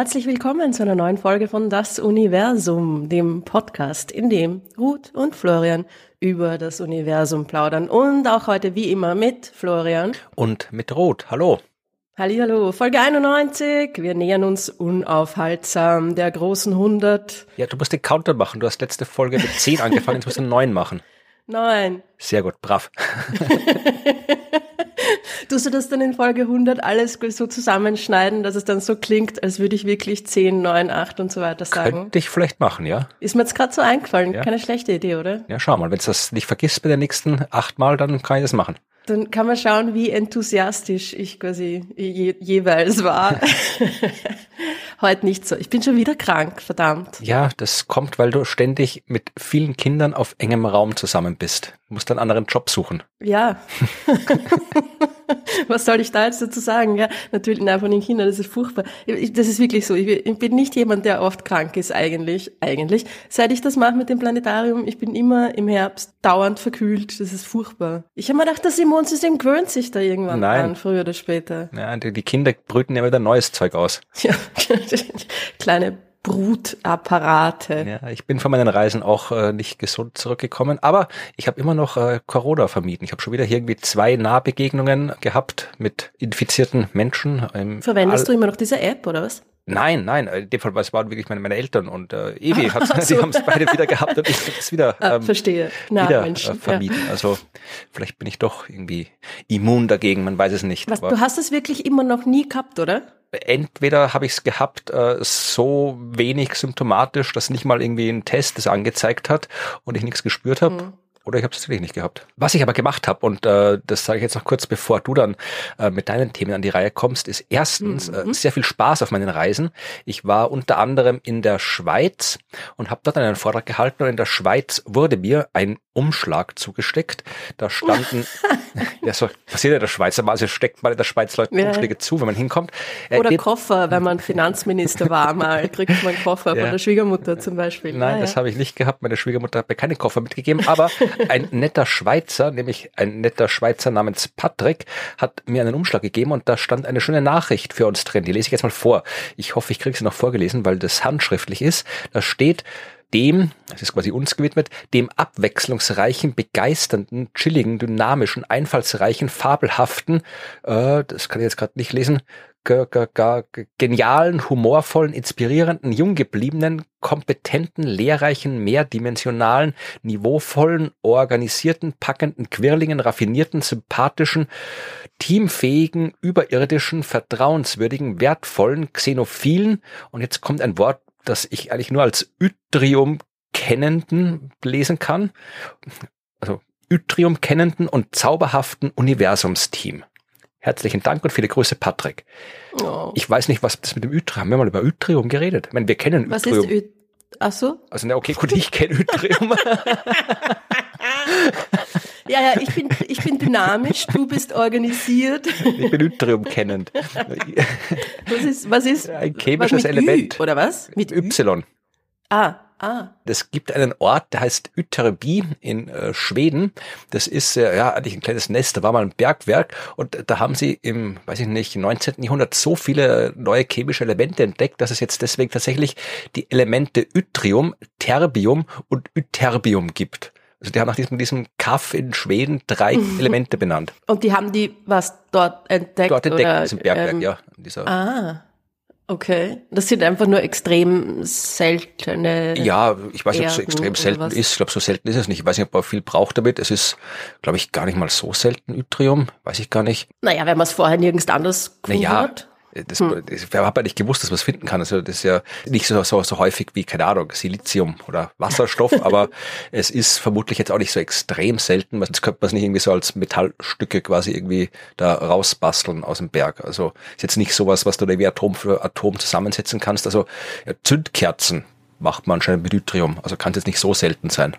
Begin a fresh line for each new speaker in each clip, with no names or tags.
herzlich willkommen zu einer neuen Folge von Das Universum, dem Podcast, in dem Ruth und Florian über das Universum plaudern und auch heute wie immer mit Florian
und mit Ruth. Hallo.
Hallo, Folge 91. Wir nähern uns unaufhaltsam der großen 100.
Ja, du musst den Counter machen. Du hast letzte Folge mit 10 angefangen, jetzt musst du 9 machen.
Nein.
Sehr gut, brav.
Tust du das dann in Folge 100 alles so zusammenschneiden, dass es dann so klingt, als würde ich wirklich 10, 9, 8 und so weiter sagen?
Könnte ich vielleicht machen, ja.
Ist mir jetzt gerade so eingefallen. Ja. Keine schlechte Idee, oder?
Ja, schau mal. Wenn du das nicht vergisst bei den nächsten acht Mal, dann kann ich das machen.
Dann kann man schauen, wie enthusiastisch ich quasi je, jeweils war. Heute nicht so. Ich bin schon wieder krank, verdammt.
Ja, das kommt, weil du ständig mit vielen Kindern auf engem Raum zusammen bist. Du musst einen anderen Job suchen.
Ja. Was soll ich da jetzt dazu sagen? Ja, natürlich, nein, von den Kindern, das ist furchtbar. Das ist wirklich so. Ich bin nicht jemand, der oft krank ist, eigentlich. Eigentlich. Seit ich das mache mit dem Planetarium, ich bin immer im Herbst dauernd verkühlt. Das ist furchtbar. Ich habe mir gedacht, das Immunsystem gewöhnt sich da irgendwann nein. an, früher oder später.
Ja, die, die Kinder brüten ja wieder neues Zeug aus.
Ja, kleine Brutapparate.
Ja, ich bin von meinen Reisen auch äh, nicht gesund zurückgekommen, aber ich habe immer noch äh, Corona vermieden. Ich habe schon wieder irgendwie zwei Nahbegegnungen gehabt mit infizierten Menschen.
Verwendest du immer noch diese App oder was?
Nein, nein, in dem Fall es waren wirklich meine, meine Eltern und äh, Evi, hat, so. sie haben es beide wieder gehabt und ich habe es wieder,
ah, ähm, verstehe.
Na, wieder äh, vermieden. Ja. Also vielleicht bin ich doch irgendwie immun dagegen, man weiß es nicht.
Was, du hast es wirklich immer noch nie gehabt, oder?
entweder habe ich es gehabt, äh, so wenig symptomatisch, dass nicht mal irgendwie ein Test es angezeigt hat und ich nichts gespürt habe. Mhm. Oder ich habe es tatsächlich nicht gehabt. Was ich aber gemacht habe, und äh, das sage ich jetzt noch kurz, bevor du dann äh, mit deinen Themen an die Reihe kommst, ist erstens äh, mhm. äh, sehr viel Spaß auf meinen Reisen. Ich war unter anderem in der Schweiz und habe dort einen Vortrag gehalten und in der Schweiz wurde mir ein Umschlag zugesteckt. Da standen, ja so passiert ja in der Schweiz, also steckt man in der Schweiz Leuten ja. Umschläge zu, wenn man hinkommt.
Äh, Oder Koffer, wenn man Finanzminister war mal, kriegt man Koffer ja. von der Schwiegermutter zum Beispiel.
Nein, ja, das habe ich nicht gehabt. Meine Schwiegermutter hat mir keine Koffer mitgegeben, aber ein netter Schweizer, nämlich ein netter Schweizer namens Patrick, hat mir einen Umschlag gegeben und da stand eine schöne Nachricht für uns drin. Die lese ich jetzt mal vor. Ich hoffe, ich kriege sie noch vorgelesen, weil das handschriftlich ist. Da steht, dem, das ist quasi uns gewidmet, dem abwechslungsreichen, begeisternden, chilligen, dynamischen, einfallsreichen, fabelhaften, äh, das kann ich jetzt gerade nicht lesen, genialen, humorvollen, inspirierenden, junggebliebenen, kompetenten, lehrreichen, mehrdimensionalen, niveauvollen, organisierten, packenden, quirligen, raffinierten, sympathischen, teamfähigen, überirdischen, vertrauenswürdigen, wertvollen, xenophilen, und jetzt kommt ein Wort, das ich eigentlich nur als Yttrium kennenden lesen kann. Also Yttrium kennenden und zauberhaften Universumsteam. Herzlichen Dank und viele Grüße, Patrick. Oh. Ich weiß nicht, was das mit dem Yttrium, haben wir mal über Yttrium geredet? Ich meine, wir kennen
was Yttrium. Was ist Yttrium? Ach so?
Also, na, okay, gut, ich kenne Yttrium.
Ja, ja, ich bin, ich bin dynamisch, du bist organisiert.
Ich bin Yttrium kennend.
Was ist, was ist?
Ein chemisches Element.
Ü, oder was?
Mit Y.
Ah, Ah.
Es gibt einen Ort, der heißt Ytterby in äh, Schweden. Das ist äh, ja eigentlich ein kleines Nest, da war mal ein Bergwerk und da haben sie im, weiß ich nicht, 19. Jahrhundert so viele neue chemische Elemente entdeckt, dass es jetzt deswegen tatsächlich die Elemente Yttrium, Terbium und Ytterbium gibt. Also die haben nach diesem, diesem Kaff in Schweden drei mhm. Elemente benannt.
Und die haben die was dort entdeckt?
Dort entdeckt, oder, diesem Bergwerk, ähm, ja. Dieser
ah. Okay. Das sind einfach nur extrem seltene.
Ja, ich weiß nicht, ob es so extrem selten ist. Ich glaube, so selten ist es nicht. Ich weiß nicht, ob man viel braucht damit. Es ist, glaube ich, gar nicht mal so selten, Yttrium. Weiß ich gar nicht.
Naja, wenn man es vorher nirgends anders gefunden naja, hat.
Das, hm. ich habe ja nicht gewusst, dass man es finden kann. Also das ist ja nicht so, so, so häufig wie, keine Ahnung, Silizium oder Wasserstoff, aber es ist vermutlich jetzt auch nicht so extrem selten, sonst könnte man es nicht irgendwie so als Metallstücke quasi irgendwie da rausbasteln aus dem Berg. Also ist jetzt nicht sowas, was du da wie Atom für Atom zusammensetzen kannst. Also ja, Zündkerzen macht man anscheinend mit Yttrium. Also kann es jetzt nicht so selten sein.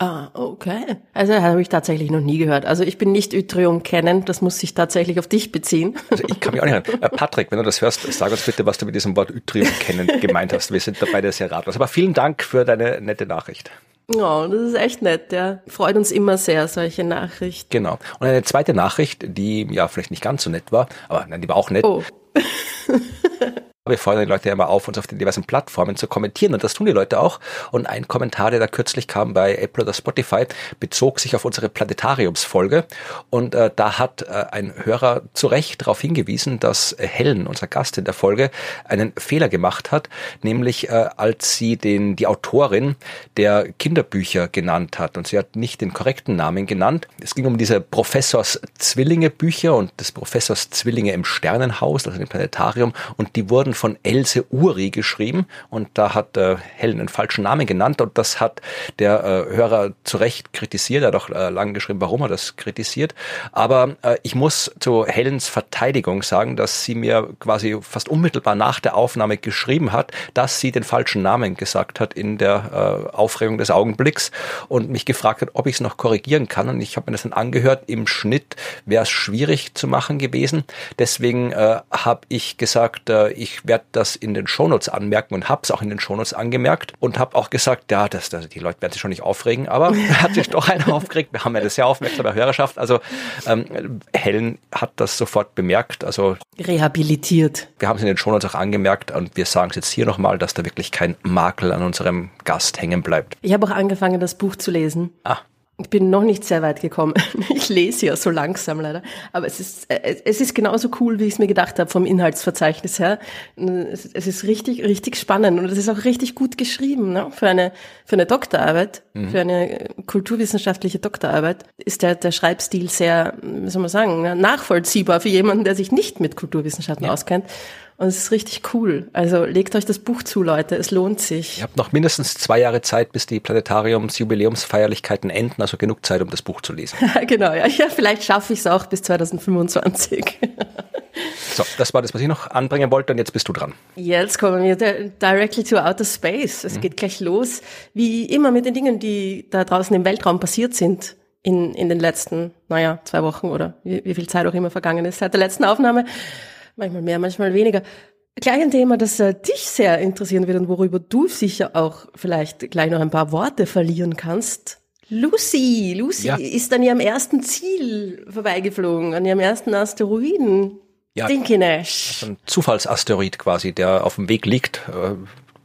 Ah, okay. Also habe ich tatsächlich noch nie gehört. Also ich bin nicht Yttrium kennend, das muss sich tatsächlich auf dich beziehen.
Also ich kann mich auch nicht erinnern. Äh, Patrick, wenn du das hörst, sag uns bitte, was du mit diesem Wort Yttrium kennend gemeint hast. Wir sind dabei sehr ratlos. Aber vielen Dank für deine nette Nachricht.
Oh, das ist echt nett, ja. Freut uns immer sehr, solche Nachrichten.
Genau. Und eine zweite Nachricht, die ja vielleicht nicht ganz so nett war, aber nein, die war auch nett. Oh. Wir fordern die Leute ja immer auf, uns auf den diversen Plattformen zu kommentieren. Und das tun die Leute auch. Und ein Kommentar, der da kürzlich kam bei Apple oder Spotify, bezog sich auf unsere Planetariumsfolge. Und äh, da hat äh, ein Hörer zu Recht darauf hingewiesen, dass Helen, unser Gast in der Folge, einen Fehler gemacht hat, nämlich äh, als sie den die Autorin der Kinderbücher genannt hat. Und sie hat nicht den korrekten Namen genannt. Es ging um diese Professors Zwillinge Bücher und des Professors Zwillinge im Sternenhaus, also im Planetarium. Und die wurden von Else Uri geschrieben und da hat äh, Helen einen falschen Namen genannt und das hat der äh, Hörer zu Recht kritisiert. Er hat auch äh, lange geschrieben, warum er das kritisiert. Aber äh, ich muss zu Helens Verteidigung sagen, dass sie mir quasi fast unmittelbar nach der Aufnahme geschrieben hat, dass sie den falschen Namen gesagt hat in der äh, Aufregung des Augenblicks und mich gefragt hat, ob ich es noch korrigieren kann. Und ich habe mir das dann angehört. Im Schnitt wäre es schwierig zu machen gewesen. Deswegen äh, habe ich gesagt, äh, ich werde das in den Shownotes anmerken und habe es auch in den Shownotes angemerkt und habe auch gesagt, ja, das, das, die Leute werden sich schon nicht aufregen, aber hat sich doch einer aufgeregt. Wir haben ja das sehr aufmerksame Hörerschaft. Also ähm, Helen hat das sofort bemerkt. Also
rehabilitiert.
Wir haben es in den Shownotes auch angemerkt und wir sagen es jetzt hier nochmal, dass da wirklich kein Makel an unserem Gast hängen bleibt.
Ich habe auch angefangen, das Buch zu lesen.
Ah.
Ich bin noch nicht sehr weit gekommen. Ich lese ja so langsam leider. Aber es ist, äh, es ist genauso cool, wie ich es mir gedacht habe vom Inhaltsverzeichnis her. Es ist richtig, richtig spannend und es ist auch richtig gut geschrieben. Ne? Für, eine, für eine Doktorarbeit, mhm. für eine kulturwissenschaftliche Doktorarbeit ist der, der Schreibstil sehr, wie soll man sagen, nachvollziehbar für jemanden, der sich nicht mit Kulturwissenschaften ja. auskennt. Und es ist richtig cool. Also legt euch das Buch zu, Leute. Es lohnt sich.
Ihr habt noch mindestens zwei Jahre Zeit, bis die Planetariums-Jubiläumsfeierlichkeiten enden. Also genug Zeit, um das Buch zu lesen.
genau, ja. ja vielleicht schaffe ich es auch bis 2025.
so, das war das, was ich noch anbringen wollte. Und jetzt bist du dran.
Jetzt kommen wir directly to outer space. Es mhm. geht gleich los. Wie immer mit den Dingen, die da draußen im Weltraum passiert sind. In, in den letzten, naja, zwei Wochen oder wie, wie viel Zeit auch immer vergangen ist seit der letzten Aufnahme manchmal mehr, manchmal weniger. Gleich ein Thema, das äh, dich sehr interessieren wird und worüber du sicher auch vielleicht gleich noch ein paar Worte verlieren kannst. Lucy, Lucy ja. ist an ihrem ersten Ziel vorbeigeflogen, an ihrem ersten Asteroiden. Ja, Dinkinesh.
Ist ein Zufallsasteroid quasi, der auf dem Weg liegt, äh,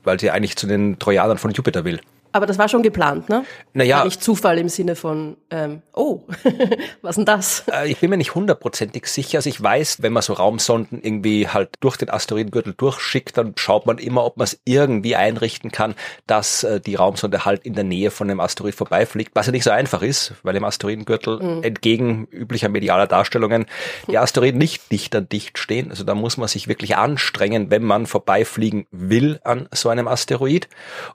weil sie eigentlich zu den Trojanern von Jupiter will.
Aber das war schon geplant, ne?
Naja. War
nicht Zufall im Sinne von, ähm, oh, was denn das?
Äh, ich bin mir nicht hundertprozentig sicher. Also ich weiß, wenn man so Raumsonden irgendwie halt durch den Asteroidengürtel durchschickt, dann schaut man immer, ob man es irgendwie einrichten kann, dass äh, die Raumsonde halt in der Nähe von dem Asteroid vorbeifliegt, was ja nicht so einfach ist, weil im Asteroidengürtel mhm. entgegen üblicher medialer Darstellungen die Asteroiden nicht dicht an dicht stehen. Also da muss man sich wirklich anstrengen, wenn man vorbeifliegen will an so einem Asteroid.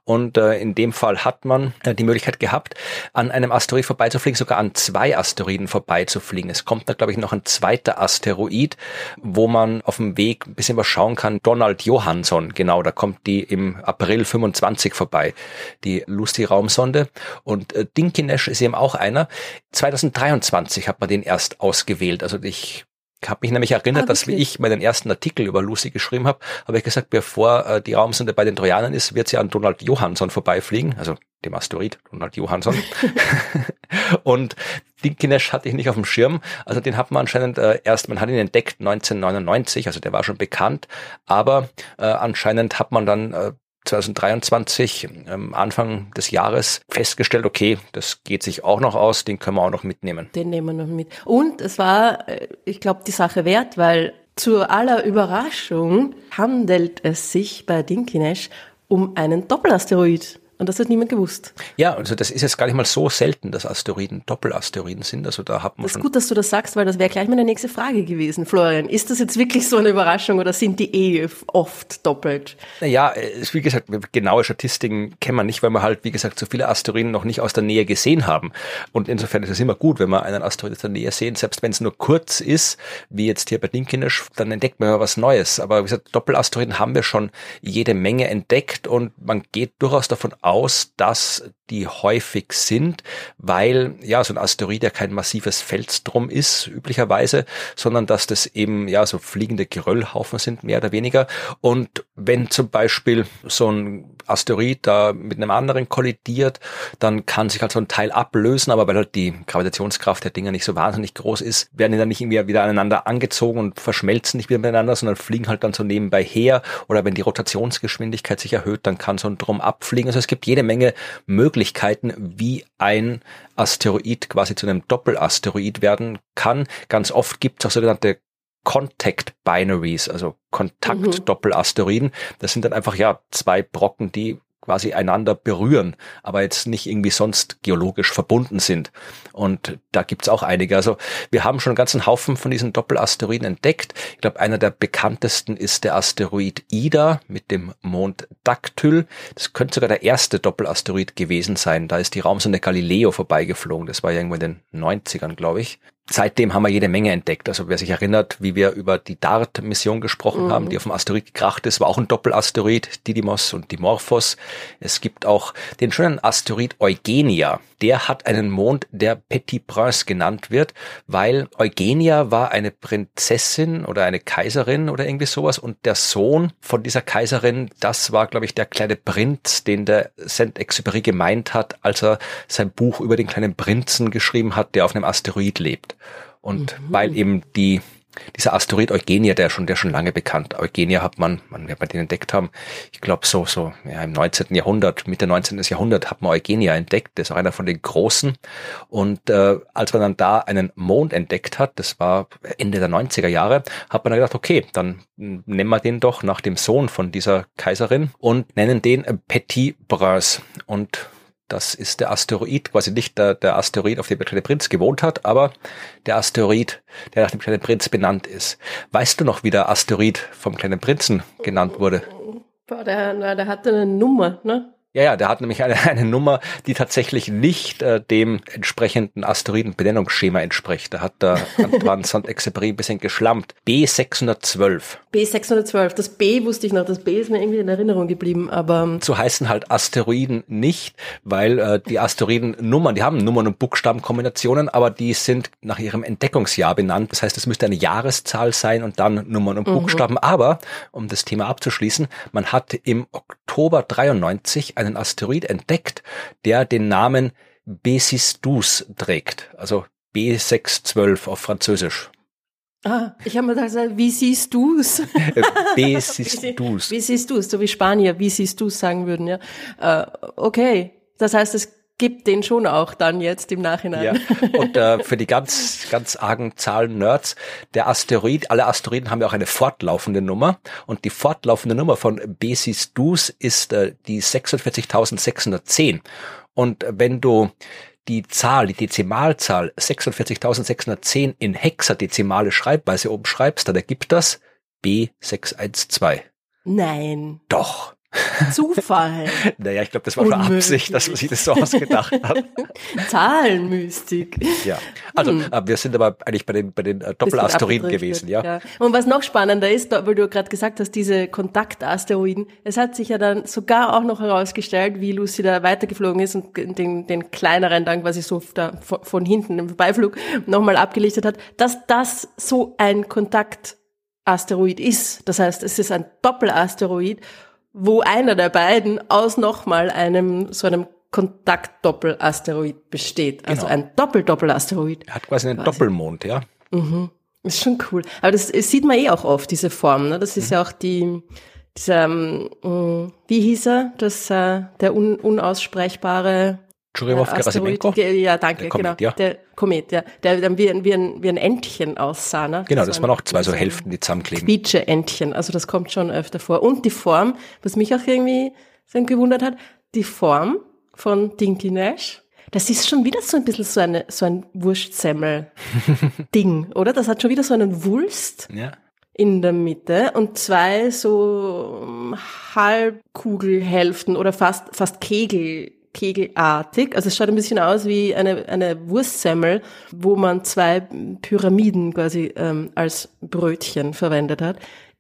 Und äh, in dem Fall Fall hat man äh, die Möglichkeit gehabt, an einem Asteroid vorbeizufliegen, sogar an zwei Asteroiden vorbeizufliegen. Es kommt da, glaube ich, noch ein zweiter Asteroid, wo man auf dem Weg ein bisschen was schauen kann. Donald Johansson, genau, da kommt die im April 25 vorbei, die Lucy-Raumsonde. Und äh, Dinkinesh ist eben auch einer. 2023 hat man den erst ausgewählt. Also ich ich habe mich nämlich erinnert, ah, dass wie ich meinen ersten Artikel über Lucy geschrieben habe, habe ich gesagt, bevor äh, die Raumsonde bei den Trojanern ist, wird sie an Donald Johansson vorbeifliegen, also dem Asteroid Donald Johansson. und Dinkinesh hatte ich nicht auf dem Schirm, also den hat man anscheinend äh, erst, man hat ihn entdeckt 1999, also der war schon bekannt, aber äh, anscheinend hat man dann äh, 2023, ähm, Anfang des Jahres, festgestellt, okay, das geht sich auch noch aus, den können wir auch noch mitnehmen.
Den nehmen wir noch mit. Und es war, äh, ich glaube, die Sache wert, weil zu aller Überraschung handelt es sich bei Dinkinesh um einen Doppelasteroid. Und das hat niemand gewusst.
Ja, also das ist jetzt gar nicht mal so selten, dass Asteroiden Doppelasteroiden sind. Also da hat man
Das ist gut, dass du das sagst, weil das wäre gleich meine nächste Frage gewesen. Florian, ist das jetzt wirklich so eine Überraschung oder sind die eh oft doppelt?
Naja, wie gesagt, genaue Statistiken kennen wir nicht, weil wir halt, wie gesagt, so viele Asteroiden noch nicht aus der Nähe gesehen haben. Und insofern ist es immer gut, wenn wir einen Asteroid aus der Nähe sehen, selbst wenn es nur kurz ist, wie jetzt hier bei Dinkinesh, dann entdeckt man ja was Neues. Aber wie gesagt, Doppelasteroiden haben wir schon jede Menge entdeckt und man geht durchaus davon aus, dass die häufig sind, weil ja so ein Asteroid ja kein massives Felsdrum ist üblicherweise, sondern dass das eben ja so fliegende Geröllhaufen sind mehr oder weniger. Und wenn zum Beispiel so ein Asteroid da mit einem anderen kollidiert, dann kann sich halt so ein Teil ablösen, aber weil halt die Gravitationskraft der Dinger nicht so wahnsinnig groß ist, werden die dann nicht irgendwie wieder aneinander angezogen und verschmelzen nicht wieder miteinander, sondern fliegen halt dann so nebenbei her. Oder wenn die Rotationsgeschwindigkeit sich erhöht, dann kann so ein Drum abfliegen. Also es gibt jede Menge Möglichkeiten, wie ein Asteroid quasi zu einem Doppelasteroid werden kann. Ganz oft gibt es auch sogenannte Contact Binaries, also Kontakt-Doppelasteroiden. Das sind dann einfach ja zwei Brocken, die quasi einander berühren, aber jetzt nicht irgendwie sonst geologisch verbunden sind. Und da gibt's auch einige. Also wir haben schon einen ganzen Haufen von diesen Doppelasteroiden entdeckt. Ich glaube, einer der bekanntesten ist der Asteroid Ida mit dem Mond Dactyl. Das könnte sogar der erste Doppelasteroid gewesen sein. Da ist die Raumsonde Galileo vorbeigeflogen. Das war ja irgendwo in den 90ern, glaube ich seitdem haben wir jede Menge entdeckt. Also wer sich erinnert, wie wir über die DART-Mission gesprochen mhm. haben, die auf dem Asteroid gekracht ist, war auch ein Doppelasteroid, Didymos und Dimorphos. Es gibt auch den schönen Asteroid Eugenia. Der hat einen Mond, der Petit Prince genannt wird, weil Eugenia war eine Prinzessin oder eine Kaiserin oder irgendwie sowas und der Sohn von dieser Kaiserin, das war, glaube ich, der kleine Prinz, den der Saint-Exupéry gemeint hat, als er sein Buch über den kleinen Prinzen geschrieben hat, der auf einem Asteroid lebt. Und mhm. weil eben die dieser Asteroid Eugenia, der schon, der schon lange bekannt. Eugenia hat man, man wird man den entdeckt haben, ich glaube so, so, ja, im 19. Jahrhundert, Mitte 19. Jahrhundert hat man Eugenia entdeckt. Das ist auch einer von den großen. Und äh, als man dann da einen Mond entdeckt hat, das war Ende der 90er Jahre, hat man dann gedacht, okay, dann nennen wir den doch nach dem Sohn von dieser Kaiserin und nennen den Petit Prince. Und das ist der Asteroid, quasi nicht der, der Asteroid, auf dem der kleine Prinz gewohnt hat, aber der Asteroid, der nach dem kleinen Prinz benannt ist. Weißt du noch, wie der Asteroid vom kleinen Prinzen genannt wurde?
Boah, der, der hatte eine Nummer, ne?
Ja, ja, der hat nämlich eine, eine Nummer, die tatsächlich nicht äh, dem entsprechenden Asteroidenbenennungsschema entspricht. Da hat der Antoine Saint-Exupéry ein bisschen geschlampt. B612.
B612. Das B wusste ich noch. Das B ist mir irgendwie in Erinnerung geblieben, aber...
Ähm, so heißen halt Asteroiden nicht, weil äh, die Asteroidennummern, die haben Nummern- und Buchstabenkombinationen, aber die sind nach ihrem Entdeckungsjahr benannt. Das heißt, es müsste eine Jahreszahl sein und dann Nummern und mhm. Buchstaben. Mhm. Aber, um das Thema abzuschließen, man hat im Oktober 93 einen Asteroid entdeckt, der den Namen Besistus trägt, also B612 auf Französisch.
Ah, ich habe mir gedacht, wie siehst du's?
wie siehst du's?
Wie siehst du's? So wie Spanier, wie siehst du's sagen würden, ja. Äh, okay, das heißt, es gibt den schon auch dann jetzt im Nachhinein. Ja.
Und äh, für die ganz, ganz argen Zahlen-Nerds, der Asteroid, alle Asteroiden haben ja auch eine fortlaufende Nummer. Und die fortlaufende Nummer von Besis Dus ist äh, die 46.610. Und wenn du die Zahl, die Dezimalzahl 46.610 in hexadezimale Schreibweise oben schreibst, dann ergibt das B612.
Nein.
Doch.
Zufall.
naja, ich glaube, das war Unmöglich. schon Absicht, dass man sich das so ausgedacht hat.
Zahlenmystik.
Ja, also hm. Äh, wir sind aber eigentlich bei den, bei den äh, Doppelasteroiden gewesen, ja. ja.
Und was noch spannender ist, weil du gerade gesagt hast, diese Kontaktasteroiden, es hat sich ja dann sogar auch noch herausgestellt, wie Lucy da weitergeflogen ist und den, den kleineren dann quasi so da von hinten im Beiflug nochmal abgelichtet hat, dass das so ein Kontaktasteroid ist. Das heißt, es ist ein Doppelasteroid wo einer der beiden aus nochmal einem so einem Kontaktdoppelasteroid besteht. Also genau. ein Doppeldoppelasteroid.
Er hat quasi einen quasi. Doppelmond, ja.
Mhm. Ist schon cool. Aber das, das sieht man eh auch oft, diese Form. Ne? Das ist mhm. ja auch die, dieser, ähm, wie hieß er? Das, äh, der un, unaussprechbare
Churyumov-Gerasimenko?
Ja, danke, der Komet, genau. Ja. Der Komet, ja. Der dann wie, wie, ein, wie ein Entchen aussah, ne?
Genau, das, das waren auch zwei so Hälften, die zusammenkleben.
Quietsche-Entchen, also das kommt schon öfter vor. Und die Form, was mich auch irgendwie so gewundert hat, die Form von Dinky Nash, das ist schon wieder so ein bisschen so, eine, so ein Wurstsemmel-Ding, oder? Das hat schon wieder so einen Wulst. Ja in der Mitte und zwei so Halbkugelhälften oder fast, fast Kegel, kegelartig. Also es schaut ein bisschen aus wie eine, eine Wurstsemmel, wo man zwei Pyramiden quasi ähm, als Brötchen verwendet hat.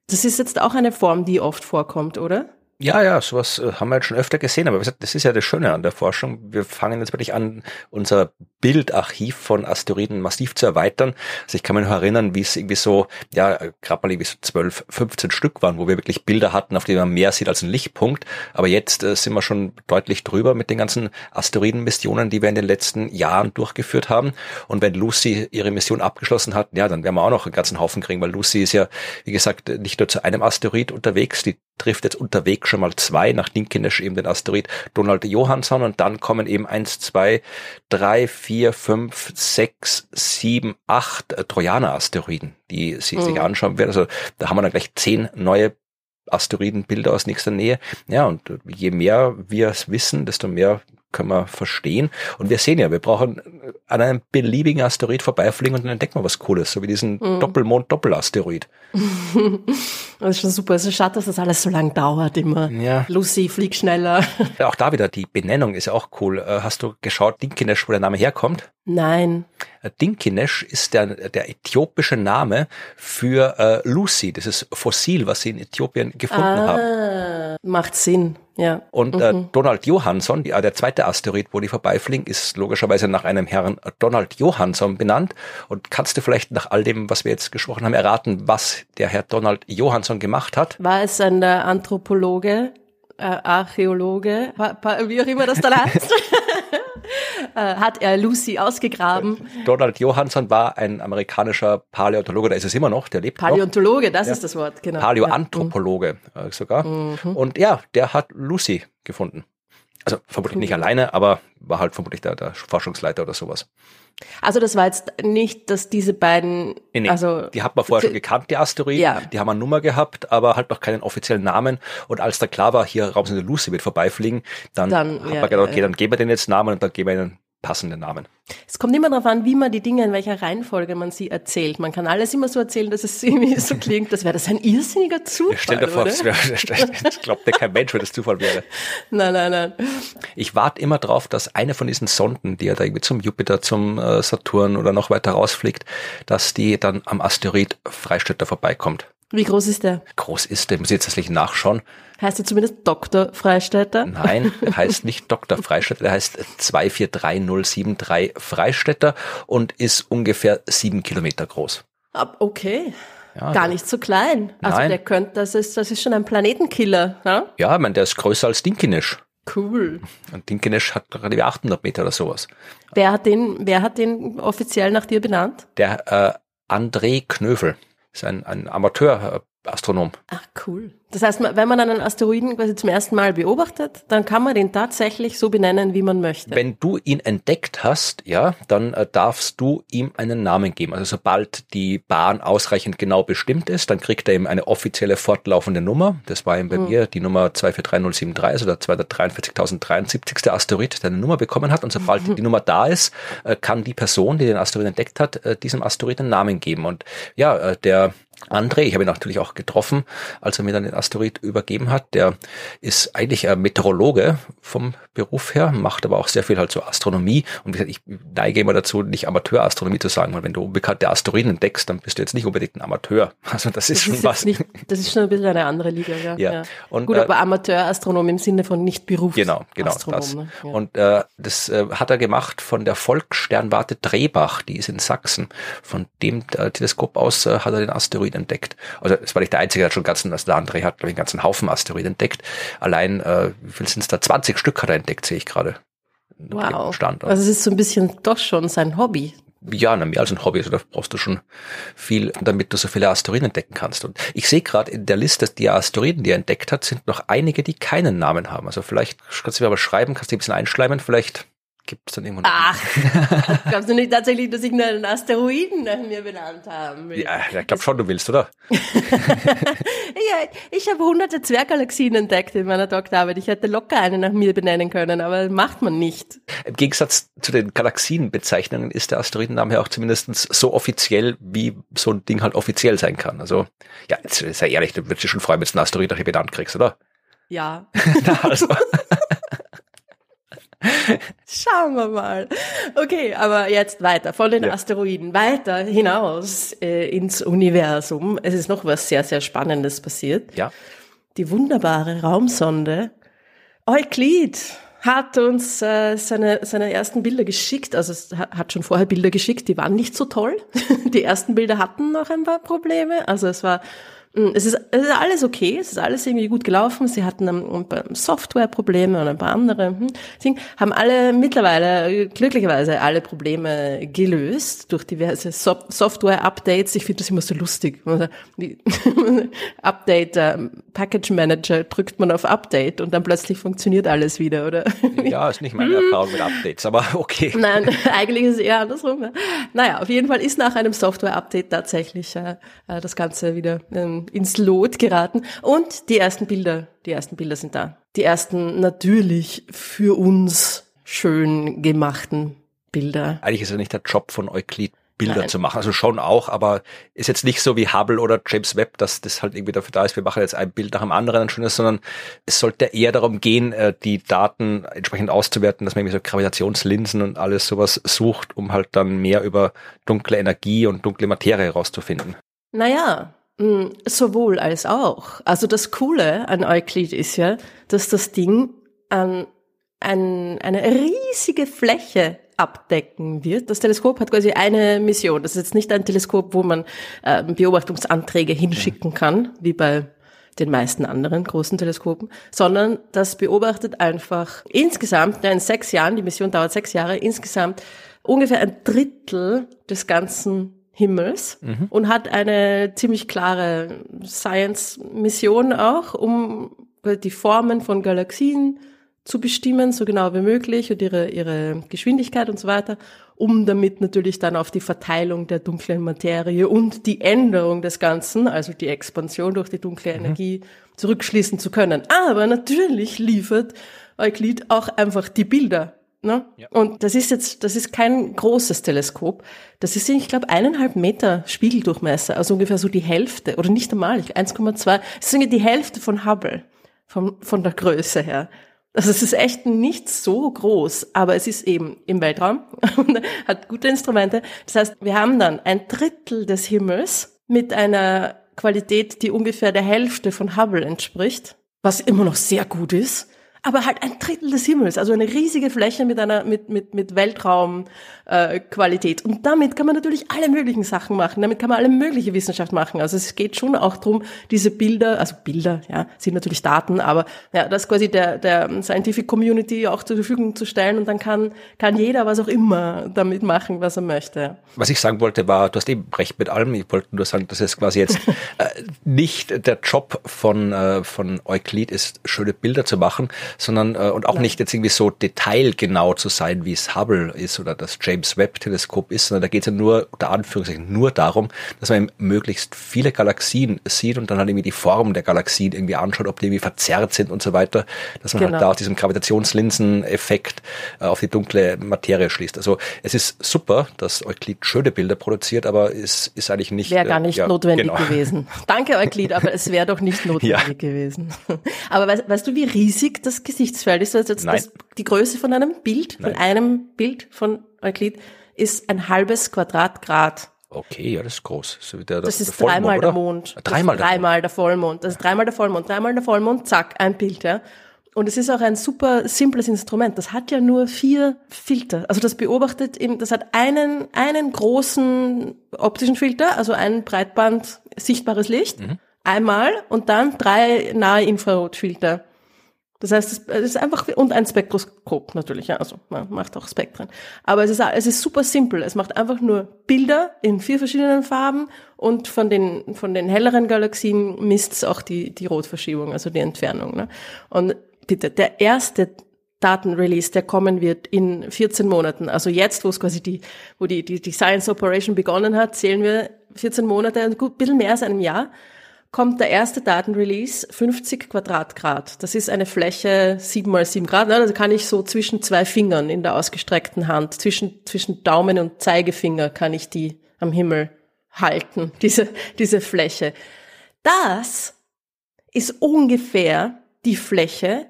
Das ist jetzt auch eine Form, die oft vorkommt, oder?
Ja, ja, sowas äh, haben wir jetzt schon öfter gesehen, aber das ist ja das Schöne an der Forschung. Wir fangen jetzt wirklich an, unser Bildarchiv von Asteroiden massiv zu erweitern. Also ich kann mich noch erinnern, wie es irgendwie so, ja, gerade mal irgendwie so 12, 15 Stück waren, wo wir wirklich Bilder hatten, auf denen man mehr sieht als ein Lichtpunkt. Aber jetzt äh, sind wir schon deutlich drüber mit den ganzen Asteroidenmissionen, die wir in den letzten Jahren durchgeführt haben. Und wenn Lucy ihre Mission abgeschlossen hat, ja, dann werden wir auch noch einen ganzen Haufen kriegen, weil Lucy ist ja, wie gesagt, nicht nur zu einem Asteroid unterwegs, die trifft jetzt unterwegs schon mal zwei, nach Dinkinesh eben den Asteroid Donald Johansson und dann kommen eben eins, zwei, drei, vier, fünf, sechs, sieben, acht äh, Trojaner-Asteroiden, die sie mhm. sich anschauen werden. Also da haben wir dann gleich zehn neue Asteroidenbilder aus nächster Nähe. Ja, und je mehr wir es wissen, desto mehr können wir verstehen. Und wir sehen ja, wir brauchen an einem beliebigen Asteroid vorbeifliegen und dann entdecken wir was Cooles, so wie diesen mhm. Doppelmond-Doppelasteroid.
das ist schon super. Es ist schade, dass das alles so lang dauert immer. Ja. Lucy, flieg schneller.
Auch da wieder, die Benennung ist ja auch cool. Äh, hast du geschaut, Dinkinesh, wo der Name herkommt?
Nein.
Äh, Dinkinesh ist der, der äthiopische Name für äh, Lucy, dieses Fossil, was sie in Äthiopien gefunden ah, haben.
Macht Sinn. Ja.
Und äh, mhm. Donald Johansson, die, äh, der zweite Asteroid, wo die vorbeifliegen, ist logischerweise nach einem Herrn Donald Johansson benannt. Und kannst du vielleicht nach all dem, was wir jetzt gesprochen haben, erraten, was der Herr Donald Johansson gemacht hat?
War es ein äh, Anthropologe, äh, Archäologe, wie auch immer das dann heißt? Äh, hat er Lucy ausgegraben.
Donald Johansson war ein amerikanischer Paläontologe, da ist es immer noch, der lebt
Paläontologe,
noch.
das ja. ist das Wort, genau.
Paläoanthropologe ja. Äh, sogar. Mhm. Und ja, der hat Lucy gefunden. Also vermutlich nicht alleine, aber war halt vermutlich der, der Forschungsleiter oder sowas.
Also das war jetzt nicht, dass diese beiden,
nee, nee. also
die
hat man vorher schon gekannt, die Asteroiden, ja. die haben eine Nummer gehabt, aber halt noch keinen offiziellen Namen. Und als da klar war, hier Raumsonde Lucy wird vorbeifliegen, dann, dann hat ja, man gedacht, okay, dann geben wir den jetzt Namen und dann geben wir ihnen passende Namen.
Es kommt immer darauf an, wie man die Dinge, in welcher Reihenfolge man sie erzählt. Man kann alles immer so erzählen, dass es irgendwie so klingt, das wäre das ein irrsinniger Zufall.
Stell dir vor,
das,
wär, das glaubt ja kein Mensch, wenn das Zufall wäre.
Nein, nein, nein.
Ich warte immer drauf, dass eine von diesen Sonden, die ja da irgendwie zum Jupiter, zum äh, Saturn oder noch weiter rausfliegt, dass die dann am Asteroid Freistädter vorbeikommt.
Wie groß ist der?
Groß ist der, muss ich jetzt tatsächlich nachschauen.
Heißt er zumindest Dr. Freistädter?
Nein, er heißt nicht Dr. Freistädter, er heißt 243073 Freistädter und ist ungefähr sieben Kilometer groß.
Okay. Ja, Gar nicht so klein. Also nein. der könnte, das ist, das ist schon ein Planetenkiller. Ja,
ja ich meine, der ist größer als Dinkinisch.
Cool.
Und Dinkinisch hat gerade 800 Meter oder sowas.
Wer hat den, wer hat den offiziell nach dir benannt?
Der äh, André Knövel ist ein, ein Amateur-Astronom.
Ach, cool. Das heißt, wenn man einen Asteroiden quasi zum ersten Mal beobachtet, dann kann man den tatsächlich so benennen, wie man möchte.
Wenn du ihn entdeckt hast, ja, dann äh, darfst du ihm einen Namen geben. Also sobald die Bahn ausreichend genau bestimmt ist, dann kriegt er ihm eine offizielle fortlaufende Nummer. Das war ihm bei hm. mir die Nummer 243073, also der 243.073. Asteroid, der eine Nummer bekommen hat. Und sobald die Nummer da ist, äh, kann die Person, die den Asteroiden entdeckt hat, äh, diesem Asteroid einen Namen geben. Und ja, äh, der André, ich habe ihn natürlich auch getroffen, als er mir dann den Asteroid übergeben hat. Der ist eigentlich ein Meteorologe vom Beruf her, macht aber auch sehr viel halt so Astronomie. Und wie gesagt, ich neige immer dazu, nicht Amateurastronomie zu sagen, weil wenn du unbekannte Asteroiden entdeckst, dann bist du jetzt nicht unbedingt ein Amateur. Also das ist das schon ist was.
Nicht, das ist schon ein bisschen eine andere Liga, ja.
ja. ja.
Und, Gut, äh, aber Amateurastronom im Sinne von nicht Berufs.
Genau, genau. Das. Ne? Ja. Und äh, das äh, hat er gemacht von der Volkssternwarte Drehbach, die ist in Sachsen. Von dem äh, Teleskop aus äh, hat er den Asteroid entdeckt. Also es war nicht der einzige, der hat schon ganzen, also der André hat glaube ich, einen ganzen Haufen Asteroiden entdeckt. Allein, äh, wie viel sind es da? 20 Stück hat er entdeckt, sehe ich gerade.
Wow. Stand. Also es ist so ein bisschen doch schon sein Hobby.
Ja, mehr als ein Hobby, also da brauchst du schon viel, damit du so viele Asteroiden entdecken kannst. Und ich sehe gerade in der Liste, die Asteroiden, die er entdeckt hat, sind noch einige, die keinen Namen haben. Also vielleicht kannst du mir aber schreiben, kannst du ein bisschen einschleimen, vielleicht gibt es dann irgendwann.
Ach, glaubst du nicht tatsächlich, dass ich einen Asteroiden nach mir benannt haben will?
Ja, ich glaube schon, du willst, oder? ja,
ich habe hunderte Zwerggalaxien entdeckt in meiner Doktorarbeit. Ich hätte locker eine nach mir benennen können, aber macht man nicht.
Im Gegensatz zu den Galaxienbezeichnungen ist der Asteroidenname ja auch zumindest so offiziell, wie so ein Ding halt offiziell sein kann. Also, ja, sei ehrlich, du würdest dich schon freuen, wenn du einen Asteroid nach dir benannt kriegst, oder?
Ja. Na, also. Schauen wir mal. Okay, aber jetzt weiter von den ja. Asteroiden weiter hinaus äh, ins Universum. Es ist noch was sehr, sehr Spannendes passiert.
Ja.
die wunderbare Raumsonde Euklid hat uns äh, seine, seine ersten Bilder geschickt. Also es hat schon vorher Bilder geschickt, die waren nicht so toll. Die ersten Bilder hatten noch ein paar Probleme. Also es war es ist, es ist alles okay, es ist alles irgendwie gut gelaufen. Sie hatten ein, paar Softwareprobleme und ein paar andere hm, Dinge, haben alle mittlerweile glücklicherweise alle Probleme gelöst durch diverse so Software-Updates. Ich finde das immer so lustig. Update, ähm, Package Manager drückt man auf Update und dann plötzlich funktioniert alles wieder, oder?
Ja, ist nicht meine Erfahrung mit Updates, aber okay.
Nein, eigentlich ist es eher andersrum. Ja. Naja, auf jeden Fall ist nach einem Software-Update tatsächlich äh, äh das Ganze wieder ähm, ins Lot geraten. Und die ersten Bilder, die ersten Bilder sind da. Die ersten natürlich für uns schön gemachten Bilder.
Eigentlich ist ja nicht der Job von Euklid, Bilder Nein. zu machen. Also schon auch, aber ist jetzt nicht so wie Hubble oder James Webb, dass das halt irgendwie dafür da ist, wir machen jetzt ein Bild nach dem anderen ein schönes, sondern es sollte eher darum gehen, äh, die Daten entsprechend auszuwerten, dass man irgendwie so Gravitationslinsen und alles sowas sucht, um halt dann mehr über dunkle Energie und dunkle Materie herauszufinden.
Naja, sowohl als auch. Also das Coole an Euclid ist ja, dass das Ding an ein, eine riesige Fläche abdecken wird. Das Teleskop hat quasi eine Mission. Das ist jetzt nicht ein Teleskop, wo man äh, Beobachtungsanträge hinschicken kann, wie bei den meisten anderen großen Teleskopen, sondern das beobachtet einfach insgesamt, in sechs Jahren, die Mission dauert sechs Jahre, insgesamt ungefähr ein Drittel des ganzen Himmels mhm. und hat eine ziemlich klare Science-Mission auch, um die Formen von Galaxien zu bestimmen, so genau wie möglich und ihre, ihre Geschwindigkeit und so weiter, um damit natürlich dann auf die Verteilung der dunklen Materie und die Änderung des Ganzen, also die Expansion durch die dunkle mhm. Energie, zurückschließen zu können. Aber natürlich liefert Euklid auch einfach die Bilder Ne? Ja. Und das ist jetzt, das ist kein großes Teleskop. Das ist, ich glaube, eineinhalb Meter Spiegeldurchmesser, also ungefähr so die Hälfte, oder nicht einmal, 1,2. Das ist irgendwie die Hälfte von Hubble, von, von der Größe her. Also es ist echt nicht so groß, aber es ist eben im Weltraum und hat gute Instrumente. Das heißt, wir haben dann ein Drittel des Himmels mit einer Qualität, die ungefähr der Hälfte von Hubble entspricht, was immer noch sehr gut ist aber halt ein Drittel des Himmels, also eine riesige Fläche mit einer mit mit mit Weltraumqualität. Äh, und damit kann man natürlich alle möglichen Sachen machen. Damit kann man alle mögliche Wissenschaft machen. Also es geht schon auch drum, diese Bilder, also Bilder, ja, sind natürlich Daten, aber ja, das quasi der der Scientific Community auch zur Verfügung zu stellen und dann kann kann jeder was auch immer damit machen, was er möchte.
Was ich sagen wollte, war, du hast eben recht mit allem. Ich wollte nur sagen, dass es quasi jetzt äh, nicht der Job von äh, von Euklid ist, schöne Bilder zu machen, sondern äh, und auch Nein. nicht jetzt irgendwie so detailgenau zu sein, wie es Hubble ist oder das James Webb Teleskop ist, sondern da geht es ja nur, unter Anführungszeichen, nur darum, dass man möglichst viele Galaxien sieht und dann halt irgendwie die Form der Galaxien irgendwie anschaut, ob die irgendwie verzerrt sind und so weiter, dass man halt genau. halt da aus diesem Gravitationslinsen-Effekt äh, auf die dunkle Materie schließt. Also es ist super, dass Euklid schöne Bilder produziert, aber es ist eigentlich nicht.
Wäre gar nicht äh, ja, notwendig genau. gewesen. Danke Euklid, aber es wäre doch nicht notwendig ja. gewesen. Aber weißt, weißt, du, wie riesig das Gesichtsfeld ist? Also jetzt das, die Größe von einem Bild, Nein. von einem Bild von Euklid ist ein halbes Quadratgrad.
Okay, ja, das ist groß.
So der, das, das ist der dreimal der Mond.
Dreimal,
der, dreimal der Vollmond. Das ist dreimal der Vollmond. Dreimal der Vollmond, zack, ein Bild, ja. Und es ist auch ein super simples Instrument. Das hat ja nur vier Filter. Also das beobachtet eben, das hat einen, einen großen optischen Filter, also ein Breitband sichtbares Licht. Mhm. Einmal und dann drei nahe Infrarotfilter. Das heißt, es ist einfach, und ein Spektroskop natürlich, ja, also man macht auch Spektren. Aber es ist, es ist super simpel. Es macht einfach nur Bilder in vier verschiedenen Farben und von den, von den helleren Galaxien misst es auch die, die Rotverschiebung, also die Entfernung. Ne? Und bitte, der erste Datenrelease, der kommen wird in 14 Monaten. Also jetzt, wo es quasi die, wo die, die, die Science Operation begonnen hat, zählen wir 14 Monate, ein gut, bisschen mehr als einem Jahr kommt der erste Datenrelease 50 Quadratgrad. Das ist eine Fläche 7 mal 7 Grad. Also kann ich so zwischen zwei Fingern in der ausgestreckten Hand, zwischen, zwischen Daumen und Zeigefinger kann ich die am Himmel halten, diese, diese Fläche. Das ist ungefähr die Fläche,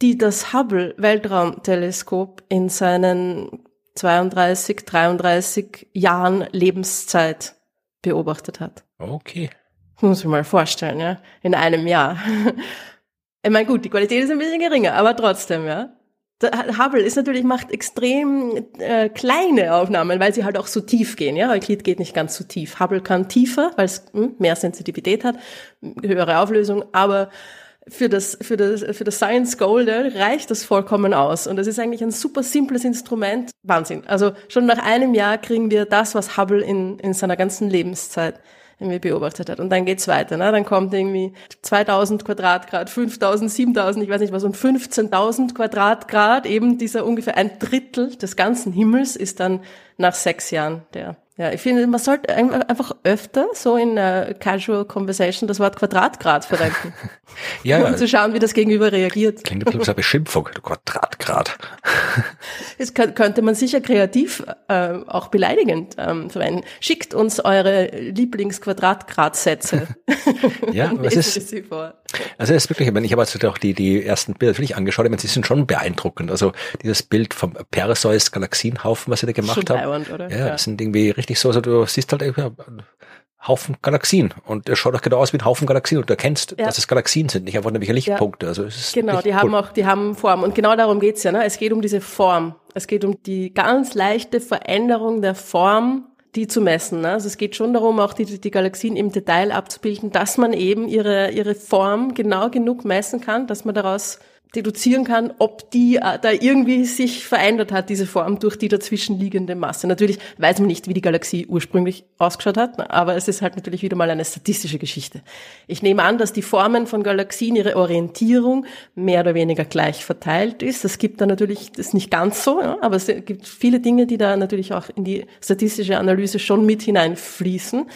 die das Hubble Weltraumteleskop in seinen 32, 33 Jahren Lebenszeit beobachtet hat.
Okay.
Muss ich mal vorstellen, ja, in einem Jahr. Ich meine, gut, die Qualität ist ein bisschen geringer, aber trotzdem, ja. Hubble ist natürlich, macht extrem äh, kleine Aufnahmen, weil sie halt auch so tief gehen. Ja, Euclid geht nicht ganz so tief. Hubble kann tiefer, weil es hm, mehr Sensitivität hat, höhere Auflösung, aber für das, für das, für das Science Goal reicht das vollkommen aus. Und das ist eigentlich ein super simples Instrument. Wahnsinn. Also schon nach einem Jahr kriegen wir das, was Hubble in, in seiner ganzen Lebenszeit irgendwie beobachtet hat. Und dann geht's weiter. Ne? Dann kommt irgendwie 2000 Quadratgrad, 5000, 7000, ich weiß nicht was, und 15.000 Quadratgrad, eben dieser ungefähr ein Drittel des ganzen Himmels ist dann nach sechs Jahren der ja, ich finde, man sollte einfach öfter so in uh, Casual Conversation das Wort Quadratgrad verwenden. ja, um ja. zu schauen, wie das Gegenüber reagiert.
Klingt ein bisschen eine Beschimpfung, du Quadratgrad.
das könnte man sicher kreativ äh, auch beleidigend ähm, verwenden. Schickt uns eure Lieblingsquadratgrad-Sätze.
ja, was ist, also es ist wirklich, ich, meine, ich habe also auch die, die ersten Bilder natürlich angeschaut, ich meine, sie sind schon beeindruckend. Also dieses Bild vom Perseus Galaxienhaufen, was sie da gemacht schon haben. Oder? Ja, ja, das sind irgendwie richtig so, also du siehst halt einen Haufen Galaxien und er schaut auch genau aus wie ein Haufen Galaxien und du erkennst, ja. dass es Galaxien sind, nicht einfach nämlich Lichtpunkte. Also es ist
genau, die cool. haben auch, die haben Form und genau darum geht's ja. Ne? Es geht um diese Form. Es geht um die ganz leichte Veränderung der Form die zu messen. Ne? Also es geht schon darum, auch die, die Galaxien im Detail abzubilden, dass man eben ihre, ihre Form genau genug messen kann, dass man daraus deduzieren kann, ob die äh, da irgendwie sich verändert hat, diese Form durch die dazwischenliegende Masse. Natürlich weiß man nicht, wie die Galaxie ursprünglich ausgeschaut hat, aber es ist halt natürlich wieder mal eine statistische Geschichte. Ich nehme an, dass die Formen von Galaxien, ihre Orientierung mehr oder weniger gleich verteilt ist. Das gibt da natürlich, das ist nicht ganz so, aber es gibt viele Dinge, die da natürlich auch in die statistische Analyse schon mit hineinfließen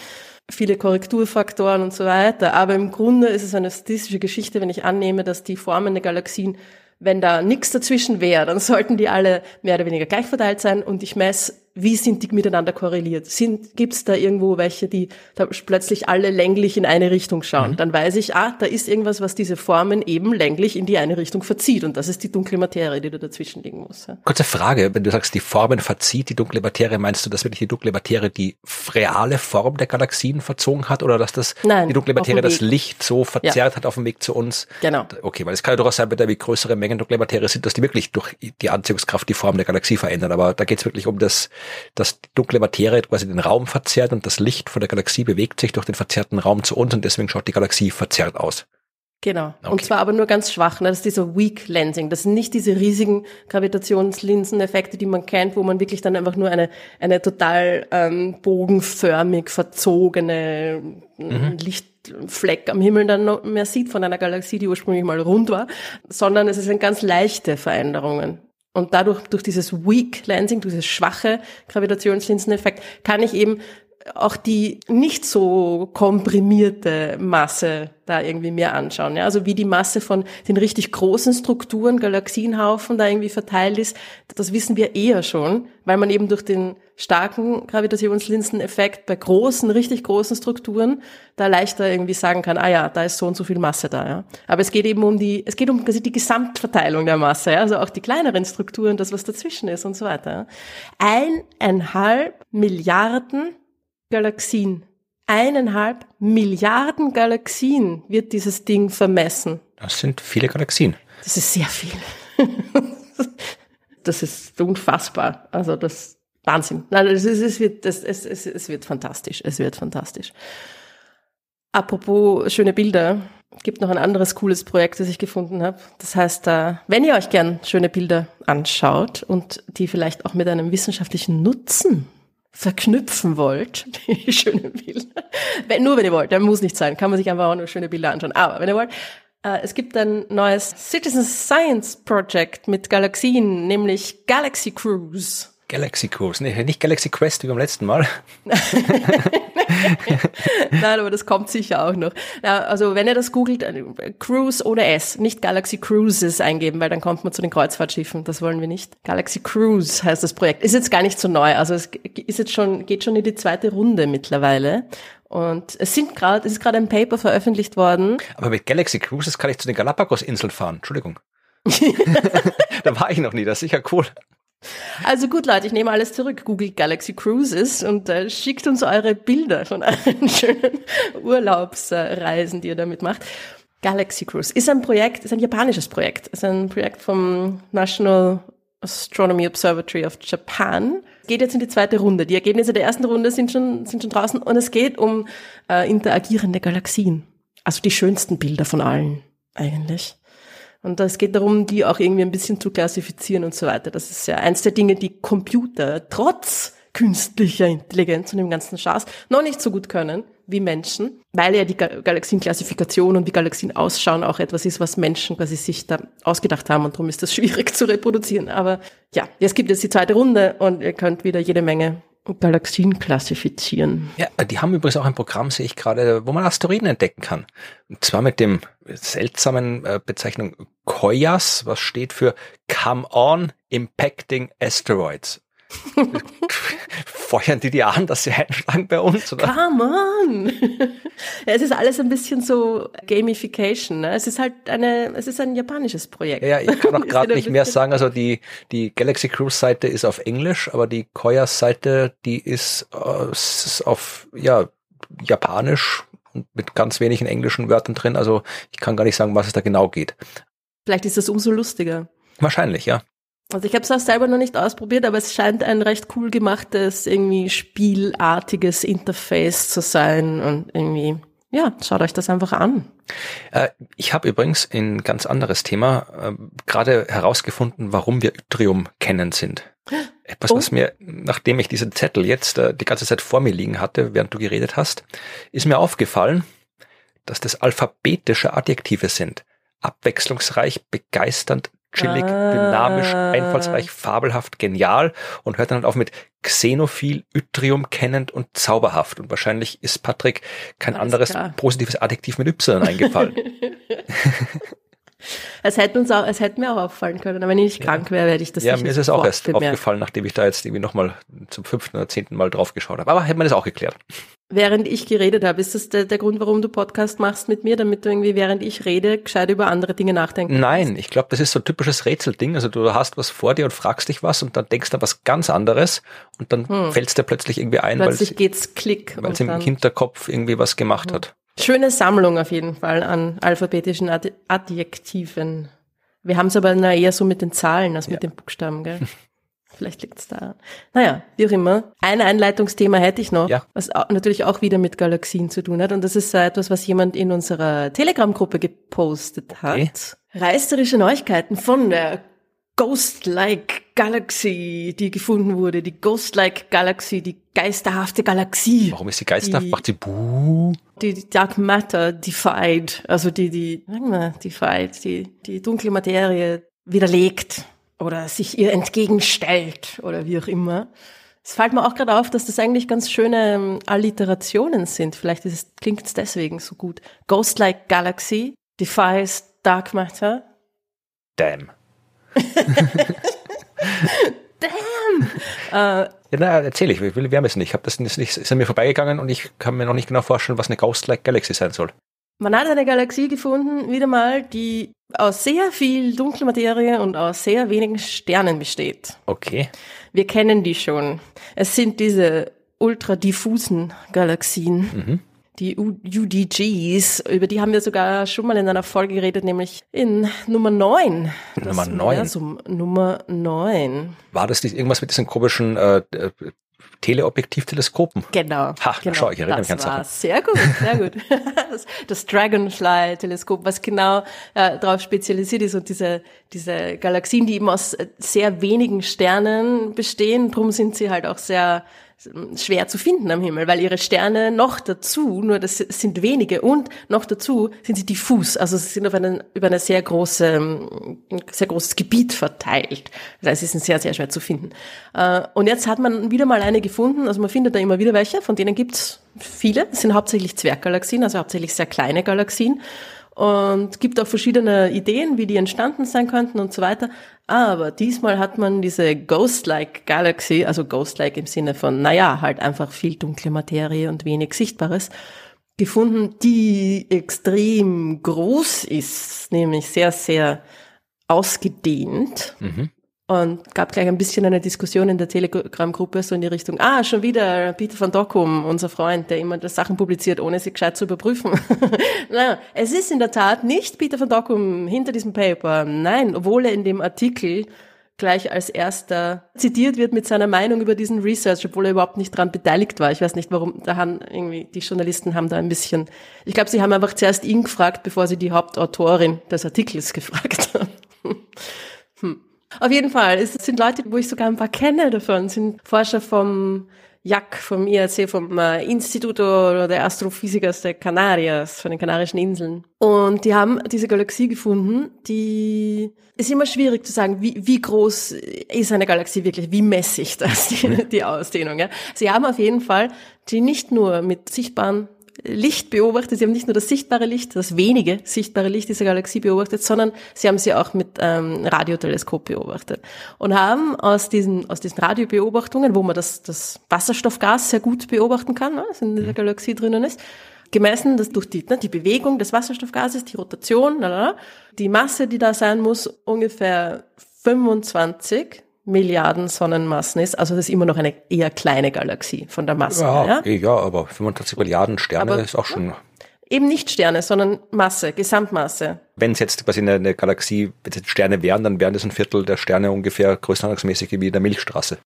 viele Korrekturfaktoren und so weiter. Aber im Grunde ist es eine statistische Geschichte, wenn ich annehme, dass die Formen der Galaxien, wenn da nichts dazwischen wäre, dann sollten die alle mehr oder weniger gleich verteilt sein und ich messe wie sind die miteinander korreliert? Sind, gibt's da irgendwo welche, die da plötzlich alle länglich in eine Richtung schauen? Mhm. Dann weiß ich, ah, da ist irgendwas, was diese Formen eben länglich in die eine Richtung verzieht. Und das ist die dunkle Materie, die da dazwischen liegen muss. Ja.
Kurze Frage, wenn du sagst, die Formen verzieht die dunkle Materie, meinst du, dass wirklich die dunkle Materie die reale Form der Galaxien verzogen hat oder dass das Nein, die dunkle Materie das Licht so verzerrt ja. hat auf dem Weg zu uns?
Genau.
Okay, weil es kann ja durchaus sein, wenn da wie größere Mengen dunkle Materie sind, dass die wirklich durch die Anziehungskraft die Form der Galaxie verändern. Aber da geht es wirklich um das dass die dunkle Materie quasi den Raum verzerrt und das Licht von der Galaxie bewegt sich durch den verzerrten Raum zu uns und deswegen schaut die Galaxie verzerrt aus.
Genau. Okay. Und zwar aber nur ganz schwach. Ne? Das ist dieser Weak Lensing. Das sind nicht diese riesigen Gravitationslinseneffekte, die man kennt, wo man wirklich dann einfach nur eine, eine total ähm, bogenförmig verzogene mhm. Lichtfleck am Himmel dann noch mehr sieht von einer Galaxie, die ursprünglich mal rund war, sondern es sind ganz leichte Veränderungen. Und dadurch, durch dieses Weak Lensing, durch dieses schwache Gravitationslinseneffekt, kann ich eben auch die nicht so komprimierte Masse da irgendwie mehr anschauen. Ja? Also wie die Masse von den richtig großen Strukturen, Galaxienhaufen da irgendwie verteilt ist, das wissen wir eher schon, weil man eben durch den starken Gravitationslinseneffekt bei großen, richtig großen Strukturen da leichter irgendwie sagen kann, ah ja, da ist so und so viel Masse da. Ja? Aber es geht eben um die, es geht um quasi die Gesamtverteilung der Masse, ja? also auch die kleineren Strukturen, das was dazwischen ist und so weiter. Eineinhalb Milliarden Galaxien. Eineinhalb Milliarden Galaxien wird dieses Ding vermessen.
Das sind viele Galaxien.
Das ist sehr viel. das ist unfassbar. Also das Wahnsinn. Nein, es, ist, es, wird, es, es, es wird fantastisch. Es wird fantastisch. Apropos schöne Bilder, gibt noch ein anderes cooles Projekt, das ich gefunden habe. Das heißt, äh, wenn ihr euch gern schöne Bilder anschaut und die vielleicht auch mit einem wissenschaftlichen Nutzen verknüpfen wollt, die schönen Bilder, wenn, nur wenn ihr wollt, dann muss nicht sein, kann man sich einfach auch nur schöne Bilder anschauen, aber wenn ihr wollt, äh, es gibt ein neues Citizen Science Project mit Galaxien, nämlich Galaxy Cruise.
Galaxy Cruise, nee, nicht Galaxy Quest wie beim letzten Mal.
Nein, aber das kommt sicher auch noch. Also wenn ihr das googelt, äh, Cruise ohne S, nicht Galaxy Cruises eingeben, weil dann kommt man zu den Kreuzfahrtschiffen. Das wollen wir nicht. Galaxy Cruise heißt das Projekt. Ist jetzt gar nicht so neu. Also es ist jetzt schon, geht schon in die zweite Runde mittlerweile. Und es sind gerade, es ist gerade ein Paper veröffentlicht worden.
Aber mit Galaxy Cruises kann ich zu den Galapagos-Inseln fahren. Entschuldigung. da war ich noch nie, das ist sicher cool.
Also gut, Leute, ich nehme alles zurück. Googelt Galaxy Cruises und äh, schickt uns eure Bilder von euren schönen Urlaubsreisen, die ihr damit macht. Galaxy Cruise ist ein Projekt, ist ein japanisches Projekt, ist ein Projekt vom National Astronomy Observatory of Japan. Geht jetzt in die zweite Runde. Die Ergebnisse der ersten Runde sind schon, sind schon draußen und es geht um äh, interagierende Galaxien. Also die schönsten Bilder von allen, eigentlich. Und es geht darum, die auch irgendwie ein bisschen zu klassifizieren und so weiter. Das ist ja eins der Dinge, die Computer trotz künstlicher Intelligenz und dem ganzen Schaß noch nicht so gut können wie Menschen, weil ja die Galaxienklassifikation und wie Galaxien ausschauen auch etwas ist, was Menschen quasi sich da ausgedacht haben und darum ist das schwierig zu reproduzieren. Aber ja, es gibt jetzt die zweite Runde und ihr könnt wieder jede Menge Galaxien klassifizieren.
Ja, die haben übrigens auch ein Programm, sehe ich gerade, wo man Asteroiden entdecken kann. Und zwar mit dem seltsamen äh, Bezeichnung COIAS, was steht für Come On Impacting Asteroids. Feuern die die an, dass sie einschlagen bei uns?
Oder? Come on! es ist alles ein bisschen so Gamification. Ne? Es ist halt eine, es ist ein japanisches Projekt.
Ja, ich kann auch gerade nicht mehr sagen. Also die, die Galaxy Cruise Seite ist auf Englisch, aber die Koya Seite, die ist, äh, ist auf, ja, Japanisch und mit ganz wenigen englischen Wörtern drin. Also ich kann gar nicht sagen, was es da genau geht.
Vielleicht ist das umso lustiger.
Wahrscheinlich, ja.
Also ich habe es auch selber noch nicht ausprobiert, aber es scheint ein recht cool gemachtes, irgendwie spielartiges Interface zu sein und irgendwie, ja, schaut euch das einfach an.
Äh, ich habe übrigens ein ganz anderes Thema äh, gerade herausgefunden, warum wir Yttrium kennen sind. Etwas, oh. was mir, nachdem ich diesen Zettel jetzt äh, die ganze Zeit vor mir liegen hatte, während du geredet hast, ist mir aufgefallen, dass das alphabetische Adjektive sind. Abwechslungsreich, begeisternd, chillig, ah. dynamisch, einfallsreich, fabelhaft, genial und hört dann halt auf mit xenophil, yttrium kennend und zauberhaft. Und wahrscheinlich ist Patrick kein Alles anderes klar. positives Adjektiv mit Y eingefallen.
Es hätte uns auch, es hätte mir auch auffallen können, aber wenn ich nicht ja. krank wäre, werde ich das
ja, nicht. Ja, mir ist es auch erst bemerkt. aufgefallen, nachdem ich da jetzt irgendwie nochmal zum fünften oder zehnten Mal drauf geschaut habe. Aber hätte man das auch geklärt
während ich geredet habe. Ist das der, der, Grund, warum du Podcast machst mit mir, damit du irgendwie während ich rede gescheit über andere Dinge nachdenken
Nein, ich glaube, das ist so ein typisches Rätselding. Also du hast was vor dir und fragst dich was und dann denkst du was ganz anderes und dann hm. fällt es dir plötzlich irgendwie ein,
weil geht's klick
weil es im Hinterkopf irgendwie was gemacht hm. hat.
Schöne Sammlung auf jeden Fall an alphabetischen Adjektiven. Wir haben es aber eher so mit den Zahlen als ja. mit den Buchstaben, gell? Vielleicht liegt es da. Naja, wie auch immer. Ein Einleitungsthema hätte ich noch, ja. was natürlich auch wieder mit Galaxien zu tun hat. Und das ist etwas, was jemand in unserer Telegram-Gruppe gepostet hat. Okay. Reißerische Neuigkeiten von der Ghost-like Galaxy, die gefunden wurde. Die Ghost-like Galaxy, die geisterhafte Galaxie.
Warum ist sie geisterhaft? Macht sie buh?
Die, die Dark Matter defied, also die, die, sagen wir, defied, die, die dunkle Materie widerlegt oder sich ihr entgegenstellt oder wie auch immer. Es fällt mir auch gerade auf, dass das eigentlich ganz schöne ähm, Alliterationen sind. Vielleicht klingt es deswegen so gut. Ghost-like Galaxy defies Dark Matter.
Damn.
Damn!
Äh, ja, na, erzähl ich, ich will, wir haben es nicht. Ich habe das nicht, ist an mir vorbeigegangen und ich kann mir noch nicht genau vorstellen, was eine Ghost-like Galaxy sein soll.
Man hat eine Galaxie gefunden, wieder mal, die aus sehr viel dunkler Materie und aus sehr wenigen Sternen besteht.
Okay.
Wir kennen die schon. Es sind diese ultra diffusen Galaxien. Mhm. Die UDGs, über die haben wir sogar schon mal in einer Folge geredet, nämlich in Nummer 9.
Nummer 9.
Nummer 9.
War das nicht irgendwas mit diesen komischen äh, äh Teleobjektivteleskopen.
Genau.
Ha,
genau.
schau, ich erinnere
das
mich ganz
war Sehr gut, sehr gut. Das, das Dragonfly-Teleskop, was genau äh, darauf spezialisiert ist und diese, diese Galaxien, die eben aus sehr wenigen Sternen bestehen, drum sind sie halt auch sehr schwer zu finden am Himmel, weil ihre Sterne noch dazu, nur das sind wenige und noch dazu sind sie diffus, also sie sind auf einen, über eine sehr große, sehr großes Gebiet verteilt. Das heißt, sie sind sehr, sehr schwer zu finden. Äh, und jetzt hat man wieder mal eine gefunden, also man findet da immer wieder welche, von denen gibt's viele, das sind hauptsächlich Zwerggalaxien, also hauptsächlich sehr kleine Galaxien und gibt auch verschiedene Ideen, wie die entstanden sein könnten und so weiter. Aber diesmal hat man diese Ghost-like Galaxy, also Ghost-like im Sinne von, naja, halt einfach viel dunkle Materie und wenig Sichtbares, gefunden, die extrem groß ist, nämlich sehr, sehr ausgedehnt. Mhm. Und gab gleich ein bisschen eine Diskussion in der Telegram-Gruppe, so in die Richtung, ah, schon wieder Peter van Dockum, unser Freund, der immer das Sachen publiziert, ohne sie gescheit zu überprüfen. naja, es ist in der Tat nicht Peter van Dockum hinter diesem Paper. Nein, obwohl er in dem Artikel gleich als erster zitiert wird mit seiner Meinung über diesen Research, obwohl er überhaupt nicht daran beteiligt war. Ich weiß nicht, warum, da haben irgendwie, die Journalisten haben da ein bisschen, ich glaube, sie haben einfach zuerst ihn gefragt, bevor sie die Hauptautorin des Artikels gefragt haben. Auf jeden Fall, es sind Leute, wo ich sogar ein paar kenne davon, sind Forscher vom JAC, vom IAC, vom äh, Instituto de Astrophysikas de Canarias, von den Kanarischen Inseln. Und die haben diese Galaxie gefunden, die ist immer schwierig zu sagen, wie, wie groß ist eine Galaxie wirklich, wie messig das die, die Ausdehnung. Ja? Sie haben auf jeden Fall die nicht nur mit sichtbaren Licht beobachtet. Sie haben nicht nur das sichtbare Licht, das wenige sichtbare Licht dieser Galaxie beobachtet, sondern sie haben sie auch mit ähm, Radioteleskop beobachtet und haben aus diesen aus diesen Radiobeobachtungen, wo man das das Wasserstoffgas sehr gut beobachten kann, ne, das in dieser mhm. Galaxie drinnen ist, gemessen, dass durch die, ne, die Bewegung des Wasserstoffgases, die Rotation, lalala, die Masse, die da sein muss, ungefähr 25 Milliarden Sonnenmassen ist. Also das ist immer noch eine eher kleine Galaxie von der Masse.
Ja, ja? ja aber 25 Milliarden Sterne aber, ist auch schon. Ja,
eben nicht Sterne, sondern Masse, Gesamtmasse.
Wenn es jetzt quasi eine, eine Galaxie, wenn es Sterne wären, dann wären das ein Viertel der Sterne ungefähr größtenteilsmäßig wie der Milchstraße.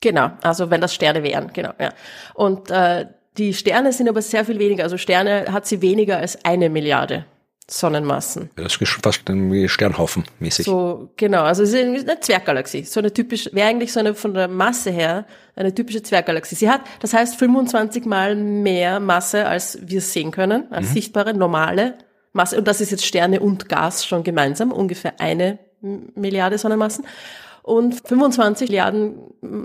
Genau, also wenn das Sterne wären, genau, ja. Und äh, die Sterne sind aber sehr viel weniger. Also Sterne hat sie weniger als eine Milliarde. Sonnenmassen.
Das ist fast wie Sternhaufen mäßig.
So, genau. Also es ist eine Zwerggalaxie. So eine typisch, wäre eigentlich so eine von der Masse her eine typische Zwerggalaxie. Sie hat, das heißt, 25 mal mehr Masse, als wir sehen können, als mhm. sichtbare, normale Masse. Und das ist jetzt Sterne und Gas schon gemeinsam, ungefähr eine Milliarde Sonnenmassen und 25 Milliarden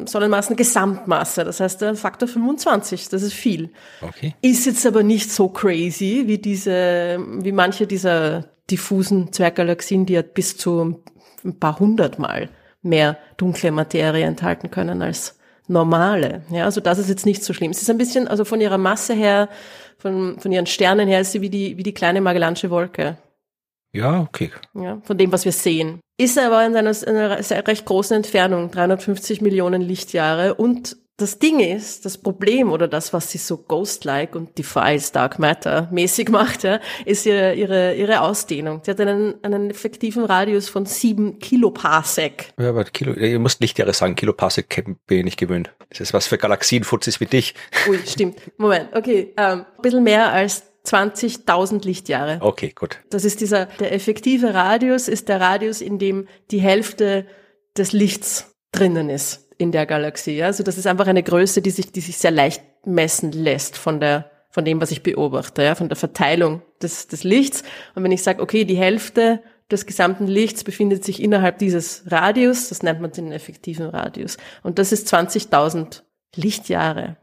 Sonnenmassen Gesamtmasse. Das heißt, der Faktor 25, das ist viel.
Okay.
Ist jetzt aber nicht so crazy wie diese, wie manche dieser diffusen Zwerggalaxien, die ja bis zu ein paar hundertmal mehr dunkle Materie enthalten können als normale. Ja, also das ist jetzt nicht so schlimm. Es ist ein bisschen, also von ihrer Masse her, von, von ihren Sternen her ist sie wie die, wie die kleine Magellansche Wolke.
Ja, okay.
Ja, von dem, was wir sehen. Ist aber in einer, in einer recht großen Entfernung, 350 Millionen Lichtjahre. Und das Ding ist, das Problem oder das, was sie so Ghost-like und Defies Dark Matter mäßig macht, ja, ist ihre, ihre, ihre Ausdehnung. Sie hat einen, einen effektiven Radius von sieben Kiloparsec.
Ja, aber Kilo, ihr müsst Lichtjahre sagen, Kiloparsec bin ich nicht gewöhnt. Das ist was für Galaxienfutzis wie dich.
Ui, stimmt. Moment, okay. Ähm, ein bisschen mehr als 20.000 Lichtjahre.
Okay, gut.
Das ist dieser, der effektive Radius ist der Radius, in dem die Hälfte des Lichts drinnen ist in der Galaxie. Also das ist einfach eine Größe, die sich, die sich sehr leicht messen lässt von der, von dem, was ich beobachte, ja, von der Verteilung des, des Lichts. Und wenn ich sage, okay, die Hälfte des gesamten Lichts befindet sich innerhalb dieses Radius, das nennt man den effektiven Radius. Und das ist 20.000 Lichtjahre.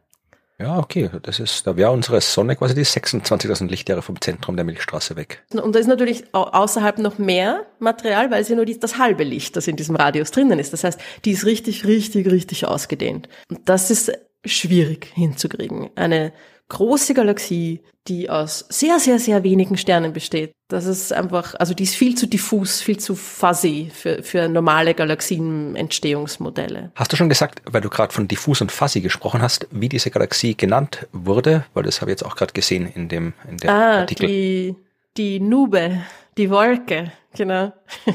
Ja, okay, das ist, da wäre unsere Sonne quasi die 26.000 Lichtjahre vom Zentrum der Milchstraße weg.
Und da ist natürlich außerhalb noch mehr Material, weil es ja nur die, das halbe Licht, das in diesem Radius drinnen ist. Das heißt, die ist richtig, richtig, richtig ausgedehnt. Und das ist schwierig hinzukriegen. Eine große Galaxie, die aus sehr, sehr, sehr wenigen Sternen besteht. Das ist einfach, also die ist viel zu diffus, viel zu fuzzy für, für normale Galaxienentstehungsmodelle.
Hast du schon gesagt, weil du gerade von diffus und fuzzy gesprochen hast, wie diese Galaxie genannt wurde? Weil das habe ich jetzt auch gerade gesehen in dem in der ah, Artikel.
Die, die Nube, die Wolke, genau.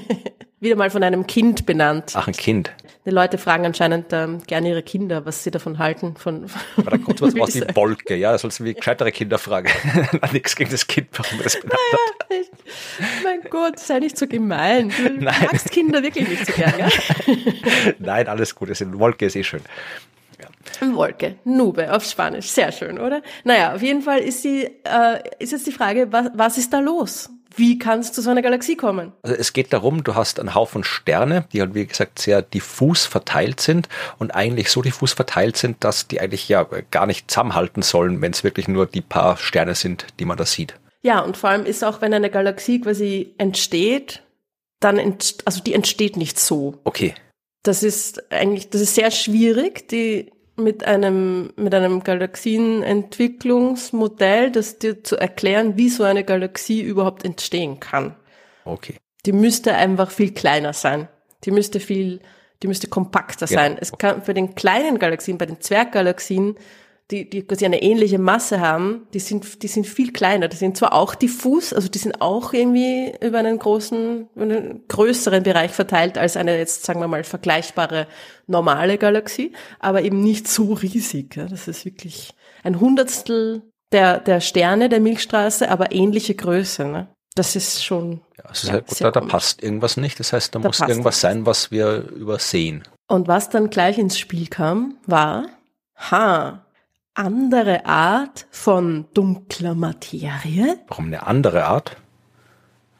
Wieder mal von einem Kind benannt.
Ach, ein Kind.
Die Leute fragen anscheinend ähm, gerne ihre Kinder, was sie davon halten. Von,
Aber da kommt was aus wie Wolke, ja, das sollst du wie gescheitere Kinder fragen. Nichts gegen das Kind, warum das benannt naja,
hat. mein Gott, sei nicht so gemein. Du Nein. magst Kinder wirklich nicht so gern, ja?
Nein, alles gut. Wolke ist eh schön.
Ja. Wolke, Nube auf Spanisch, sehr schön, oder? Naja, auf jeden Fall ist, die, äh, ist jetzt die Frage, was, was ist da los? Wie kann es zu so einer Galaxie kommen?
Also es geht darum, du hast einen Haufen Sterne, die halt wie gesagt sehr diffus verteilt sind und eigentlich so diffus verteilt sind, dass die eigentlich ja gar nicht zusammenhalten sollen, wenn es wirklich nur die paar Sterne sind, die man da sieht.
Ja, und vor allem ist auch, wenn eine Galaxie quasi entsteht, dann, ent, also die entsteht nicht so.
Okay.
Das ist eigentlich, das ist sehr schwierig, die mit einem, mit einem Galaxienentwicklungsmodell, das dir zu erklären, wie so eine Galaxie überhaupt entstehen kann.
Okay.
Die müsste einfach viel kleiner sein. Die müsste viel, Die müsste kompakter
Genau.
sein. Es kann für den kleinen Galaxien, bei den Zwerggalaxien, die, die quasi eine ähnliche Masse haben, die sind, die sind viel kleiner. Die sind zwar auch diffus, also die sind auch irgendwie über einen großen, über einen größeren Bereich verteilt als eine jetzt, sagen wir mal, vergleichbare normale Galaxie, aber eben nicht so riesig. Ja. Das ist wirklich ein Hundertstel der, der Sterne der Milchstraße, aber ähnliche Größe. Ne? Das ist schon.
Ja, ist
Ja,
halt da, da passt irgendwas nicht. Das heißt, da,
Da
muss irgendwas
was.
sein, was wir übersehen.
Und was dann gleich ins Spiel kam, war, ha, andere Art von dunkler Materie.
Warum eine andere Art?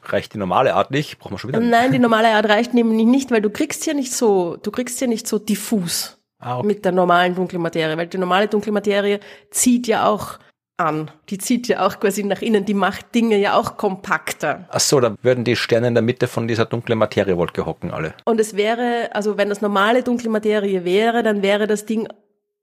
Reicht die normale Art nicht? Brauchen wir schon wieder.
Nein, die normale Art reicht nämlich nicht, weil du kriegst ja nicht so, du kriegst ja nicht so diffus
Ah, okay.
mit der normalen dunklen Materie, weil die normale dunkle Materie zieht ja auch an. Die zieht ja auch quasi nach innen, die macht Dinge ja auch kompakter.
Ach so, dann würden die Sterne in der Mitte von dieser dunklen Materiewolke hocken alle.
Und es wäre, also wenn das normale dunkle Materie wäre, dann wäre das Ding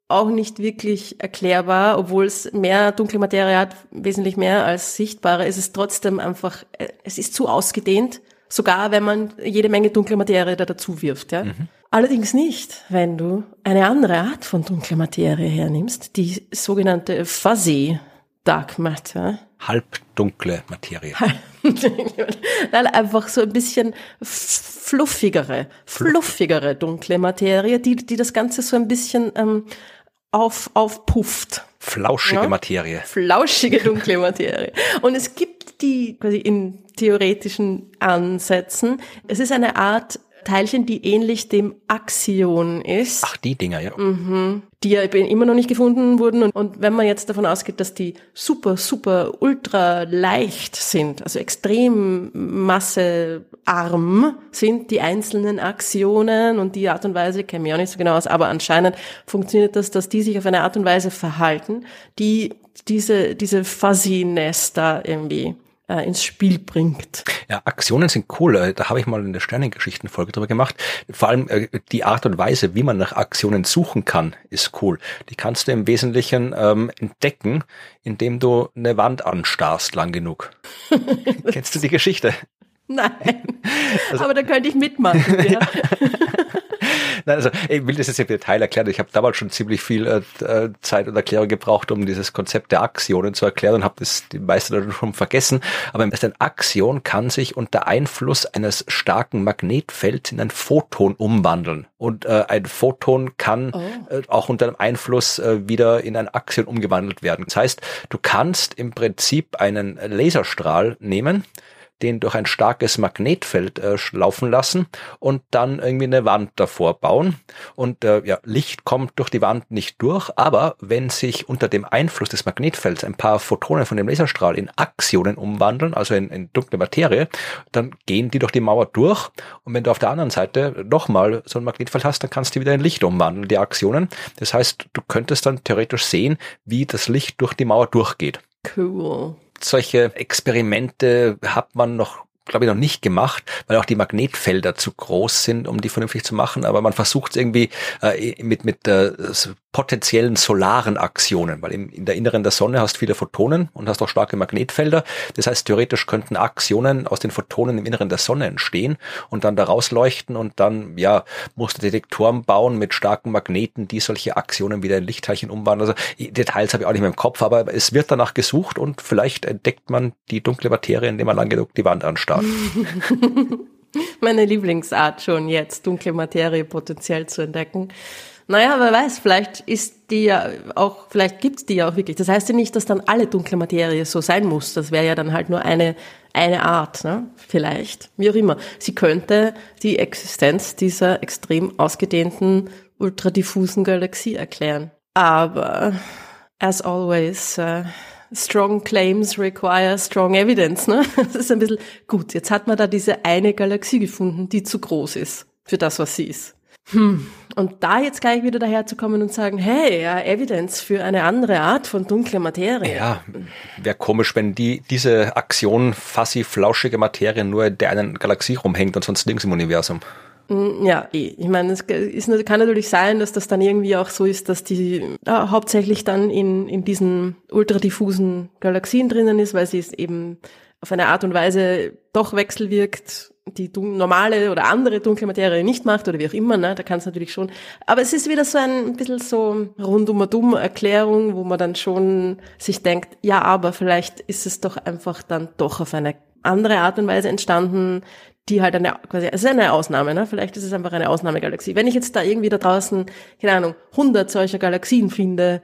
auch nicht wirklich erklärbar, obwohl es mehr dunkle Materie hat, wesentlich mehr als sichtbare, ist es trotzdem einfach, äh, es ist zu ausgedehnt, sogar wenn man jede Menge dunkle Materie da dazu wirft, ja. Allerdings nicht, wenn du eine andere Art von dunkler Materie hernimmst, die sogenannte Fuzzy Dark Matter.
Halbdunkle Materie.
Nein, einfach so ein bisschen fluffigere, fluffigere dunkle Materie, die, die das Ganze so ein bisschen ähm, auf, aufpufft.
Flauschige
Ja.
Materie.
Flauschige dunkle Materie. Und es gibt die quasi in theoretischen Ansätzen. Es ist eine Art Teilchen, die ähnlich dem Axion ist.
Ach, die Dinger, ja.
die ja eben immer noch nicht gefunden wurden. Und, und wenn man jetzt davon ausgeht, dass die super, super, ultra leicht sind, also extrem massearm sind, die einzelnen Aktionen und die Art und Weise, kenne mich auch nicht so genau aus, aber anscheinend funktioniert das, dass die sich auf eine Art und Weise verhalten, die diese, diese Fuzziness da irgendwie äh, ins Spiel bringt.
Ja, Aktionen sind cool. Äh, Da habe ich mal eine Sternengeschichten-Folge drüber gemacht. Vor allem äh, die Art und Weise, wie man nach Aktionen suchen kann, ist cool. Die kannst du im Wesentlichen ähm, entdecken, indem du eine Wand anstarrst lang genug. Kennst du die Geschichte?
Nein, aber da könnte ich mitmachen. Ja.
Nein, also ich will das jetzt im Detail erklären. Ich habe damals schon ziemlich viel äh, äh, Zeit und Erklärung gebraucht, um dieses Konzept der Aktionen zu erklären und habe das die meisten dann schon vergessen. Aber ein Aktion kann sich unter Einfluss eines starken Magnetfelds in ein Photon umwandeln. Und äh, ein Photon kann
Oh.
äh, auch unter dem Einfluss äh, wieder in ein Aktion umgewandelt werden. Das heißt, du kannst im Prinzip einen Laserstrahl nehmen, den durch ein starkes Magnetfeld äh, laufen lassen und dann irgendwie eine Wand davor bauen. Und äh, ja, Licht kommt durch die Wand nicht durch, aber wenn sich unter dem Einfluss des Magnetfelds ein paar Photonen von dem Laserstrahl in Aktionen umwandeln, also in, in dunkle Materie, dann gehen die durch die Mauer durch. Und wenn du auf der anderen Seite nochmal so ein Magnetfeld hast, dann kannst du wieder in Licht umwandeln, die Aktionen. Das heißt, du könntest dann theoretisch sehen, wie das Licht durch die Mauer durchgeht
Cool.
Solche Experimente hat man noch glaube ich, noch nicht gemacht, weil auch die Magnetfelder zu groß sind, um die vernünftig zu machen. Aber man versucht irgendwie äh, mit, mit äh, potenziellen solaren Aktionen, weil im, in der Inneren der Sonne hast viele Photonen und hast auch starke Magnetfelder. Das heißt, theoretisch könnten Aktionen aus den Photonen im Inneren der Sonne entstehen und dann da rausleuchten und dann, ja, musst du Detektoren bauen mit starken Magneten, die solche Aktionen wieder in Lichtteilchen umwandeln. Also Details habe ich auch nicht mehr im Kopf, aber es wird danach gesucht und vielleicht entdeckt man die dunkle Materie, indem man lang genug die Wand anstarrt.
Meine Lieblingsart schon jetzt, dunkle Materie potenziell zu entdecken. Naja, wer weiß, vielleicht ist die ja auch, vielleicht gibt's die ja auch wirklich. Das heißt ja nicht, dass dann alle dunkle Materie so sein muss. Das wäre ja dann halt nur eine, eine Art, ne? Vielleicht. Wie auch immer. Sie könnte die Existenz dieser extrem ausgedehnten, ultradiffusen Galaxie erklären. Aber, as always, äh, strong claims require strong evidence, ne? Das ist ein bisschen, gut, jetzt hat man da diese eine Galaxie gefunden, die zu groß ist für das, was sie ist. Hm. Und da jetzt gleich wieder daherzukommen und sagen, hey, ja, Evidence für eine andere Art von dunkler Materie.
Ja, wäre komisch, wenn die diese Aktion fassi flauschige Materie nur in der einen Galaxie rumhängt und sonst nirgends im Universum.
Ja, eh. ich meine, es ist, kann natürlich sein, dass das dann irgendwie auch so ist, dass die äh, hauptsächlich dann in, in diesen ultradiffusen Galaxien drinnen ist, weil sie es eben auf eine Art und Weise doch wechselwirkt, die normale oder andere dunkle Materie nicht macht oder wie auch immer, ne? da kann es natürlich schon. Aber es ist wieder so ein bisschen so rundum Erklärung, wo man dann schon sich denkt, ja, aber vielleicht ist es doch einfach dann doch auf eine andere Art und Weise entstanden, die halt eine, quasi, es ist eine Ausnahme, ne? Vielleicht ist es einfach eine Ausnahmegalaxie. Wenn ich jetzt da irgendwie da draußen, keine Ahnung, 100 solcher Galaxien finde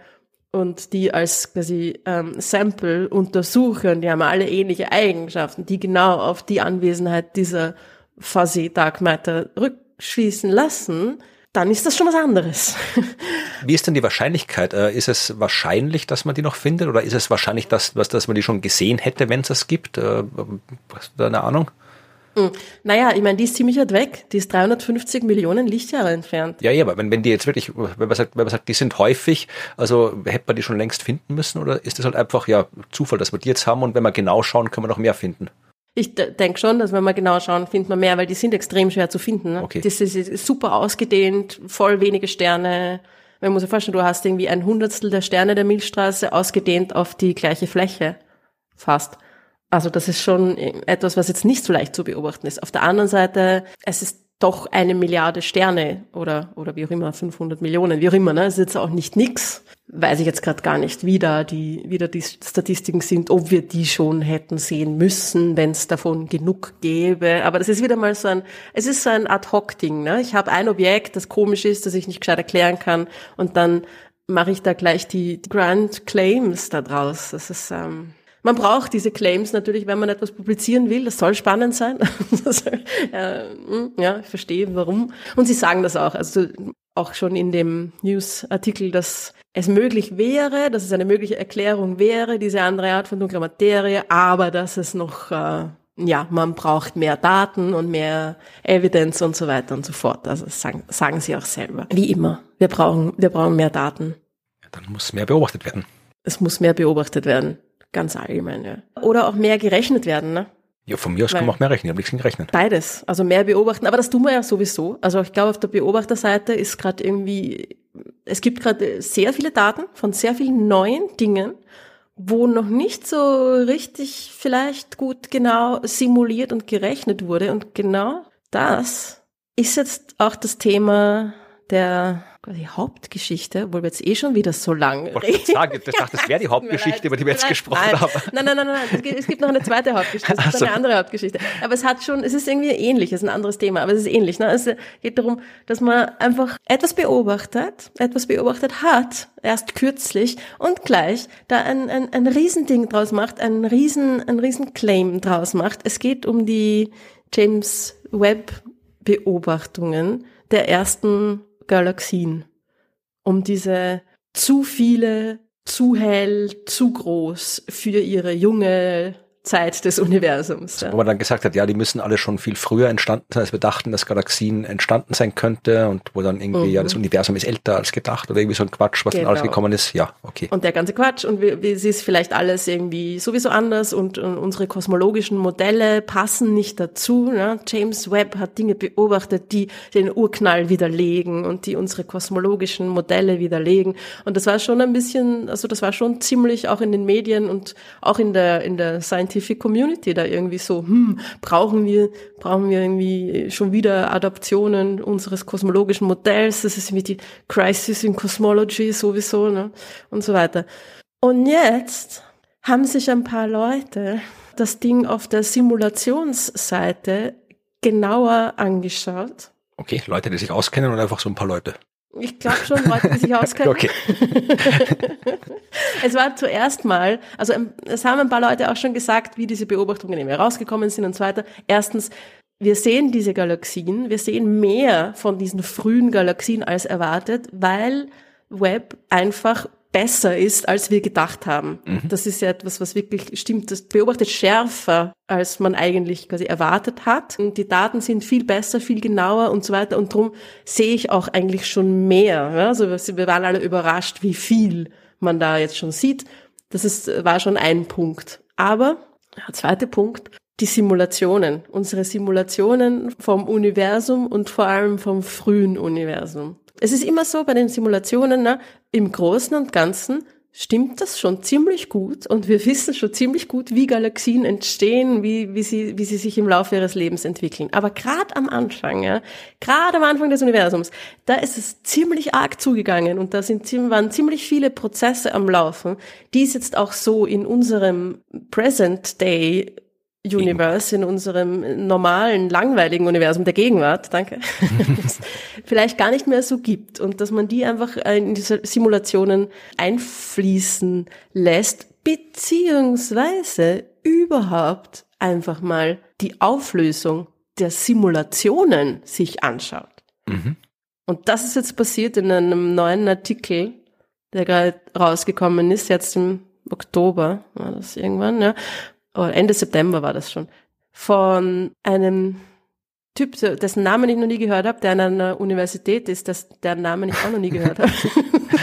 und die als quasi ähm, Sample untersuche und die haben alle ähnliche Eigenschaften, die genau auf die Anwesenheit dieser Fuzzy Dark Matter rückschließen lassen, dann ist das schon was anderes.
Wie ist denn die Wahrscheinlichkeit? Äh, ist es wahrscheinlich, dass man die noch findet oder ist es wahrscheinlich, dass, dass man die schon gesehen hätte, wenn es es gibt? Äh, hast du da eine Ahnung?
Hm. Naja, ich meine, die ist ziemlich weit weg. Die ist 350 Millionen Lichtjahre entfernt.
Ja, ja, aber wenn, wenn die jetzt wirklich, wenn man, sagt, wenn man sagt, die sind häufig, also hätte man die schon längst finden müssen oder ist das halt einfach ja Zufall, dass wir die jetzt haben und wenn wir genau schauen, können wir noch mehr finden?
Ich denke schon, dass wenn wir genau schauen, findet man mehr, weil die sind extrem schwer zu finden. Ne? Okay. Das ist, ist super ausgedehnt, voll wenige Sterne. Man muss sich vorstellen, du hast irgendwie ein Hundertstel der Sterne der Milchstraße ausgedehnt auf die gleiche Fläche. Fast. Also das ist schon etwas, was jetzt nicht so leicht zu beobachten ist. Auf der anderen Seite, es ist doch eine Milliarde Sterne oder, oder wie auch immer, 500 Millionen, wie auch immer, ne? Das ist jetzt auch nicht nix. Weiß ich jetzt gerade gar nicht, wie da die, wie da die Statistiken sind, ob wir die schon hätten sehen müssen, wenn es davon genug gäbe. Aber das ist wieder mal so ein, es ist so ein Ad-Hoc-Ding, ne? Ich habe ein Objekt, das komisch ist, das ich nicht gescheit erklären kann und dann mache ich da gleich die Grand Claims da draus. Das ist, ähm, man braucht diese Claims natürlich, wenn man etwas publizieren will. Das soll spannend sein. Hm, ja, ich verstehe warum. Und sie sagen das auch. Also auch schon in dem Newsartikel, dass es möglich wäre, dass es eine mögliche Erklärung wäre, diese andere Art von dunkler Materie, aber dass es noch, äh, ja, man braucht mehr Daten und mehr Evidence und so weiter und so fort. Also sagen, sagen sie auch selber. Wie immer. Wir brauchen, wir brauchen mehr Daten.
Dann muss mehr beobachtet werden.
Es muss mehr beobachtet werden. Ganz allgemein, ja. Oder auch mehr gerechnet werden, ne?
Ja, von mir aus Weil kann man auch mehr rechnen. Ich habe nichts gerechnet.
Beides. Also mehr beobachten. Aber das tun wir ja sowieso. Also ich glaube, auf der Beobachterseite ist gerade irgendwie, es gibt gerade sehr viele Daten von sehr vielen neuen Dingen, wo noch nicht so richtig vielleicht gut genau simuliert und gerechnet wurde. Und genau das ist jetzt auch das Thema der die Hauptgeschichte, obwohl wir jetzt eh schon wieder so lang
reden. Ich sagen, ich dachte, das wäre die Hauptgeschichte, über die wir jetzt gesprochen
nein.
haben.
Nein, nein, nein, nein, es gibt noch eine zweite Hauptgeschichte, es gibt also. eine andere Hauptgeschichte. Aber es hat schon, es ist irgendwie ähnlich, es ist ein anderes Thema, aber es ist ähnlich. Ne? Es geht darum, dass man einfach etwas beobachtet, etwas beobachtet hat, erst kürzlich und gleich da ein, ein, ein Riesending draus macht, ein riesen, ein riesen Claim draus macht. Es geht um die James Webb Beobachtungen der ersten Galaxien, um diese zu viele, zu hell, zu groß für ihre junge Zeit des Universums.
Ja. Wo man dann gesagt hat, ja, die müssen alle schon viel früher entstanden sein, als wir dachten, dass Galaxien entstanden sein könnte und wo dann irgendwie, mhm. ja, das Universum ist älter als gedacht oder irgendwie so ein Quatsch, was genau. dann alles genau. gekommen ist. Ja, okay.
Und der ganze Quatsch und wie, wie, es ist vielleicht alles irgendwie sowieso anders und, und unsere kosmologischen Modelle passen nicht dazu. Ne? James Webb hat Dinge beobachtet, die den Urknall widerlegen und die unsere kosmologischen Modelle widerlegen. Und das war schon ein bisschen, also das war schon ziemlich auch in den Medien und auch in der, in der Scientific Scientific Community da irgendwie so, hm, brauchen wir, brauchen wir irgendwie schon wieder Adaptionen unseres kosmologischen Modells, das ist wie die Crisis in Cosmology sowieso, ne, und so weiter. Und jetzt haben sich ein paar Leute das Ding auf der Simulationsseite genauer angeschaut.
Okay, Leute, die sich auskennen und einfach so ein paar Leute.
Ich glaube schon, Leute, die sich auskennen.
okay.
es war zuerst mal, also ähm, es haben ein paar Leute auch schon gesagt, wie diese Beobachtungen eben herausgekommen sind und so weiter. Erstens, wir sehen diese Galaxien, wir sehen mehr von diesen frühen Galaxien als erwartet, weil Webb einfach besser ist, als wir gedacht haben. Mhm. Das ist ja etwas, was wirklich stimmt. Das beobachtet schärfer, als man eigentlich quasi erwartet hat. Und die Daten sind viel besser, viel genauer und so weiter. Und darum sehe ich auch eigentlich schon mehr. Also wir waren alle überrascht, wie viel man da jetzt schon sieht. Das ist, war schon ein Punkt. Aber, der zweite Punkt, die Simulationen, unsere Simulationen vom Universum und vor allem vom frühen Universum. Es ist immer so bei den Simulationen, ne, im Großen und Ganzen stimmt das schon ziemlich gut und wir wissen schon ziemlich gut, wie Galaxien entstehen, wie, wie, sie, wie sie sich im Laufe ihres Lebens entwickeln. Aber gerade am Anfang, ja, gerade am Anfang des Universums, da ist es ziemlich arg zugegangen und da sind, waren ziemlich viele Prozesse am Laufen, die es jetzt auch so in unserem Present Day Universe, in unserem normalen, langweiligen Universum der Gegenwart, danke, vielleicht gar nicht mehr so gibt und dass man die einfach in diese Simulationen einfließen lässt, beziehungsweise überhaupt einfach mal die Auflösung der Simulationen sich anschaut. Mhm. Und das ist jetzt passiert in einem neuen Artikel, der gerade rausgekommen ist, jetzt im Oktober, war das irgendwann, ja, oder Ende September war das schon, von einem Typ, dessen Namen ich noch nie gehört habe, der an einer Universität ist, das, deren Namen ich auch noch nie gehört habe.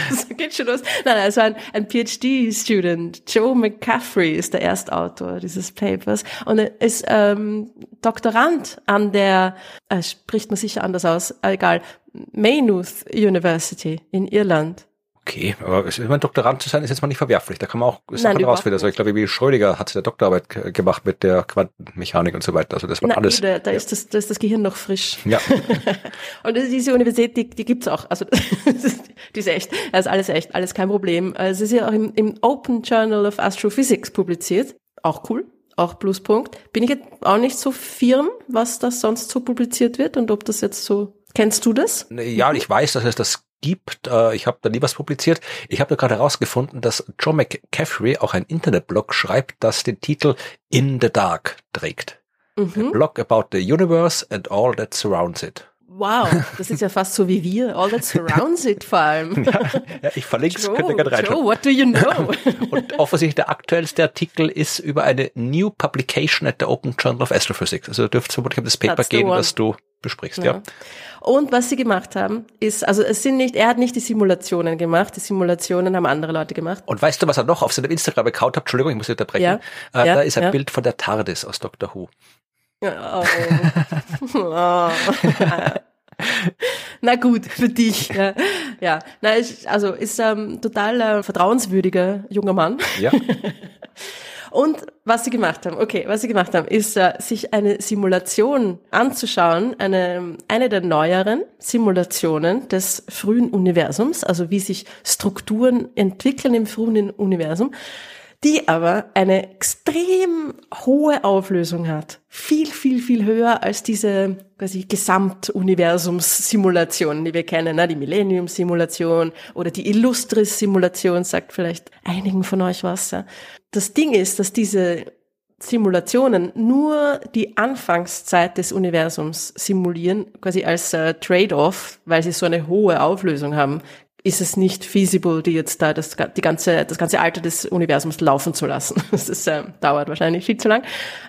das geht schon los. Nein, also ein, ein PhD-Student, Joe McCaffrey ist der Erstautor dieses Papers und er ist ähm, Doktorand an der, äh, spricht man sicher anders aus, egal, Maynooth University in Irland.
Okay, aber meine, Doktorand zu sein ist jetzt mal nicht verwerflich. Da kann man auch Sachen Nein, rausfinden. Also ich glaube, wie Schrödinger hat der Doktorarbeit gemacht mit der Quantenmechanik und so weiter. Also das war alles.
Da, da, ja. ist das, da ist das Gehirn noch frisch.
Ja.
und diese Universität, die, die gibt's auch. Also die ist echt. Das ist alles echt, alles kein Problem. Also es ist ja auch im, im Open Journal of Astrophysics publiziert. Auch cool auch Pluspunkt. Bin ich jetzt auch nicht so firm, was das sonst so publiziert wird und ob das jetzt so. Kennst du das?
Ja, ich weiß, dass es das gibt. Äh, ich habe da nie was publiziert. Ich habe da gerade herausgefunden, dass John McCaffrey auch ein Internetblog schreibt, das den Titel In the Dark trägt. Mhm. Blog about the universe and all that surrounds it.
Wow, das ist ja fast so wie wir. All that surrounds it vor allem.
Ja, ja ich verlinke es, könnt ihr gerne reinschauen.
Joe, what do you know?
Und offensichtlich der aktuellste Artikel ist über eine New Publication at the Open Journal of Astrophysics. Also dürfte es vermutlich um das Paper gehen, was du besprichst, ja. ja.
Und was sie gemacht haben, ist, also es sind nicht, er hat nicht die Simulationen gemacht, die Simulationen haben andere Leute gemacht.
Und weißt du, was er noch auf seinem Instagram-Account hat? Entschuldigung, ich muss unterbrechen. Ja, äh, ja, da ist ein ja. Bild von der TARDIS aus Doctor Who. Oh.
oh. Na gut, für dich. Ja, ja. Na, ich, also ist ähm, total äh, vertrauenswürdiger junger Mann.
Ja.
Und was sie gemacht haben, okay, was sie gemacht haben, ist, äh, sich eine Simulation anzuschauen, eine, eine der neueren Simulationen des frühen Universums, also wie sich Strukturen entwickeln im frühen Universum die aber eine extrem hohe Auflösung hat. Viel, viel, viel höher als diese quasi Gesamtuniversums-Simulation, die wir kennen, ne? die Millennium-Simulation oder die Illustris-Simulation, sagt vielleicht einigen von euch was. Ja? Das Ding ist, dass diese Simulationen nur die Anfangszeit des Universums simulieren, quasi als äh, Trade-off, weil sie so eine hohe Auflösung haben, ist es nicht feasible, die jetzt da das, die ganze, das ganze Alter des Universums laufen zu lassen. Das ist, äh, dauert wahrscheinlich viel zu lang.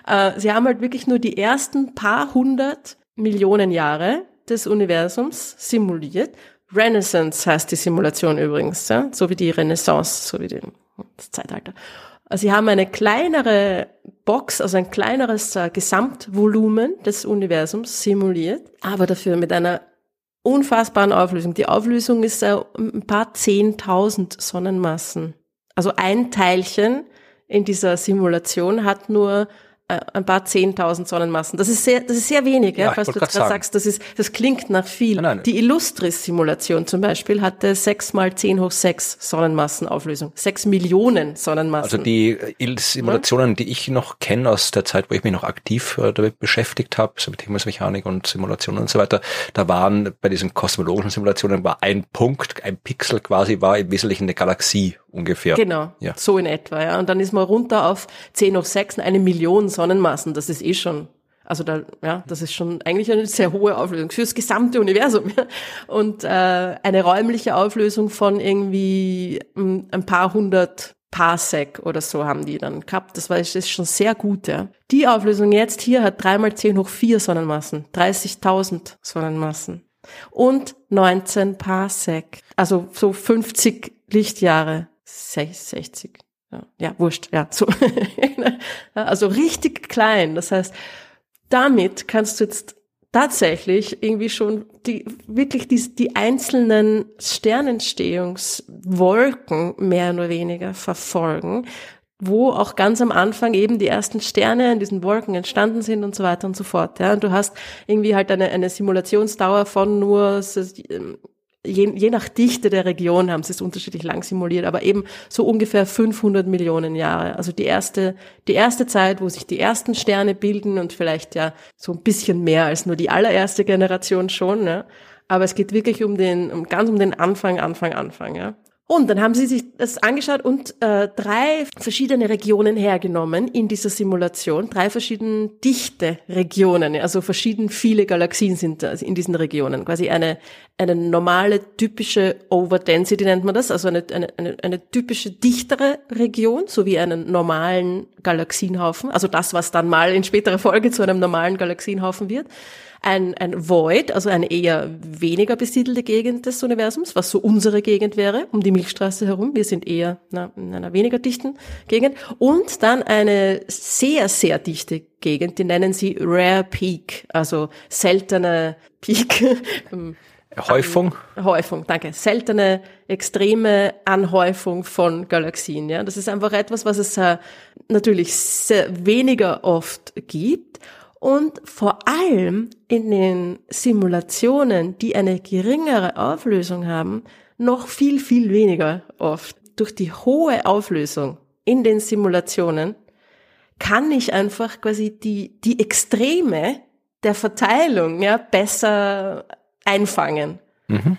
Äh, sie haben halt wirklich nur die ersten paar hundert Millionen Jahre des Universums simuliert. Renaissance heißt die Simulation übrigens, ja? so wie die Renaissance, so wie die, das Zeitalter. Also sie haben eine kleinere Box, also ein kleineres äh, Gesamtvolumen des Universums simuliert, aber dafür mit einer unfassbaren Auflösung. Die Auflösung ist äh, ein paar zehntausend Sonnenmassen. Also ein Teilchen in dieser Simulation hat nur ein paar zehntausend Sonnenmassen. Das ist sehr, das ist sehr wenig, ja, ja falls du gerade sagst, das ist, das klingt nach viel. Nein, nein. Die Illustris-Simulation zum Beispiel hatte sechs mal zehn hoch sechs Sonnenmassenauflösung. Sechs Millionen Sonnenmassen.
Also die äh, Simulationen, ja? die ich noch kenne aus der Zeit, wo ich mich noch aktiv äh, damit beschäftigt habe, so mit Himmelsmechanik und Simulationen und so weiter, da waren bei diesen kosmologischen Simulationen war ein Punkt, ein Pixel quasi war im Wesentlichen eine Galaxie ungefähr.
Genau, ja. so in etwa, ja. Und dann ist man runter auf 10 hoch 6, eine Million Sonnenmassen. Das ist eh schon, also da, ja, das ist schon eigentlich eine sehr hohe Auflösung fürs gesamte Universum. Ja. Und äh, eine räumliche Auflösung von irgendwie hm, ein paar hundert Parsec oder so haben die dann gehabt. Das war das ist schon sehr gut, ja. Die Auflösung jetzt hier hat 3 mal 10 hoch 4 Sonnenmassen, 30.000 Sonnenmassen und 19 Parsec, also so 50 Lichtjahre. 60. Ja, ja wurscht, ja, so. also richtig klein. Das heißt, damit kannst du jetzt tatsächlich irgendwie schon die, wirklich die, die einzelnen Sternentstehungswolken mehr oder weniger verfolgen, wo auch ganz am Anfang eben die ersten Sterne in diesen Wolken entstanden sind und so weiter und so fort. Ja. Und du hast irgendwie halt eine, eine Simulationsdauer von nur je, je nach Dichte der Region haben sie es unterschiedlich lang simuliert, aber eben so ungefähr 500 Millionen Jahre. Also die erste, die erste Zeit, wo sich die ersten Sterne bilden und vielleicht ja so ein bisschen mehr als nur die allererste Generation schon, ne? Aber es geht wirklich um den, um, ganz um den Anfang, Anfang, Anfang, ja. Und dann haben sie sich das angeschaut und äh, drei verschiedene Regionen hergenommen in dieser Simulation, drei verschiedene dichte Regionen, also verschieden viele Galaxien sind in diesen Regionen. Quasi eine, eine normale, typische Overdensity nennt man das, also eine, eine, eine, eine typische dichtere Region, so wie einen normalen Galaxienhaufen, also das, was dann mal in späterer Folge zu einem normalen Galaxienhaufen wird ein, ein Void, also eine eher weniger besiedelte Gegend des Universums, was so unsere Gegend wäre, um die Milchstraße herum. Wir sind eher na, in einer weniger dichten Gegend. Und dann eine sehr, sehr dichte Gegend, die nennen sie Rare Peak, also seltene Peak.
Häufung?
Häufung, danke. Seltene, extreme Anhäufung von Galaxien. Ja, das ist einfach etwas, was es äh, natürlich sehr weniger oft gibt und vor allem in den Simulationen, die eine geringere Auflösung haben, noch viel, viel weniger oft. Durch die hohe Auflösung in den Simulationen kann ich einfach quasi die, die Extreme der Verteilung ja, besser einfangen. Mhm.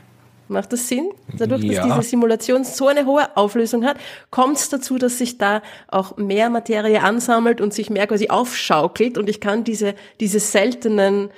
Macht das Sinn? Dadurch, ja. dass diese Simulation so eine hohe Auflösung hat, kommt es dazu, dass sich da auch mehr Materie ansammelt und sich mehr quasi aufschaukelt und ich kann diese, diese seltenen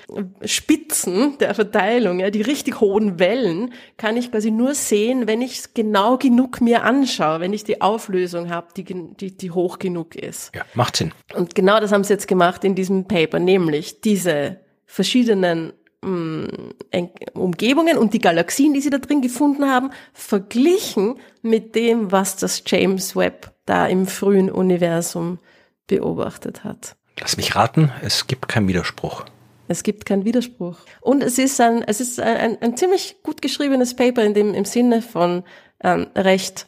Spitzen der Verteilung, ja, die richtig hohen Wellen, kann ich quasi nur sehen, wenn ich es genau genug mir anschaue, wenn ich die Auflösung habe, die, die, die hoch genug ist.
Ja, macht Sinn.
Und genau das haben sie jetzt gemacht in diesem Paper, nämlich diese verschiedenen Umgebungen und die Galaxien, die sie da drin gefunden haben, verglichen mit dem, was das James Webb da im frühen Universum beobachtet hat.
Lass mich raten, es gibt keinen Widerspruch.
Es gibt keinen Widerspruch. Und es ist ein, es ist ein, ein, ein ziemlich gut geschriebenes Paper in dem, im Sinne von ähm, recht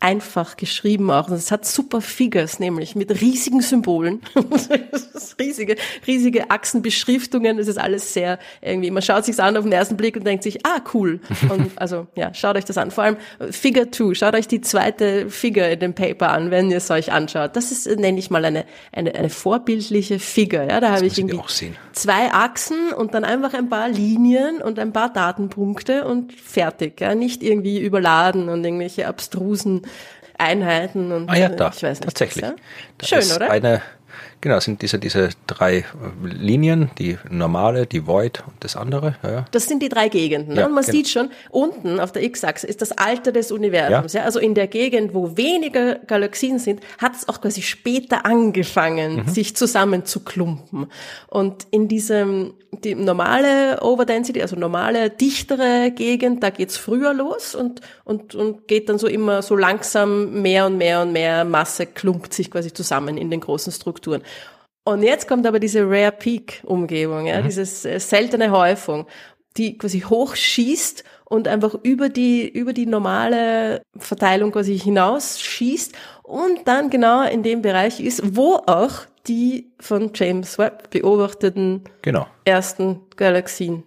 einfach geschrieben auch. Und es hat super Figures, nämlich mit riesigen Symbolen. riesige, riesige Achsenbeschriftungen. Es ist alles sehr irgendwie, man schaut sich's an auf den ersten Blick und denkt sich, ah, cool. Und also, ja, schaut euch das an. Vor allem Figure 2. Schaut euch die zweite Figure in dem Paper an, wenn ihr es euch anschaut. Das ist, nenne ich mal eine, eine, eine vorbildliche Figure. Ja, da habe ich irgendwie zwei Achsen und dann einfach ein paar Linien und ein paar Datenpunkte und fertig. Ja, nicht irgendwie überladen und irgendwelche abstrusen Einheiten und
ah ja, da, ich weiß nicht. Tatsächlich. Was, ja? Schön, oder? Eine Genau, sind diese, diese drei äh, Linien, die normale, die Void und das andere. Ja.
Das sind die drei Gegenden. Ne? Ja, und man genau. sieht schon, unten auf der X-Achse ist das Alter des Universums. Ja. ja. Also in der Gegend, wo weniger Galaxien sind, hat es auch quasi später angefangen, mhm. sich zusammen zu klumpen. Und in diesem die normale Overdensity, also normale, dichtere Gegend, da geht's früher los und, und, und geht dann so immer so langsam mehr und mehr und mehr Masse klumpt sich quasi zusammen in den großen Strukturen. Und jetzt kommt aber diese Rare Peak Umgebung, ja, mhm. diese äh, seltene Häufung, die quasi hochschießt und einfach über die, über die normale Verteilung quasi hinaus schießt und dann genau in dem Bereich ist, wo auch die von James Webb beobachteten genau. ersten Galaxien.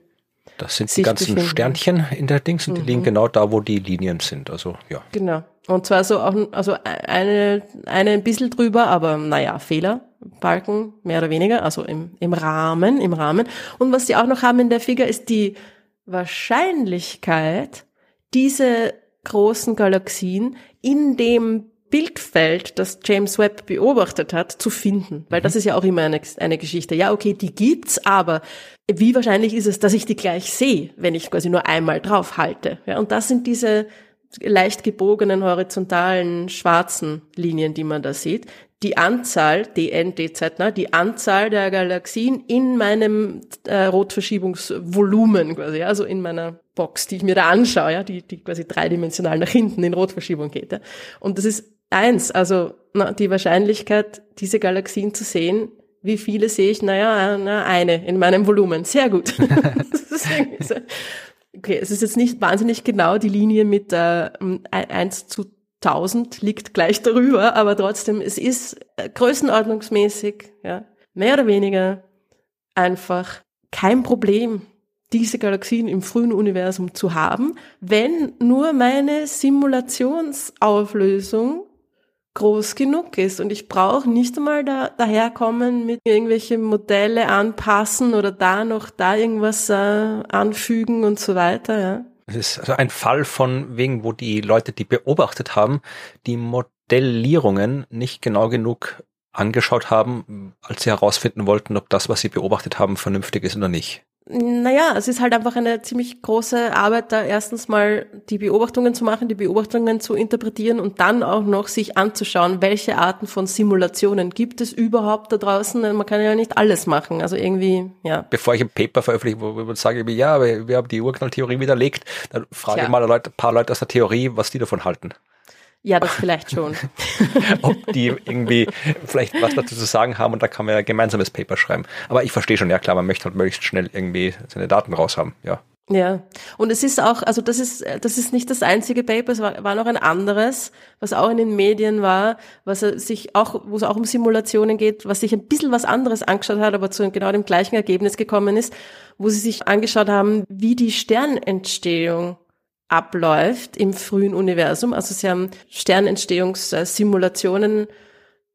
Das sind die ganzen befinden. Sternchen in der Dings und die mhm. liegen genau da, wo die Linien sind. Also ja.
Genau. Und zwar so auch, also eine, eine ein bisschen drüber, aber naja, Fehler. Balken, mehr oder weniger, also im, im Rahmen, im Rahmen. Und was sie auch noch haben in der Figur ist die Wahrscheinlichkeit, diese großen Galaxien in dem Bildfeld, das James Webb beobachtet hat, zu finden. Weil mhm. das ist ja auch immer eine, eine Geschichte. Ja, okay, die gibt's, aber wie wahrscheinlich ist es, dass ich die gleich sehe, wenn ich quasi nur einmal drauf halte? Ja, und das sind diese leicht gebogenen, horizontalen, schwarzen Linien, die man da sieht. Die Anzahl, DN, DZ, ne, die Anzahl der Galaxien in meinem äh, Rotverschiebungsvolumen quasi, also in meiner Box, die ich mir da anschaue, ja, die, die quasi dreidimensional nach hinten in Rotverschiebung geht. Ja. Und das ist eins, also na, die Wahrscheinlichkeit, diese Galaxien zu sehen, Wie viele sehe ich? Naja, na, eine in meinem Volumen. Sehr gut. okay, es ist jetzt nicht wahnsinnig genau die Linie mit äh, 1 zu 1000 liegt gleich darüber, aber trotzdem, es ist äh, größenordnungsmäßig, ja, mehr oder weniger einfach kein Problem, diese Galaxien im frühen Universum zu haben, wenn nur meine Simulationsauflösung groß genug ist. Und ich brauche nicht einmal da, daherkommen mit irgendwelche Modelle anpassen oder da noch da irgendwas äh, anfügen und so weiter. Ja.
Es ist also ein Fall von wegen, wo die Leute, die beobachtet haben, die Modellierungen nicht genau genug angeschaut haben, als sie herausfinden wollten, ob das, was sie beobachtet haben, vernünftig ist oder nicht.
Naja, es ist halt einfach eine ziemlich große Arbeit, da erstens mal die Beobachtungen zu machen, die Beobachtungen zu interpretieren und dann auch noch sich anzuschauen, welche Arten von Simulationen gibt es überhaupt da draußen. Man kann ja nicht alles machen, also irgendwie, ja.
Bevor ich ein Paper veröffentliche, wo ich sage, ja, wir haben die Urknalltheorie widerlegt, dann frage ich mal ein paar Leute aus der Theorie, was die davon halten.
Ja, das vielleicht schon.
Ob die irgendwie vielleicht was dazu zu sagen haben und da kann man ja gemeinsames Paper schreiben. Aber ich verstehe schon, ja klar, man möchte halt möglichst schnell irgendwie seine Daten raus haben, ja.
Ja, und es ist auch, also das ist, das ist nicht das einzige Paper, es war, war noch ein anderes, was auch in den Medien war, was sich auch, wo es auch um Simulationen geht, was sich ein bisschen was anderes angeschaut hat, aber zu genau dem gleichen Ergebnis gekommen ist, wo sie sich angeschaut haben, wie die Sternentstehung abläuft im frühen Universum. Also sie haben Sternentstehungssimulationen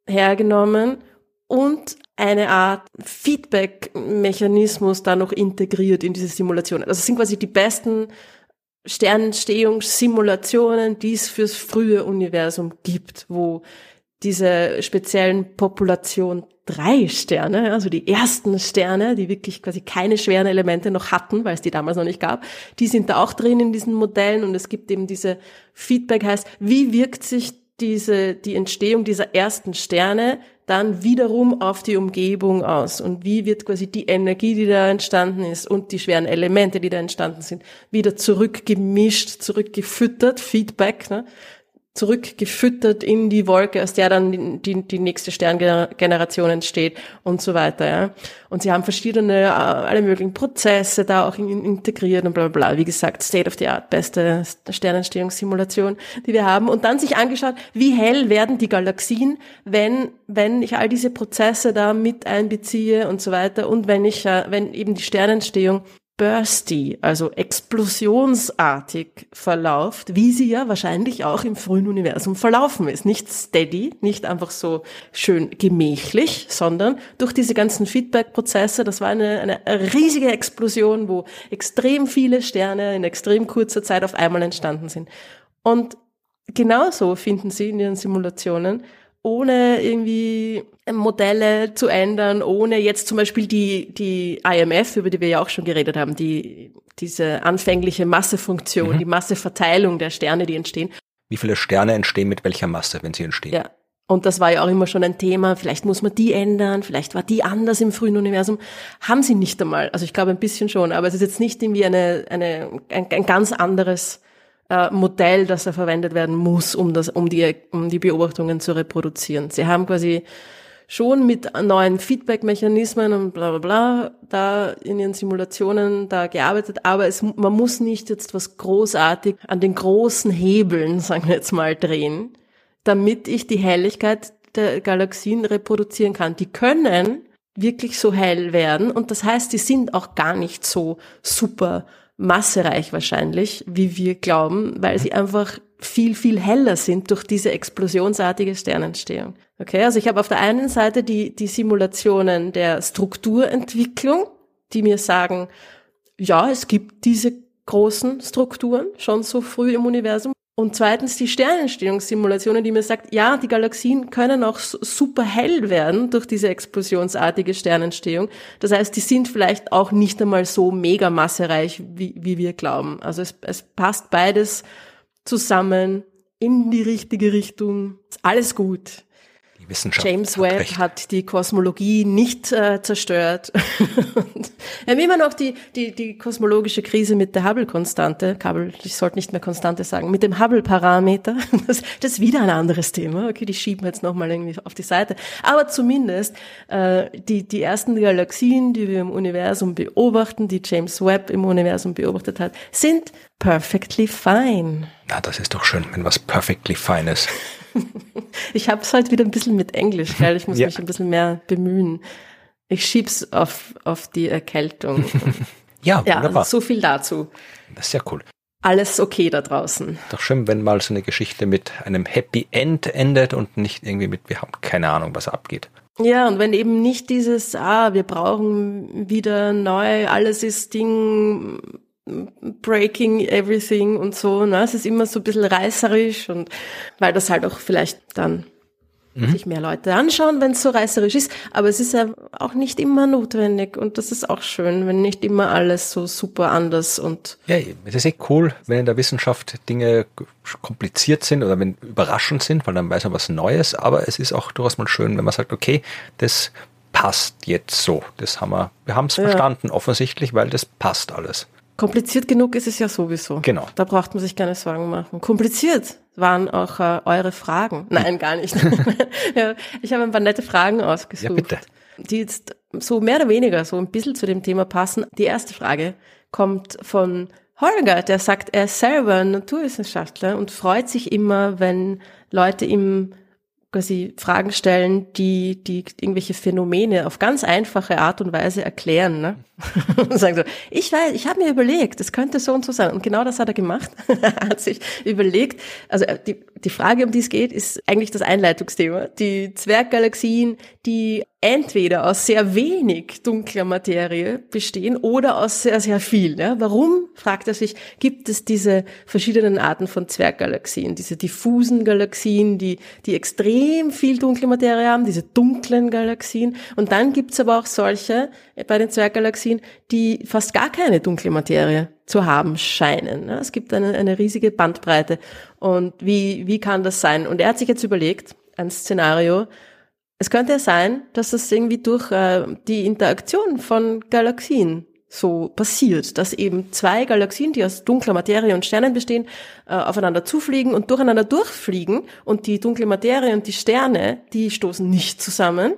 hergenommen und eine Art Feedback-Mechanismus da noch integriert in diese Simulationen. Also es sind quasi die besten Sternentstehungssimulationen, die es fürs frühe Universum gibt, wo diese speziellen Population drei Sterne, also die ersten Sterne, die wirklich quasi keine schweren Elemente noch hatten, weil es die damals noch nicht gab, die sind da auch drin in diesen Modellen und es gibt eben diese Feedback heißt, wie wirkt sich diese, die Entstehung dieser ersten Sterne dann wiederum auf die Umgebung aus und wie wird quasi die Energie, die da entstanden ist und die schweren Elemente, die da entstanden sind, wieder zurückgemischt, zurückgefüttert, Feedback, ne? Zurückgefüttert in die Wolke, aus der dann die, die nächste Sterngeneration entsteht und so weiter. Ja. Und sie haben verschiedene, äh, alle möglichen Prozesse da auch integriert und bla bla bla. Wie gesagt, State of the Art, beste Sternentstehungssimulation, die wir haben. Und dann sich angeschaut, wie hell werden die Galaxien, wenn, wenn ich all diese Prozesse da mit einbeziehe und so weiter und wenn ich, äh, wenn eben die Sternentstehung bursty, also explosionsartig verlauft, wie sie ja wahrscheinlich auch im frühen Universum verlaufen ist. Nicht steady, nicht einfach so schön gemächlich, sondern durch diese ganzen Feedback-Prozesse, das war eine, eine riesige Explosion, wo extrem viele Sterne in extrem kurzer Zeit auf einmal entstanden sind. Und genauso finden sie in ihren Simulationen ohne irgendwie Modelle zu ändern, ohne jetzt zum Beispiel die, die IMF, über die wir ja auch schon geredet haben, die, diese anfängliche Massefunktion, mhm. die Masseverteilung der Sterne, die entstehen.
Wie viele Sterne entstehen mit welcher Masse, wenn sie entstehen?
Ja. Und das war ja auch immer schon ein Thema. Vielleicht muss man die ändern, vielleicht war die anders im frühen Universum. Haben sie nicht einmal. Also ich glaube ein bisschen schon, aber es ist jetzt nicht irgendwie eine, eine, ein, ein ganz anderes äh, Modell, das da verwendet werden muss, um das, um die, um die Beobachtungen zu reproduzieren. Sie haben quasi schon mit neuen Feedback-Mechanismen und bla bla bla da in ihren Simulationen da gearbeitet, aber es, man muss nicht jetzt was großartig an den großen Hebeln, sagen wir jetzt mal, drehen, damit ich die Helligkeit der Galaxien reproduzieren kann. Die können wirklich so hell werden und das heißt, die sind auch gar nicht so super massereich wahrscheinlich, wie wir glauben, weil sie einfach viel, viel heller sind durch diese explosionsartige Sternentstehung. Okay, also ich habe auf der einen Seite die, die Simulationen der Strukturentwicklung, die mir sagen, ja, es gibt diese großen Strukturen schon so früh im Universum. Und zweitens die Sternentstehungssimulationen, die mir sagt, ja, die Galaxien können auch super hell werden durch diese explosionsartige Sternentstehung. Das heißt, die sind vielleicht auch nicht einmal so mega massereich, wie, wie wir glauben. Also es, es passt beides zusammen in die richtige Richtung. Alles gut.
Die Wissenschaft
James Webb
recht.
hat die Kosmologie nicht äh, zerstört. Wir haben immer noch die, die, die kosmologische Krise mit der Hubble-Konstante. Hubble, ich sollte nicht mehr Konstante sagen, mit dem Hubble-Parameter. Das, das ist wieder ein anderes Thema. Okay, die schieben wir jetzt nochmal irgendwie auf die Seite. Aber zumindest äh, die, die ersten Galaxien, die wir im Universum beobachten, die James Webb im Universum beobachtet hat, sind perfectly fine.
Na, das ist doch schön, wenn was perfectly fine ist.
Ich habe es heute wieder ein bisschen mit Englisch, gell? Ich muss
Ja.
mich ein bisschen mehr bemühen. Ich schieb's auf, auf die Erkältung.
Ja,
ja,
wunderbar.
so viel dazu.
Das ist ja cool.
Alles okay da draußen.
Doch schön, wenn mal so eine Geschichte mit einem Happy End endet und nicht irgendwie mit, wir haben keine Ahnung, was abgeht.
Ja, und wenn eben nicht dieses, ah, wir brauchen wieder neu, alles ist Ding, breaking everything und so, ne? Es ist immer so ein bisschen reißerisch und weil das halt auch vielleicht dann sich mehr Leute anschauen, wenn es so reißerisch ist. Aber es ist ja auch nicht immer notwendig und das ist auch schön, wenn nicht immer alles so super anders und
Ja, es ist eh cool, wenn in der Wissenschaft Dinge kompliziert sind oder wenn überraschend sind, weil dann weiß man was Neues, aber es ist auch durchaus mal schön, wenn man sagt, okay, das passt jetzt so. Das haben wir, wir haben es verstanden, offensichtlich, weil das passt alles.
Kompliziert genug ist es ja sowieso.
Genau.
Da braucht man sich keine Sorgen machen. Kompliziert waren auch äh, eure Fragen. Nein, gar nicht. ja, ich habe ein paar nette Fragen ausgesucht.
Ja, bitte.
Die jetzt so mehr oder weniger so ein bisschen zu dem Thema passen. Die erste Frage kommt von Holger, der sagt, er ist selber ein Naturwissenschaftler und freut sich immer, wenn Leute ihm quasi Fragen stellen, die, die irgendwelche Phänomene auf ganz einfache Art und Weise erklären. Ne? und sagen so, ich weiß, ich habe mir überlegt, es könnte so und so sein. Und genau das hat er gemacht. er hat sich überlegt, also äh, die, die Frage, um die es geht, ist eigentlich das Einleitungsthema. Die Zwerggalaxien, die entweder aus sehr wenig dunkler Materie bestehen oder aus sehr, sehr viel. Ja? Warum, fragt er sich, gibt es diese verschiedenen Arten von Zwerggalaxien, diese diffusen Galaxien, die, die extrem viel dunkle Materie haben, diese dunklen Galaxien. Und dann gibt's aber auch solche bei den Zwerggalaxien, die fast gar keine dunkle Materie zu haben scheinen. Es gibt eine, eine riesige Bandbreite. Und wie, wie kann das sein? Und er hat sich jetzt überlegt, ein Szenario, es könnte ja sein, dass das irgendwie durch äh, die Interaktion von Galaxien so passiert, dass eben zwei Galaxien, die aus dunkler Materie und Sternen bestehen, äh, aufeinander zufliegen und durcheinander durchfliegen und die dunkle Materie und die Sterne, die stoßen nicht zusammen,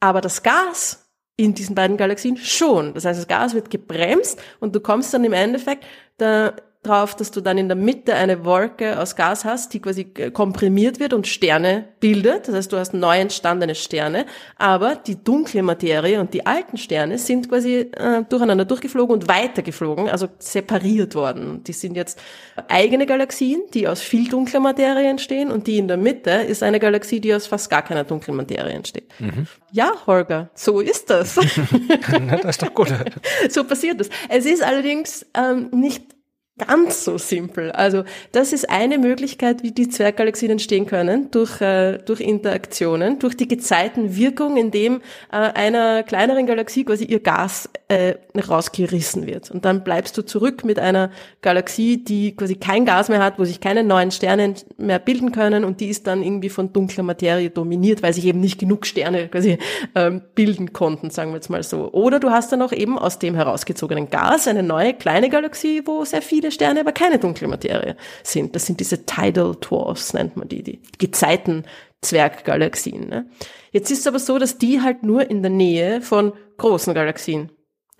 aber das Gas in diesen beiden Galaxien schon. Das heißt, das Gas wird gebremst und du kommst dann im Endeffekt da drauf, dass du dann in der Mitte eine Wolke aus Gas hast, die quasi äh, komprimiert wird und Sterne bildet. Das heißt, du hast neu entstandene Sterne, aber die dunkle Materie und die alten Sterne sind quasi äh, durcheinander durchgeflogen und weitergeflogen, also separiert worden. Die sind jetzt eigene Galaxien, die aus viel dunkler Materie entstehen und die in der Mitte ist eine Galaxie, die aus fast gar keiner dunklen Materie entsteht. Ja, Holger, so ist das.
Das ist doch gut.
so passiert das. Es ist allerdings ähm, nicht ganz so simpel. Also das ist eine Möglichkeit, wie die Zwerggalaxien entstehen können, durch, äh, durch Interaktionen, durch die Gezeitenwirkung, indem äh, einer kleineren Galaxie quasi ihr Gas äh, rausgerissen wird. Und dann bleibst du zurück mit einer Galaxie, die quasi kein Gas mehr hat, wo sich keine neuen Sterne mehr bilden können und die ist dann irgendwie von dunkler Materie dominiert, weil sich eben nicht genug Sterne quasi ähm, bilden konnten, sagen wir jetzt mal so. Oder du hast dann auch eben aus dem herausgezogenen Gas eine neue kleine Galaxie, wo sehr viele Sterne, aber keine dunkle Materie sind. Das sind diese Tidal Dwarfs, nennt man die, die Gezeiten-Zwerggalaxien. Ne? Jetzt ist es aber so, dass die halt nur in der Nähe von großen Galaxien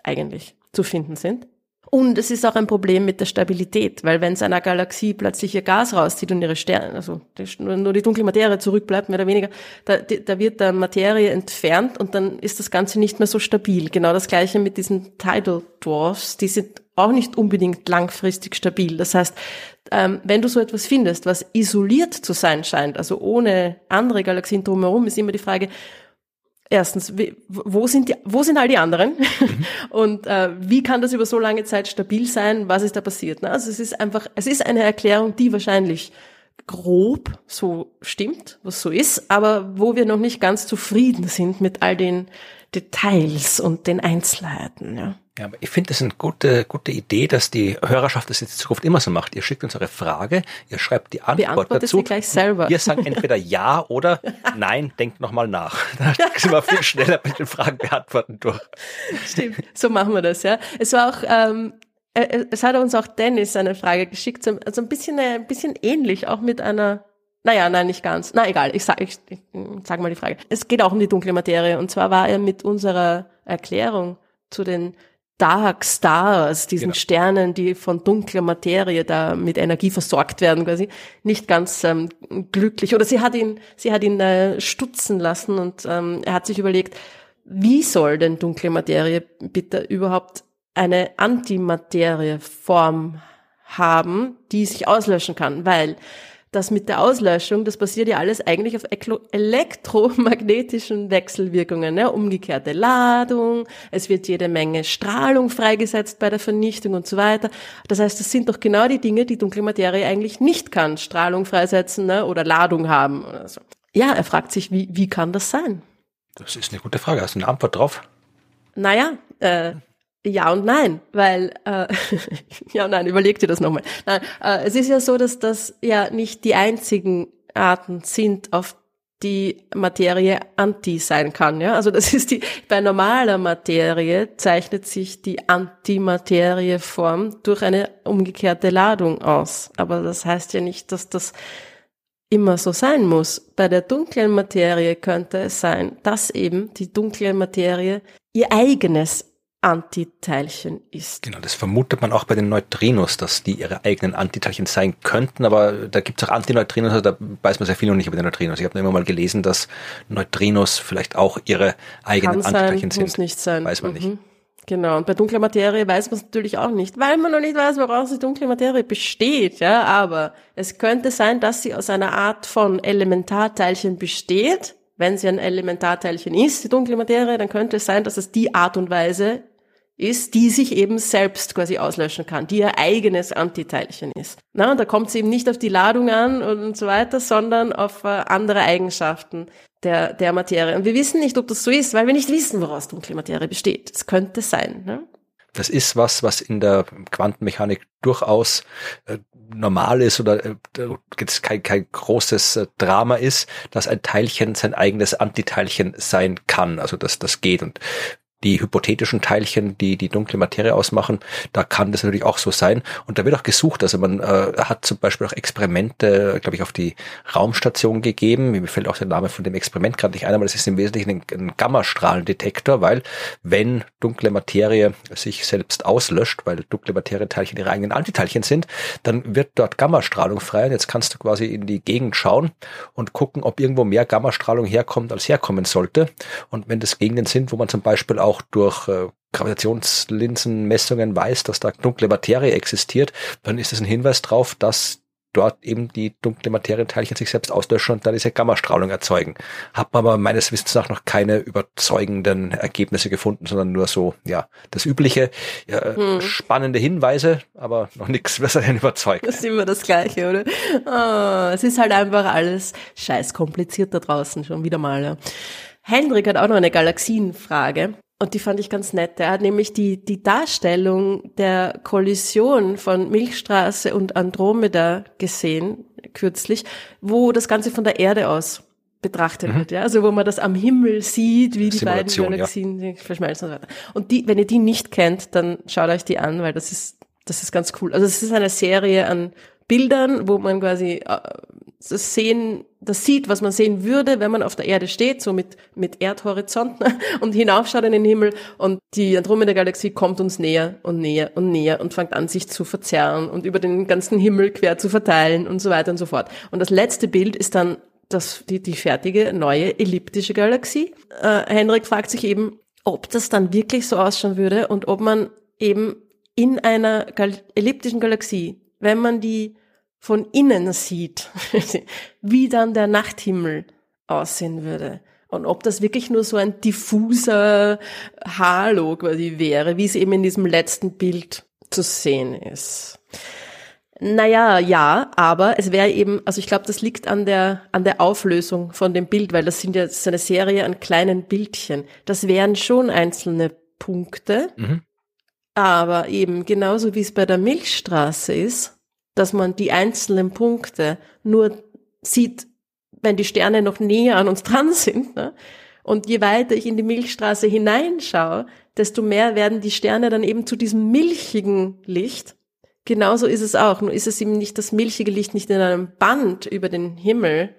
eigentlich zu finden sind. Und es ist auch ein Problem mit der Stabilität, weil wenn es einer Galaxie plötzlich ihr Gas rauszieht und ihre Sterne, also nur die dunkle Materie zurückbleibt, mehr oder weniger, da, da wird da Materie entfernt und dann ist das Ganze nicht mehr so stabil. Genau das gleiche mit diesen Tidal Dwarfs, die sind auch nicht unbedingt langfristig stabil. Das heißt, ähm, wenn du so etwas findest, was isoliert zu sein scheint, also ohne andere Galaxien drumherum, ist immer die Frage, erstens, wo sind die, wo sind all die anderen? Und äh, wie kann das über so lange Zeit stabil sein? Was ist da passiert? Ne? Also es ist einfach, es ist eine Erklärung, die wahrscheinlich grob so stimmt, was so ist, aber wo wir noch nicht ganz zufrieden sind mit all den Details und den Einzelheiten. Ja.
Ja, aber ich finde das eine gute, gute Idee, dass die Hörerschaft das in Zukunft immer so macht. Ihr schickt uns eure Frage, ihr schreibt die Antwort dazu.
Sie gleich selber.
Wir sagen entweder ja oder nein, denkt nochmal nach. Da sind wir viel schneller mit den Fragen beantworten durch.
Stimmt, so machen wir das, ja. Es war auch, ähm, äh, äh, es hat uns auch Dennis eine Frage geschickt, also ein bisschen, äh, ein bisschen ähnlich, auch mit einer naja, nein, nicht ganz. Na egal, ich sag, ich, ich sag mal die Frage. Es geht auch um die dunkle Materie. Und zwar war er mit unserer Erklärung zu den Dark Stars, diesen genau. Sternen, die von dunkler Materie da mit Energie versorgt werden, quasi nicht ganz ähm, glücklich. Oder sie hat ihn, sie hat ihn äh, stutzen lassen und ähm, er hat sich überlegt, wie soll denn dunkle Materie bitte überhaupt eine Antimaterieform haben, die sich auslöschen kann? Weil das mit der Auslöschung, das basiert ja alles eigentlich auf elektromagnetischen Wechselwirkungen, ne? umgekehrte Ladung, es wird jede Menge Strahlung freigesetzt bei der Vernichtung und so weiter. Das heißt, das sind doch genau die Dinge, die dunkle Materie eigentlich nicht kann, Strahlung freisetzen ne? oder Ladung haben oder so. Ja, er fragt sich, wie, wie kann das sein?
Das ist eine gute Frage. Hast du eine Antwort drauf?
Naja, äh, ja und nein, weil äh, ja und nein, überleg dir das nochmal. Nein, äh, es ist ja so, dass das ja nicht die einzigen Arten sind, auf die Materie anti sein kann. Ja? Also das ist die, bei normaler Materie zeichnet sich die Antimaterieform durch eine umgekehrte Ladung aus. Aber das heißt ja nicht, dass das immer so sein muss. Bei der dunklen Materie könnte es sein, dass eben die dunkle Materie ihr eigenes Antiteilchen ist.
Genau, das vermutet man auch bei den Neutrinos, dass die ihre eigenen Antiteilchen sein könnten, aber da gibt es auch Antineutrinos, also da weiß man sehr viel noch nicht über die Neutrinos. Ich habe nur immer mal gelesen, dass Neutrinos vielleicht auch ihre eigenen
Kann
Antiteilchen
sein,
sind.
Muss nicht sein.
Weiß man mhm. nicht.
Genau, und bei dunkler Materie weiß man es natürlich auch nicht, weil man noch nicht weiß, woraus die dunkle Materie besteht, ja, aber es könnte sein, dass sie aus einer Art von Elementarteilchen besteht. Wenn sie ein Elementarteilchen ist, die dunkle Materie, dann könnte es sein, dass es die Art und Weise ist, die sich eben selbst quasi auslöschen kann, die ihr eigenes Antiteilchen ist. Na, und da kommt es eben nicht auf die Ladung an und so weiter, sondern auf äh, andere Eigenschaften der, der Materie. Und wir wissen nicht, ob das so ist, weil wir nicht wissen, woraus dunkle Materie besteht. Es könnte sein. Ne?
Das ist was, was in der Quantenmechanik durchaus äh, normal ist oder äh, kein, kein großes äh, Drama ist, dass ein Teilchen sein eigenes Antiteilchen sein kann. Also dass das geht. Und die hypothetischen Teilchen, die die dunkle Materie ausmachen, da kann das natürlich auch so sein. Und da wird auch gesucht. Also man äh, hat zum Beispiel auch Experimente, glaube ich, auf die Raumstation gegeben. Mir fällt auch der Name von dem Experiment gerade nicht ein, aber das ist im Wesentlichen ein, ein Gammastrahlendetektor, weil wenn dunkle Materie sich selbst auslöscht, weil dunkle Materieteilchen ihre eigenen Antiteilchen sind, dann wird dort Gammastrahlung frei. Und jetzt kannst du quasi in die Gegend schauen und gucken, ob irgendwo mehr Gammastrahlung herkommt, als herkommen sollte. Und wenn das Gegenden sind, wo man zum Beispiel auch auch durch äh, Gravitationslinsenmessungen weiß, dass da dunkle Materie existiert, dann ist es ein Hinweis darauf, dass dort eben die dunkle Materienteilchen sich selbst auslöschen und dann diese Gammastrahlung erzeugen. Hat man aber meines Wissens nach noch keine überzeugenden Ergebnisse gefunden, sondern nur so, ja, das übliche, ja, hm. spannende Hinweise, aber noch nichts, was einen überzeugt.
Das ist immer das Gleiche, oder? Oh, es ist halt einfach alles scheiß kompliziert da draußen, schon wieder mal. Ja. Hendrik hat auch noch eine Galaxienfrage. Und die fand ich ganz nett. Er hat nämlich die, die Darstellung der Kollision von Milchstraße und Andromeda gesehen, kürzlich, wo das Ganze von der Erde aus betrachtet mhm. wird, ja. Also wo man das am Himmel sieht, wie die beiden Galaxien ja. verschmelzen und so weiter. Und die, wenn ihr die nicht kennt, dann schaut euch die an, weil das ist, das ist ganz cool. Also es ist eine Serie an Bildern, wo man quasi äh, das sehen, das sieht, was man sehen würde, wenn man auf der Erde steht, so mit, mit Erdhorizont und hinaufschaut in den Himmel und die Andromeda-Galaxie kommt uns näher und näher und näher und fängt an, sich zu verzerren und über den ganzen Himmel quer zu verteilen und so weiter und so fort. Und das letzte Bild ist dann das, die, die fertige neue elliptische Galaxie. Äh, Henrik fragt sich eben, ob das dann wirklich so ausschauen würde und ob man eben in einer Gal elliptischen Galaxie, wenn man die von innen sieht, wie dann der Nachthimmel aussehen würde. Und ob das wirklich nur so ein diffuser Halo quasi wäre, wie es eben in diesem letzten Bild zu sehen ist. Naja, ja, aber es wäre eben, also ich glaube, das liegt an der, an der Auflösung von dem Bild, weil das sind ja ist eine Serie an kleinen Bildchen. Das wären schon einzelne Punkte,
Mhm.
aber eben genauso wie es bei der Milchstraße ist, dass man die einzelnen Punkte nur sieht, wenn die Sterne noch näher an uns dran sind. Ne? Und je weiter ich in die Milchstraße hineinschaue, desto mehr werden die Sterne dann eben zu diesem milchigen Licht. Genauso ist es auch. Nur ist es eben nicht das milchige Licht nicht in einem Band über den Himmel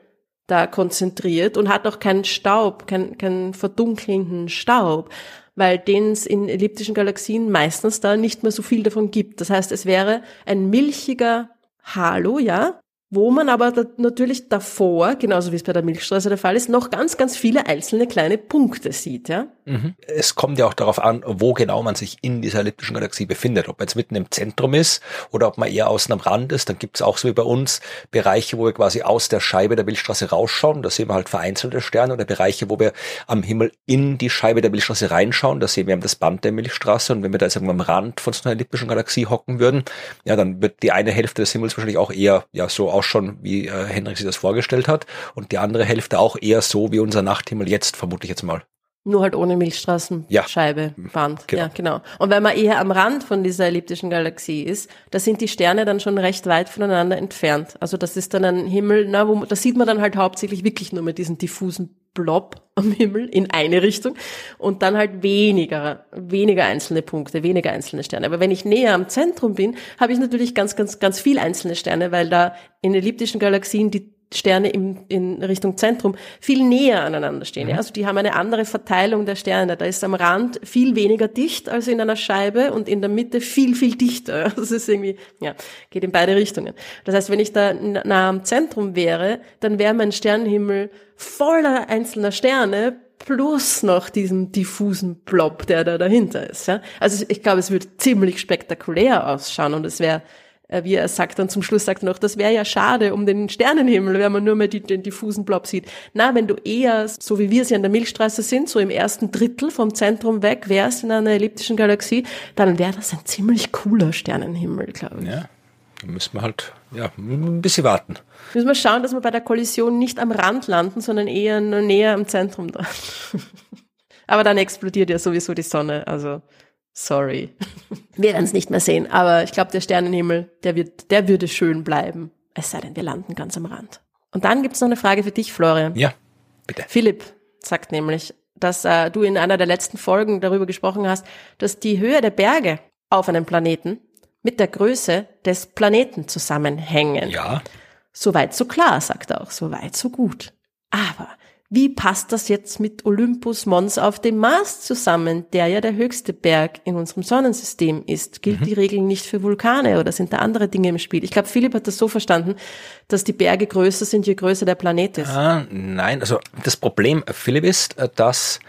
da konzentriert und hat auch keinen Staub, keinen, keinen verdunkelnden Staub, weil den es in elliptischen Galaxien meistens da nicht mehr so viel davon gibt. Das heißt, es wäre ein milchiger Halo, ja, wo man aber natürlich davor, genauso wie es bei der Milchstraße der Fall ist, noch ganz, ganz viele einzelne kleine Punkte sieht, ja.
Mhm. Es kommt ja auch darauf an, wo genau man sich in dieser elliptischen Galaxie befindet. Ob man jetzt mitten im Zentrum ist oder ob man eher außen am Rand ist. Dann gibt es auch so wie bei uns Bereiche, wo wir quasi aus der Scheibe der Milchstraße rausschauen. Da sehen wir halt vereinzelte Sterne oder Bereiche, wo wir am Himmel in die Scheibe der Milchstraße reinschauen. Da sehen wir das Band der Milchstraße. Und wenn wir da jetzt irgendwo am Rand von so einer elliptischen Galaxie hocken würden, ja, dann wird die eine Hälfte des Himmels wahrscheinlich auch eher ja so ausschauen, wie äh, Henrik sich das vorgestellt hat. Und die andere Hälfte auch eher so wie unser Nachthimmel jetzt, vermute ich jetzt mal.
Nur halt ohne Milchstraßenscheibe,
Ja.
Band.
Genau.
Ja, genau. Und wenn man eher am Rand von dieser elliptischen Galaxie ist, da sind die Sterne dann schon recht weit voneinander entfernt. Also das ist dann ein Himmel, na, wo, da sieht man dann halt hauptsächlich wirklich nur mit diesen diffusen Blob am Himmel in eine Richtung und dann halt weniger, weniger einzelne Punkte, weniger einzelne Sterne. Aber wenn ich näher am Zentrum bin, habe ich natürlich ganz, ganz, ganz viel einzelne Sterne, weil da in elliptischen Galaxien die Sterne im, in Richtung Zentrum viel näher aneinander stehen. Ja? Also die haben eine andere Verteilung der Sterne. Da ist am Rand viel weniger dicht als in einer Scheibe und in der Mitte viel, viel dichter. Das ist irgendwie, ja, geht in beide Richtungen. Das heißt, wenn ich da nah am Zentrum wäre, dann wäre mein Sternenhimmel voller einzelner Sterne plus noch diesen diffusen Blob, der da dahinter ist. Ja? Also ich glaube, es würde ziemlich spektakulär ausschauen und es wäre äh, wie er sagt dann zum Schluss, sagt er noch, das wäre ja schade um den Sternenhimmel, wenn man nur mehr die, den diffusen Blob sieht. Na, wenn du eher, so wie wir es ja in der Milchstraße sind, so im ersten Drittel vom Zentrum weg, wärst in einer elliptischen Galaxie, dann wäre das ein ziemlich cooler Sternenhimmel, glaube ich.
Ja, da müssen wir halt ja, ein bisschen warten.
Müssen wir schauen, dass wir bei der Kollision nicht am Rand landen, sondern eher näher am Zentrum dran. Aber dann explodiert ja sowieso die Sonne, also sorry. Wir werden es nicht mehr sehen, aber ich glaube, der Sternenhimmel, der wird, der würde schön bleiben. Es sei denn, wir landen ganz am Rand. Und dann gibt's noch eine Frage für dich, Florian.
Ja, bitte.
Philipp sagt nämlich, dass äh, du in einer der letzten Folgen darüber gesprochen hast, dass die Höhe der Berge auf einem Planeten mit der Größe des Planeten zusammenhängen.
Ja,
Soweit so klar, sagt er auch, soweit so gut. Aber wie passt das jetzt mit Olympus Mons auf dem Mars zusammen, der ja der höchste Berg in unserem Sonnensystem ist? Gilt die Regel nicht für Vulkane oder sind da andere Dinge im Spiel? Ich glaube, Philipp hat das so verstanden, dass die Berge größer sind, je größer der Planet ist.
Ah, nein, also das Problem, Philipp, ist, äh, dass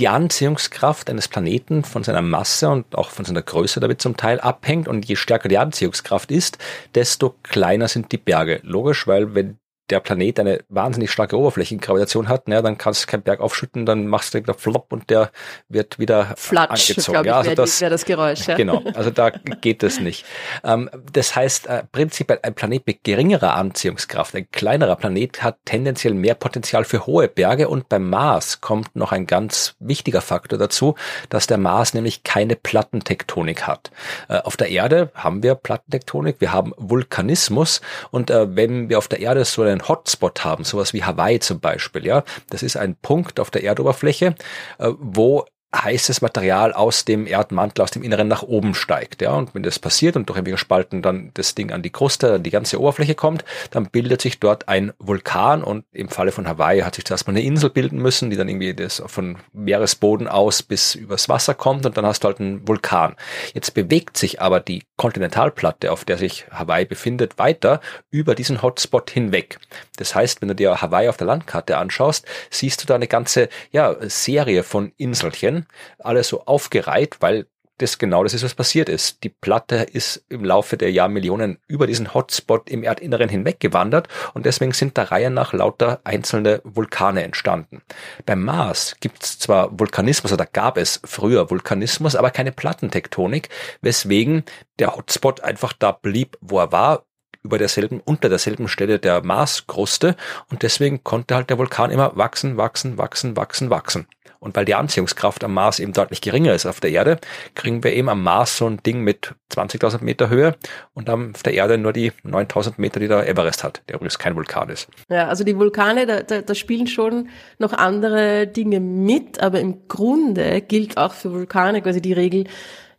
die Anziehungskraft eines Planeten von seiner Masse und auch von seiner Größe damit zum Teil abhängt. Und je stärker die Anziehungskraft ist, desto kleiner sind die Berge. Logisch, weil wenn der Planet eine wahnsinnig starke Oberflächengravitation hat, naja, dann kannst du keinen Berg aufschütten, dann machst du wieder flop und der wird wieder
Flatsch,
angezogen.
ich,
Ja, also
wäre
das,
wär das Geräusch. Ja.
Genau, also da geht es nicht. Ähm, das heißt, äh, prinzipiell ein Planet mit geringerer Anziehungskraft, ein kleinerer Planet hat tendenziell mehr Potenzial für hohe Berge und beim Mars kommt noch ein ganz wichtiger Faktor dazu, dass der Mars nämlich keine Plattentektonik hat. Äh, auf der Erde haben wir Plattentektonik, wir haben Vulkanismus und äh, wenn wir auf der Erde so einen Hotspot haben, sowas wie Hawaii zum Beispiel, ja, das ist ein Punkt auf der Erdoberfläche, äh, wo heißes Material aus dem Erdmantel, aus dem Inneren nach oben steigt. Ja, und wenn das passiert und durch ein Spalten dann das Ding an die Kruste, an die ganze Oberfläche kommt, dann bildet sich dort ein Vulkan und im Falle von Hawaii hat sich zuerst mal eine Insel bilden müssen, die dann irgendwie das von Meeresboden aus bis übers Wasser kommt und dann hast du halt einen Vulkan. Jetzt bewegt sich aber die Kontinentalplatte, auf der sich Hawaii befindet, weiter über diesen Hotspot hinweg. Das heißt, wenn du dir Hawaii auf der Landkarte anschaust, siehst du da eine ganze ja, Serie von Inselchen, alle so aufgereiht, weil das genau das ist, was passiert ist. Die Platte ist im Laufe der Jahrmillionen über diesen Hotspot im Erdinneren hinweggewandert und deswegen sind der Reihe nach lauter einzelne Vulkane entstanden. Beim Mars gibt es zwar Vulkanismus, oder gab es früher Vulkanismus, aber keine Plattentektonik, weswegen der Hotspot einfach da blieb, wo er war, über derselben, unter derselben Stelle der Marskruste und deswegen konnte halt der Vulkan immer wachsen, wachsen, wachsen, wachsen, wachsen. Und weil die Anziehungskraft am Mars eben deutlich geringer ist auf der Erde, kriegen wir eben am Mars so ein Ding mit 20.000 Meter Höhe und auf der Erde nur die 9.000 Meter, die der Everest hat, der übrigens kein Vulkan ist.
Ja, also die Vulkane, da, da, da spielen schon noch andere Dinge mit, aber im Grunde gilt auch für Vulkane quasi die Regel,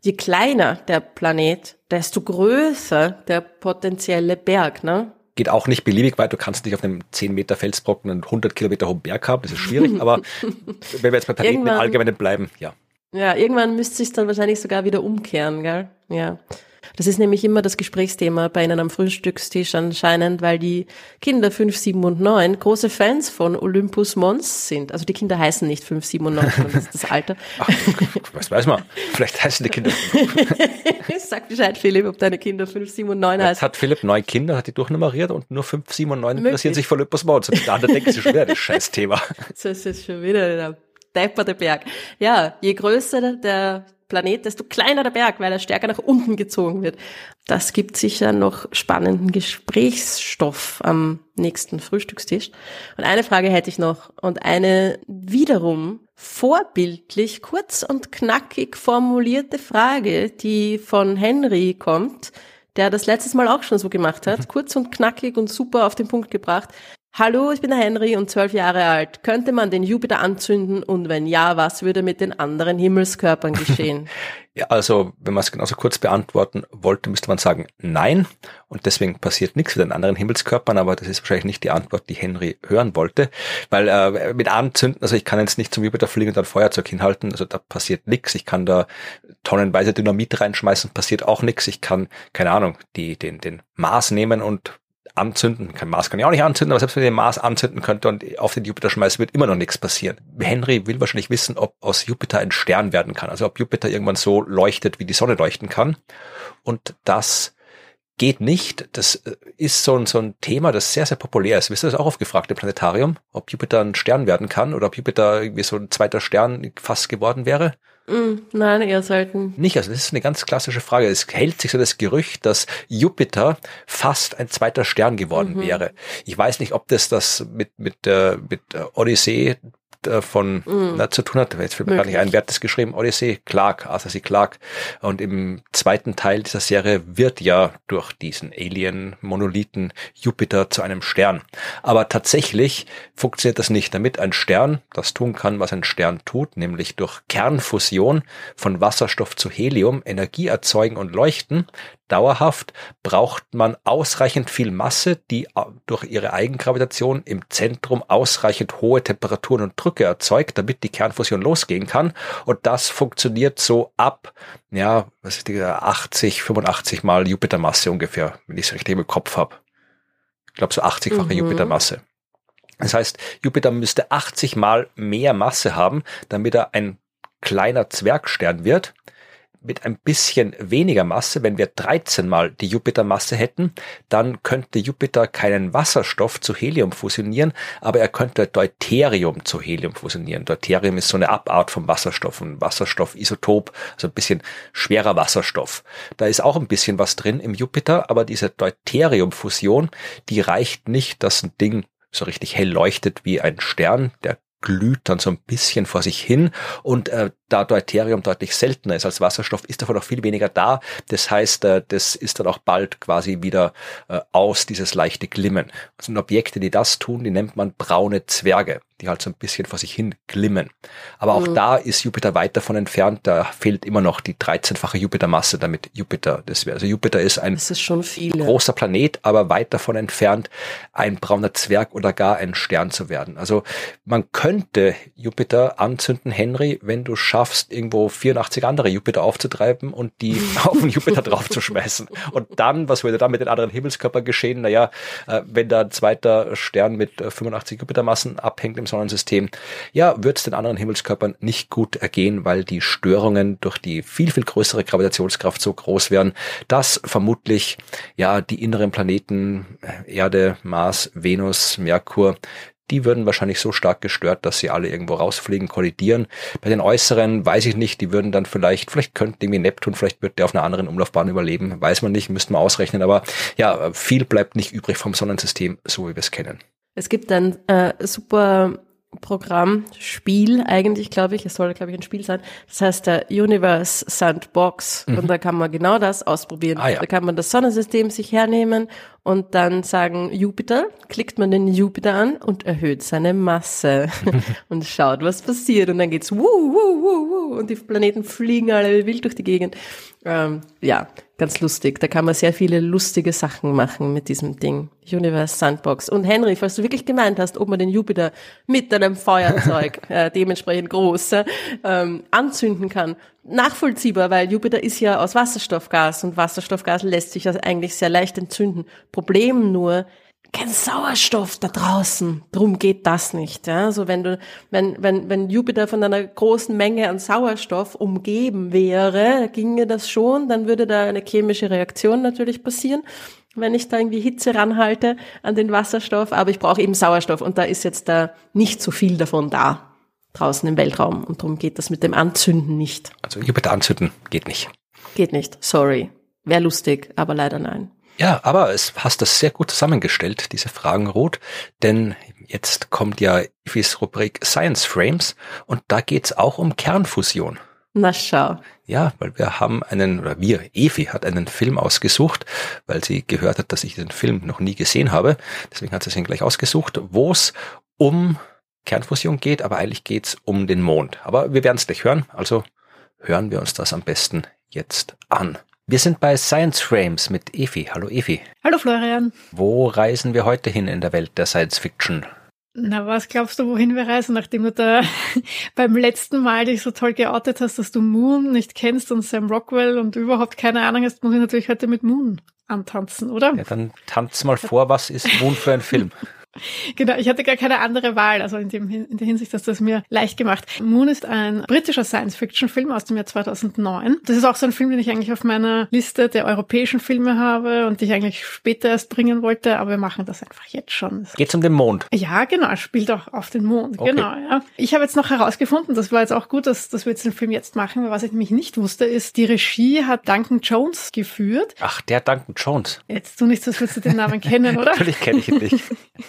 je kleiner der Planet, desto größer der potenzielle Berg, ne?
Geht auch nicht beliebig weit. Du kannst nicht auf einem 10 Meter Felsbrocken einen 100 Kilometer hohen Berg haben. Das ist schwierig. aber wenn wir jetzt bei Planeten im Allgemeinen bleiben, ja.
Ja, irgendwann müsste sich dann wahrscheinlich sogar wieder umkehren, gell? Ja. Das ist nämlich immer das Gesprächsthema bei Ihnen am Frühstückstisch anscheinend, weil die Kinder 5, 7 und 9 große Fans von Olympus Mons sind. Also die Kinder heißen nicht 5, 7 und 9, sondern das ist das Alter.
Ach, was weiß man? Vielleicht heißen die Kinder.
Sag Bescheid, Philipp, ob deine Kinder 5, 7 und 9 heißen.
hat Philipp neun Kinder, hat die durchnummeriert und nur 5, 7 und 9 interessieren sich für Olympus Mons. Und da denken sie schon wieder, das scheiß Thema.
Das ist schon wieder der depperte Berg. Ja, je größer der Planet, desto kleiner der Berg, weil er stärker nach unten gezogen wird. Das gibt sicher noch spannenden Gesprächsstoff am nächsten Frühstückstisch. Und eine Frage hätte ich noch und eine wiederum vorbildlich kurz und knackig formulierte Frage, die von Henry kommt, der das letztes Mal auch schon so gemacht hat, kurz und knackig und super auf den Punkt gebracht. Hallo, ich bin der Henry und zwölf Jahre alt. Könnte man den Jupiter anzünden und wenn ja, was würde mit den anderen Himmelskörpern geschehen?
ja, also wenn man es genauso kurz beantworten wollte, müsste man sagen nein und deswegen passiert nichts mit den anderen Himmelskörpern, aber das ist wahrscheinlich nicht die Antwort, die Henry hören wollte, weil äh, mit Anzünden, also ich kann jetzt nicht zum Jupiter fliegen und dann Feuerzeug hinhalten, also da passiert nichts. Ich kann da tonnenweise Dynamit reinschmeißen, passiert auch nichts. Ich kann, keine Ahnung, die, den, den Mars nehmen und anzünden. Kein Mars kann ich auch nicht anzünden, aber selbst wenn ich den Mars anzünden könnte und auf den Jupiter schmeißen, wird immer noch nichts passieren. Henry will wahrscheinlich wissen, ob aus Jupiter ein Stern werden kann. Also ob Jupiter irgendwann so leuchtet, wie die Sonne leuchten kann. Und das geht nicht. Das äh, ist so ein, so ein Thema, das sehr, sehr populär ist. Wisst ihr das auch aufgefragt im Planetarium? Ob Jupiter ein Stern werden kann oder ob Jupiter irgendwie so ein zweiter Stern fast geworden wäre?
Mm, nein, eher selten.
Nicht, also das ist eine ganz klassische Frage. Es hält sich so das Gerücht, dass Jupiter fast ein zweiter Stern geworden mhm. wäre. Ich weiß nicht, ob das das mit, mit, äh, mit Odyssee äh, von mm. na, zu tun hat. Jetzt fällt mir gar nicht ein, wer hat das geschrieben? Odyssey, Clark, Arthur C. Clarke. Und im zweiten Teil dieser Serie wird ja durch diesen Alien-Monolithen Jupiter zu einem Stern. Aber tatsächlich funktioniert das nicht, damit ein Stern das tun kann, was ein Stern tut, nämlich durch Kernfusion von Wasserstoff zu Helium Energie erzeugen und leuchten dauerhaft braucht man ausreichend viel Masse, die durch ihre Eigengravitation im Zentrum ausreichend hohe Temperaturen und Drücke erzeugt, damit die Kernfusion losgehen kann. Und das funktioniert so ab, ja, was ist die, 80, 85 mal Jupitermasse ungefähr, wenn ich es richtig im Kopf habe. Ich glaube so 80-fache mhm. Jupitermasse. Das heißt, Jupiter müsste 80 mal mehr Masse haben, damit er ein kleiner Zwergstern wird mit ein bisschen weniger Masse, wenn wir 13 mal die Jupitermasse hätten, dann könnte Jupiter keinen Wasserstoff zu Helium fusionieren, aber er könnte Deuterium zu Helium fusionieren. Deuterium ist so eine Abart vom Wasserstoff, ein Wasserstoffisotop, also ein bisschen schwerer Wasserstoff. Da ist auch ein bisschen was drin im Jupiter, aber diese Deuteriumfusion, die reicht nicht, dass ein Ding so richtig hell leuchtet wie ein Stern, der glüht dann so ein bisschen vor sich hin und äh, da Deuterium deutlich seltener ist als Wasserstoff, ist davon auch viel weniger da. Das heißt, äh, das ist dann auch bald quasi wieder äh, aus, dieses leichte Glimmen. Das sind Objekte, die das tun, die nennt man braune Zwerge, die halt so ein bisschen vor sich hin glimmen. Aber auch mhm. da ist Jupiter weit davon entfernt, da fehlt immer noch die 13-fache Jupitermasse, damit Jupiter das wäre. Also Jupiter ist ein
ist
großer Planet, aber weit davon entfernt, ein brauner Zwerg oder gar ein Stern zu werden. Also man könnte Jupiter anzünden, Henry, wenn du schaffst, schaffst, irgendwo 84 andere Jupiter aufzutreiben und die auf den Jupiter draufzuschmeißen. Und dann, was würde dann mit den anderen Himmelskörpern geschehen? Naja, äh, wenn da ein zweiter Stern mit 85 äh, Jupitermassen abhängt im Sonnensystem, ja, wird es den anderen Himmelskörpern nicht gut ergehen, weil die Störungen durch die viel, viel größere Gravitationskraft so groß wären, dass vermutlich ja die inneren Planeten äh, Erde, Mars, Venus, Merkur die würden wahrscheinlich so stark gestört, dass sie alle irgendwo rausfliegen, kollidieren. Bei den äußeren weiß ich nicht, die würden dann vielleicht, vielleicht könnte irgendwie Neptun, vielleicht wird der auf einer anderen Umlaufbahn überleben, weiß man nicht, müssten wir ausrechnen, aber ja, viel bleibt nicht übrig vom Sonnensystem, so wie wir es kennen.
Es gibt ein äh, super Programm, Spiel eigentlich, glaube ich. Es soll, glaube ich, ein Spiel sein. Das heißt der Universe Sandbox. Mhm. Und da kann man genau das ausprobieren. Ah, ja. Da kann man das Sonnensystem sich hernehmen und dann sagen Jupiter, klickt man den Jupiter an und erhöht seine Masse und schaut, was passiert. Und dann geht's wuh, wuh, wuh, wuh, und die Planeten fliegen alle wild durch die Gegend. Ähm, ja, ganz lustig. Da kann man sehr viele lustige Sachen machen mit diesem Ding. Universe Sandbox. Und Henry, falls du wirklich gemeint hast, ob man den Jupiter mit einem Feuerzeug, äh, dementsprechend groß, ähm, anzünden kann, nachvollziehbar, weil Jupiter ist ja aus Wasserstoffgas und Wasserstoffgas lässt sich ja eigentlich sehr leicht entzünden. Problem nur, kein Sauerstoff da draußen. Drum geht das nicht. Ja? Also wenn du, wenn, wenn, wenn Jupiter von einer großen Menge an Sauerstoff umgeben wäre, ginge das schon, dann würde da eine chemische Reaktion natürlich passieren, wenn ich da irgendwie Hitze ranhalte an den Wasserstoff. Aber ich brauche eben Sauerstoff und da ist jetzt da nicht so viel davon da draußen im Weltraum und darum geht das mit dem Anzünden nicht.
Also Jupiter anzünden geht nicht.
Geht nicht. Sorry. Wäre lustig, aber leider nein.
Ja, aber es hast das sehr gut zusammengestellt, diese Fragen, Ruth, denn jetzt kommt ja Ifis Rubrik Science Frames und da geht's auch um Kernfusion.
Na schau.
Ja, weil wir haben einen, oder wir, Evi hat einen Film ausgesucht, weil sie gehört hat, dass ich den Film noch nie gesehen habe. Deswegen hat sie ihn gleich ausgesucht, wo es um Kernfusion geht, aber eigentlich geht's um den Mond. Aber wir werden es gleich hören, also hören wir uns das am besten jetzt an. Wir sind bei Science Frames mit Efi. Hallo Efi.
Hallo Florian.
Wo reisen wir heute hin in der Welt der Science Fiction?
Na, was glaubst du, wohin wir reisen, nachdem du da beim letzten Mal dich so toll geoutet hast, dass du Moon nicht kennst und Sam Rockwell und überhaupt keine Ahnung hast, muss ich natürlich heute mit Moon antanzen, oder?
Ja, dann tanz mal vor, was ist Moon für ein Film?
Genau, ich hatte gar keine andere Wahl, also in, dem, in der Hinsicht, dass das mir leicht gemacht. Moon ist ein britischer Science-Fiction-Film aus dem Jahr 2009. Das ist auch so ein Film, den ich eigentlich auf meiner Liste der europäischen Filme habe und die ich eigentlich später erst bringen wollte, aber wir machen das einfach jetzt schon.
Geht's um den Mond?
Ja, genau, spielt auch auf den Mond, okay. genau. Ja. Ich habe jetzt noch herausgefunden, das war jetzt auch gut, dass, dass wir jetzt den Film jetzt machen, was ich nämlich nicht wusste, ist, die Regie hat Duncan Jones geführt.
Ach, der Duncan Jones.
Jetzt tu nichts, als würdest du den Namen kennen, oder?
Natürlich kenne ich ihn nicht.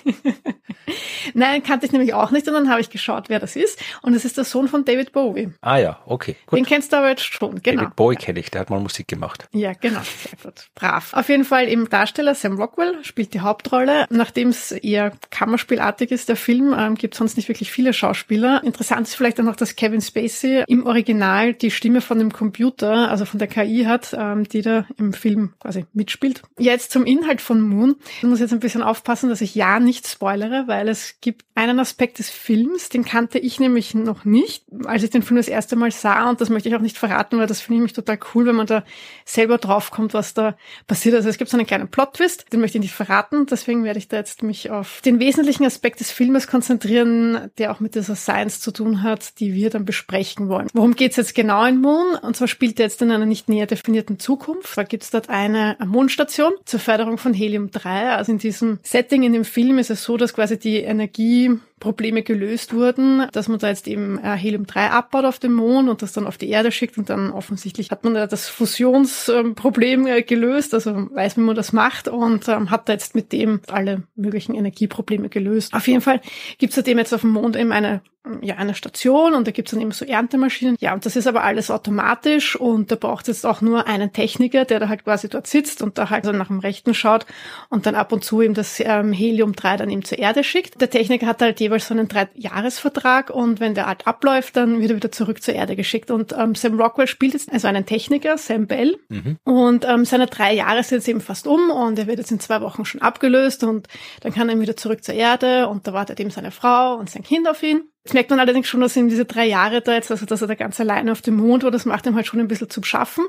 Nein, kannte ich nämlich auch nicht und dann habe ich geschaut, wer das ist. Und es ist der Sohn von David Bowie.
Ah ja, okay.
Gut. Den kennst du aber jetzt schon, genau.
David Bowie kenne ich, der hat mal Musik gemacht.
Ja, genau, sehr gut. Brav. Auf jeden Fall im Darsteller Sam Rockwell spielt die Hauptrolle. Nachdem es eher Kammerspielartig ist, der Film, ähm, gibt sonst nicht wirklich viele Schauspieler. Interessant ist vielleicht auch noch, dass Kevin Spacey im Original die Stimme von dem Computer, also von der KI hat, ähm, die da im Film quasi mitspielt. Jetzt zum Inhalt von Moon. Ich muss jetzt ein bisschen aufpassen, dass ich ja nicht spoilere, weil es gibt einen Aspekt des Films, den kannte ich nämlich noch nicht, als ich den Film das erste Mal sah und das möchte ich auch nicht verraten, weil das finde ich nämlich total cool, wenn man da selber draufkommt, was da passiert. Also es gibt so einen kleinen Plot-Twist, den möchte ich nicht verraten, deswegen werde ich da jetzt mich auf den wesentlichen Aspekt des Filmes konzentrieren, der auch mit dieser Science zu tun hat, die wir dann besprechen wollen. Worum geht es jetzt genau in Moon? Und zwar spielt er jetzt in einer nicht näher definierten Zukunft. Da gibt es dort eine Mondstation zur Förderung von Helium-3. Also in diesem Setting in dem Film ist es so, dass quasi die Energieprobleme gelöst wurden, dass man da jetzt eben äh, Helium-3 abbaut auf dem Mond und das dann auf die Erde schickt und dann offensichtlich hat man da das Fusionsproblem äh, gelöst, also weiß, wie man das macht und ähm, hat da jetzt mit dem alle möglichen Energieprobleme gelöst. Auf jeden Fall gibt es dem jetzt auf dem Mond eben eine ja, eine Station und da gibt's dann eben so Erntemaschinen. Ja, und das ist aber alles automatisch und da braucht es jetzt auch nur einen Techniker, der da halt quasi dort sitzt und da halt so nach dem Rechten schaut und dann ab und zu eben das ähm, Helium-3 dann eben zur Erde schickt. Der Techniker hat halt jeweils so einen Drei-Jahres-Vertrag und wenn der halt abläuft, dann wird er wieder zurück zur Erde geschickt. Und ähm, Sam Rockwell spielt jetzt also einen Techniker, Sam Bell, mhm. und ähm, seine drei Jahre sind jetzt eben fast um und er wird jetzt in zwei Wochen schon abgelöst und dann kann er wieder zurück zur Erde und da wartet eben seine Frau und sein Kind auf ihn. Das merkt man allerdings schon, dass ihm diese drei Jahre da jetzt, also dass er da ganz alleine auf dem Mond war, das macht ihm halt schon ein bisschen zu schaffen.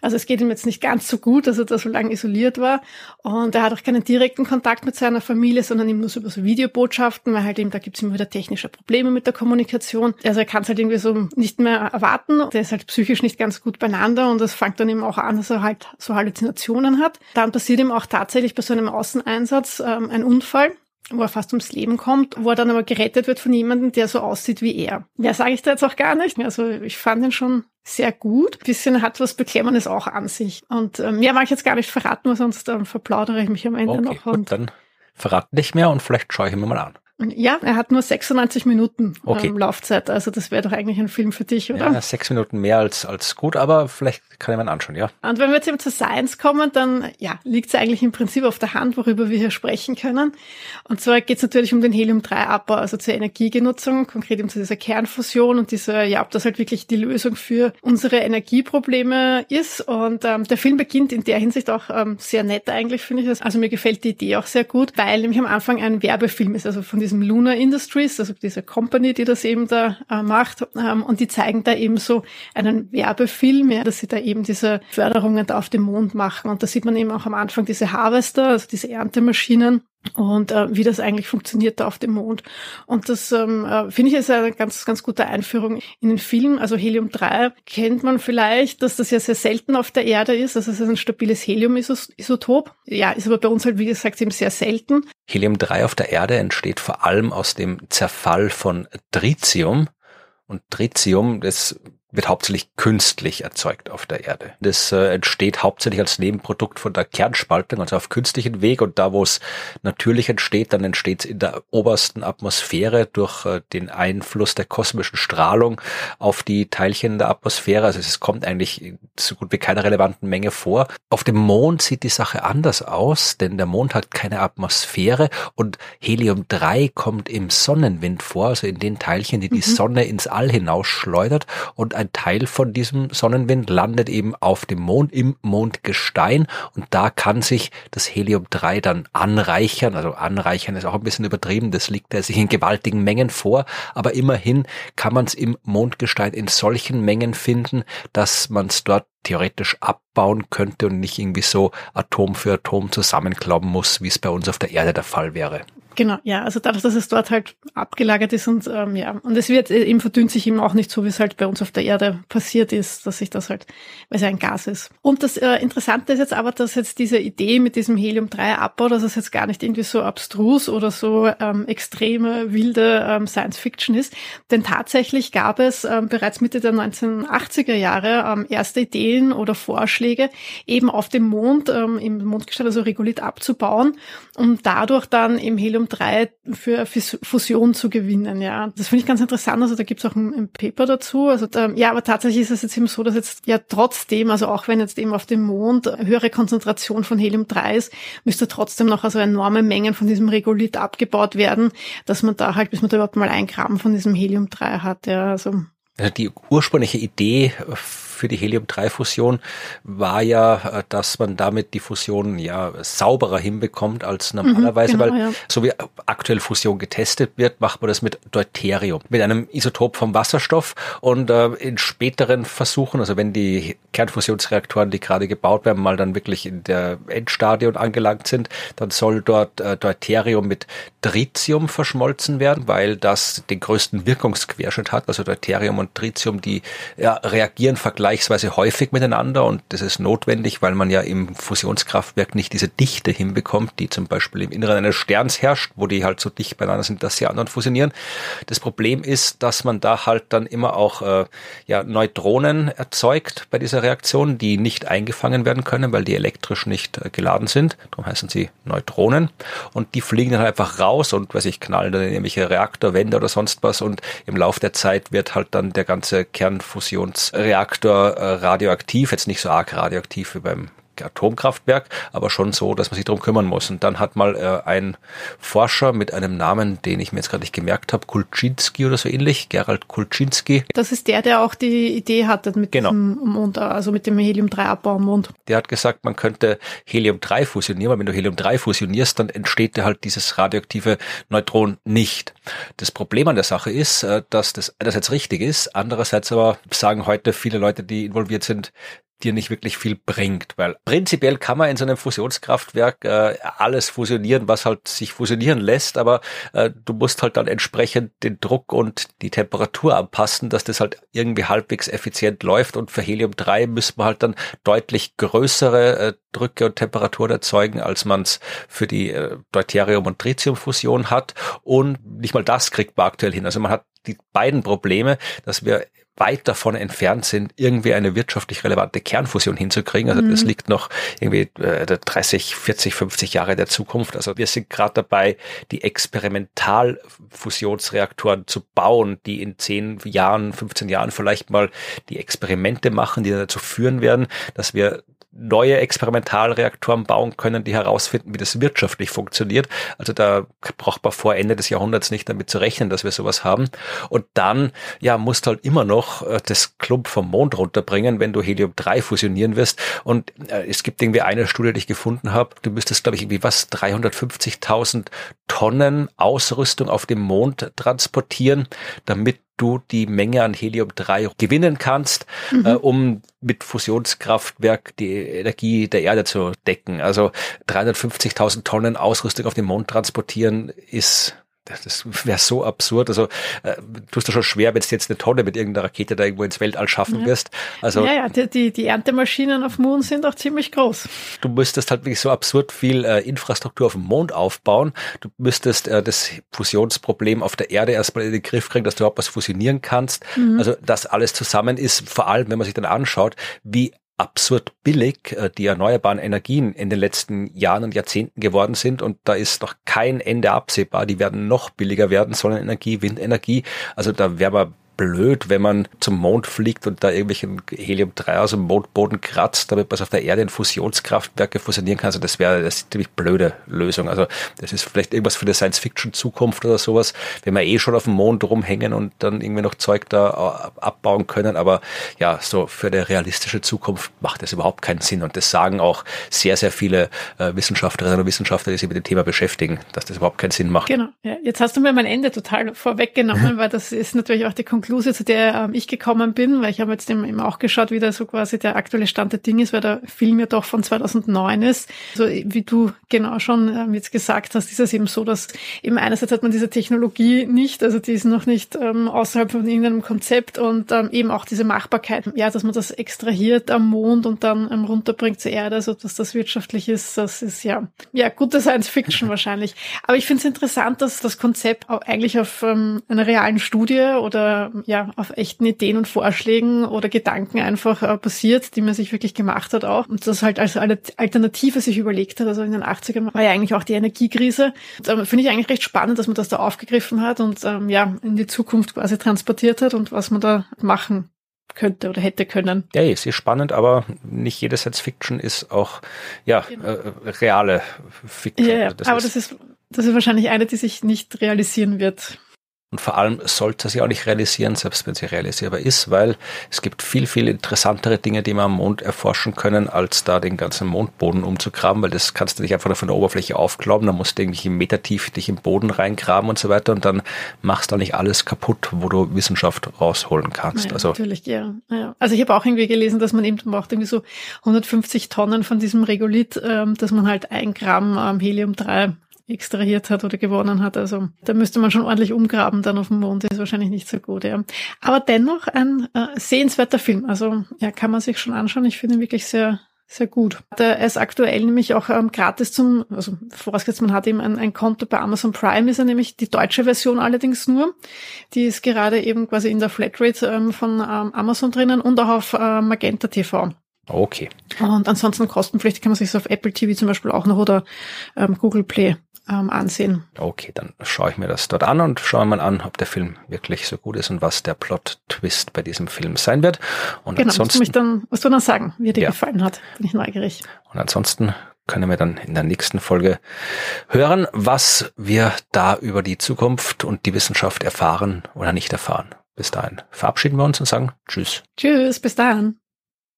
Also es geht ihm jetzt nicht ganz so gut, dass er da so lange isoliert war. Und er hat auch keinen direkten Kontakt mit seiner Familie, sondern eben nur so über so Videobotschaften, weil halt eben da gibt es immer wieder technische Probleme mit der Kommunikation. Also er kann es halt irgendwie so nicht mehr erwarten. Der ist halt psychisch nicht ganz gut beieinander und das fängt dann eben auch an, dass er halt so Halluzinationen hat. Dann passiert ihm auch tatsächlich bei so einem Außeneinsatz ähm, ein Unfall wo er fast ums Leben kommt, wo er dann aber gerettet wird von jemandem, der so aussieht wie er. Mehr sage ich da jetzt auch gar nicht. Also ich fand ihn schon sehr gut. bisschen hat was Beklemmendes auch an sich. Und ähm, mehr mag ich jetzt gar nicht verraten, weil sonst ähm, verplaudere ich mich am Ende
okay,
noch.
Gut,
Und
dann verrat nicht mehr und vielleicht schaue ich ihn mir mal an.
Ja, er hat nur 96 Minuten
Okay.
ähm, Laufzeit. Also das wäre doch eigentlich ein Film für dich, oder?
Ja, sechs Minuten mehr als, als gut, aber vielleicht kann ich mir anschauen, ja.
Und wenn wir jetzt eben zur Science kommen, dann ja, liegt es eigentlich im Prinzip auf der Hand, worüber wir hier sprechen können. Und zwar geht es natürlich um den Helium-3-Abbau, also zur Energiegenutzung, konkret eben zu dieser Kernfusion und dieser, ja, ob das halt wirklich die Lösung für unsere Energieprobleme ist. Und ähm, der Film beginnt in der Hinsicht auch ähm, sehr nett eigentlich, finde ich. Also mir gefällt die Idee auch sehr gut, weil nämlich am Anfang ein Werbefilm ist, also von diesem Lunar Industries, also diese Company, die das eben da äh, macht. Ähm, und die zeigen da eben so einen Werbefilm, ja, dass sie da eben diese Förderungen da auf dem Mond machen. Und da sieht man eben auch am Anfang diese Harvester, also diese Erntemaschinen und äh, wie das eigentlich funktioniert da auf dem Mond. Und das ähm, äh, finde ich ist eine ganz, ganz gute Einführung in den Film. Also Helium-3 kennt man vielleicht, dass das ja sehr selten auf der Erde ist. Also es ein stabiles Helium-Isotop. Ja, ist aber bei uns halt, wie gesagt, eben sehr selten.
Helium-3 auf der Erde entsteht vor allem aus dem Zerfall von Tritium. Und Tritium, das wird hauptsächlich künstlich erzeugt auf der Erde. Das äh, entsteht hauptsächlich als Nebenprodukt von der Kernspaltung, also auf künstlichen Weg. Und da, wo es natürlich entsteht, dann entsteht es in der obersten Atmosphäre durch äh, den Einfluss der kosmischen Strahlung auf die Teilchen der Atmosphäre. Also es kommt eigentlich so gut wie keiner relevanten Menge vor. Auf dem Mond sieht die Sache anders aus, denn der Mond hat keine Atmosphäre und Helium-3 kommt im Sonnenwind vor, also in den Teilchen, die die Sonne ins All hinausschleudert. Und ein Teil von diesem Sonnenwind landet eben auf dem Mond, im Mondgestein. Und da kann sich das Helium-3 dann anreichern. Also anreichern ist auch ein bisschen übertrieben. Das liegt er sich in gewaltigen Mengen vor. Aber immerhin kann man es im Mondgestein in solchen Mengen finden, dass man es dort theoretisch abbauen könnte und nicht irgendwie so Atom für Atom zusammenklauben muss, wie es bei uns auf der Erde der Fall wäre.
Genau, ja, also dadurch, dass es dort halt abgelagert ist und ähm, ja, und es wird äh, eben verdünnt sich eben auch nicht so, wie es halt bei uns auf der Erde passiert ist, dass sich das halt, weil es ein Gas ist. Und das äh, Interessante ist jetzt aber, dass jetzt diese Idee mit diesem Helium-3-Abbau, dass es jetzt gar nicht irgendwie so abstrus oder so ähm, extreme, wilde ähm, Science-Fiction ist, denn tatsächlich gab es ähm, bereits Mitte der 1980er Jahre ähm, erste Ideen oder Vorschläge, eben auf dem Mond, ähm, im Mondgestein, also Regolith abzubauen, um dadurch dann im Helium 3 für Fus- Fusion zu gewinnen, ja. Das finde ich ganz interessant. Also da gibt es auch ein, ein Paper dazu. Also da, ja, aber tatsächlich ist es jetzt eben so, dass jetzt ja trotzdem, also auch wenn jetzt eben auf dem Mond höhere Konzentration von Helium 3 ist, müsste trotzdem noch also enorme Mengen von diesem Regolith abgebaut werden, dass man da halt, bis man da überhaupt mal ein Gramm von diesem Helium 3 hat, ja. Also
Also die ursprüngliche Idee für die Helium-3-Fusion war ja, äh, dass man damit die Fusion ja sauberer hinbekommt als normalerweise,
genau,
weil
ja.
so wie aktuell Fusion getestet wird, macht man das mit Deuterium, mit einem Isotop vom Wasserstoff und äh, in späteren Versuchen, also wenn die Kernfusionsreaktoren, die gerade gebaut werden, mal dann wirklich in der Endstadion angelangt sind, dann soll dort äh, Deuterium mit Tritium verschmolzen werden, weil das den größten Wirkungsquerschnitt hat. Also Deuterium und Tritium, die ja, reagieren vergleichsweise häufig miteinander und das ist notwendig, weil man ja im Fusionskraftwerk nicht diese Dichte hinbekommt, die zum Beispiel im Inneren eines Sterns herrscht, wo die halt so dicht beieinander sind, dass sie anderen fusionieren. Das Problem ist, dass man da halt dann immer auch äh, ja, Neutronen erzeugt bei dieser Reaktion, die nicht eingefangen werden können, weil die elektrisch nicht äh, geladen sind. Darum heißen sie Neutronen. Und die fliegen dann halt einfach raus und, weiß ich, knallen dann in irgendwelche Reaktorwände oder sonst was. Und im Laufe der Zeit wird halt dann der ganze Kernfusionsreaktor radioaktiv. Jetzt nicht so arg radioaktiv wie beim Atomkraftwerk, aber schon so, dass man sich darum kümmern muss. Und dann hat mal äh, ein Forscher mit einem Namen, den ich mir jetzt gerade nicht gemerkt habe, Kulczynski oder so ähnlich, Gerald Kulczynski.
Das ist der, der auch die Idee hatte mit genau. dem Mond, also mit dem Helium-3-Abbau am Mond.
Der hat gesagt, man könnte Helium-3 fusionieren, weil wenn du Helium-3 fusionierst, dann entsteht halt dieses radioaktive Neutron nicht. Das Problem an der Sache ist, äh, dass das einerseits richtig ist, andererseits aber sagen heute viele Leute, die involviert sind, dir nicht wirklich viel bringt, weil prinzipiell kann man in so einem Fusionskraftwerk äh, alles fusionieren, was halt sich fusionieren lässt, aber äh, du musst halt dann entsprechend den Druck und die Temperatur anpassen, dass das halt irgendwie halbwegs effizient läuft und für Helium 3 müssen wir halt dann deutlich größere äh, Drücke und Temperaturen erzeugen, als man es für die äh, Deuterium- und Tritiumfusion hat und nicht mal das kriegt man aktuell hin. Also man hat die beiden Probleme, dass wir weit davon entfernt sind, irgendwie eine wirtschaftlich relevante Kernfusion hinzukriegen. Also mhm. das liegt noch irgendwie äh, 30, 40, 50 Jahre der Zukunft. Also wir sind gerade dabei, die Experimentalfusionsreaktoren zu bauen, die in 10 Jahren, 15 Jahren vielleicht mal die Experimente machen, die dazu führen werden, dass wir neue Experimentalreaktoren bauen können, die herausfinden, wie das wirtschaftlich funktioniert. Also da braucht man vor Ende des Jahrhunderts nicht damit zu rechnen, dass wir sowas haben. Und dann, ja, musst du halt immer noch äh, das Klump vom Mond runterbringen, wenn du Helium-3 fusionieren wirst. Und äh, es gibt irgendwie eine Studie, die ich gefunden habe. Du müsstest, glaube ich, irgendwie was, 350.000 Tonnen Ausrüstung auf dem Mond transportieren, damit du die Menge an Helium-3 gewinnen kannst, mhm. äh, um mit Fusionskraftwerk die Energie der Erde zu decken. Also 350.000 Tonnen Ausrüstung auf den Mond transportieren ist das wäre so absurd. Also äh, tust du schon schwer, wenn du jetzt eine Tonne mit irgendeiner Rakete da irgendwo ins Weltall schaffen ja. wirst. Also
ja, ja, die, die, die Erntemaschinen auf Moon sind auch ziemlich groß.
Du müsstest halt wirklich so absurd viel äh, Infrastruktur auf dem Mond aufbauen. Du müsstest äh, das Fusionsproblem auf der Erde erstmal in den Griff kriegen, dass du überhaupt was fusionieren kannst. Mhm. Also das alles zusammen ist, vor allem wenn man sich dann anschaut, wie absurd billig äh, die erneuerbaren Energien in den letzten Jahren und Jahrzehnten geworden sind und da ist noch kein Ende absehbar. Die werden noch billiger werden, Sonnenenergie, Windenergie. Also da wäre man blöd, wenn man zum Mond fliegt und da irgendwelchen Helium-3 aus dem Mondboden kratzt, damit man auf der Erde in Fusionskraftwerke fusionieren kann. Also das wäre eine ziemlich blöde Lösung. Also das ist vielleicht irgendwas für die Science-Fiction-Zukunft oder sowas, wenn wir eh schon auf dem Mond rumhängen und dann irgendwie noch Zeug da äh, abbauen können. Aber ja, so für die realistische Zukunft macht das überhaupt keinen Sinn. Und das sagen auch sehr, sehr viele äh, Wissenschaftlerinnen und Wissenschaftler, die sich mit dem Thema beschäftigen, dass das überhaupt keinen Sinn macht.
Genau. Ja, jetzt hast du mir mein Ende total vorweggenommen, weil das ist natürlich auch die Konklusion Konklusion, zu der ähm, ich gekommen bin, weil ich habe jetzt eben auch geschaut, wie da so quasi der aktuelle Stand der Dinge ist, weil der Film ja doch von 2009 ist. Also wie du genau schon ähm, jetzt gesagt hast, ist es eben so, dass eben einerseits hat man diese Technologie nicht, also die ist noch nicht ähm, außerhalb von irgendeinem Konzept und eben auch diese Machbarkeit, ja, dass man das extrahiert am Mond und dann ähm, runterbringt zur Erde, also dass das wirtschaftlich ist, das ist ja, ja, gute Science Fiction wahrscheinlich. Aber ich finde es interessant, dass das Konzept auch eigentlich auf ähm, einer realen Studie oder ja, auf echten Ideen und Vorschlägen oder Gedanken einfach äh, basiert, die man sich wirklich gemacht hat auch. Und das halt als Alternative sich überlegt hat. Also in den 80ern war ja eigentlich auch die Energiekrise. Ähm, Finde ich eigentlich recht spannend, dass man das da aufgegriffen hat und ähm, ja, in die Zukunft quasi transportiert hat und was man da machen könnte oder hätte können.
Ja, ist spannend, aber nicht jede Science Fiction ist auch ja genau. äh, reale Fiction.
Ja, ja. Also das aber ist das ist das ist wahrscheinlich eine, die sich nicht realisieren wird.
Und vor allem sollte sie auch nicht realisieren, selbst wenn sie realisierbar ist, weil es gibt viel, viel interessantere Dinge, die man am Mond erforschen können, als da den ganzen Mondboden umzugraben, weil das kannst du nicht einfach nur von der Oberfläche aufglauben, da musst du irgendwie Meter tief dich im Boden reingraben und so weiter und dann machst du nicht alles kaputt, wo du Wissenschaft rausholen kannst.
Ja, also natürlich, ja. ja. Also ich habe auch irgendwie gelesen, dass man eben braucht irgendwie so 150 Tonnen von diesem Regolith, ähm, dass man halt ein Gramm ähm, Helium-3 extrahiert hat oder gewonnen hat. Also da müsste man schon ordentlich umgraben dann auf dem Mond. Das ist wahrscheinlich nicht so gut, ja. Aber dennoch ein äh, sehenswerter Film. Also ja, kann man sich schon anschauen. Ich finde ihn wirklich sehr, sehr gut. Der ist aktuell nämlich auch ähm, gratis zum, also vorausgesetzt, man hat eben ein, ein Konto bei Amazon Prime, ist er nämlich die deutsche Version allerdings nur. Die ist gerade eben quasi in der Flatrate ähm, von ähm, Amazon drinnen und auch auf äh, Magenta TV.
Okay.
Und ansonsten kostenpflichtig kann man sich auf Apple TV zum Beispiel auch noch oder ähm, Google Play ähm, ansehen.
Okay, dann schaue ich mir das dort an und schaue mal an, ob der Film wirklich so gut ist und was der Plot-Twist bei diesem Film sein wird. Und
genau,
ansonsten,
musst du mich dann, was du dann sagen, wie dir
Ja.
gefallen hat. Bin ich neugierig.
und ansonsten können wir dann in der nächsten Folge hören, was wir da über die Zukunft und die Wissenschaft erfahren oder nicht erfahren. Bis dahin verabschieden wir uns und sagen Tschüss.
Tschüss, bis dahin.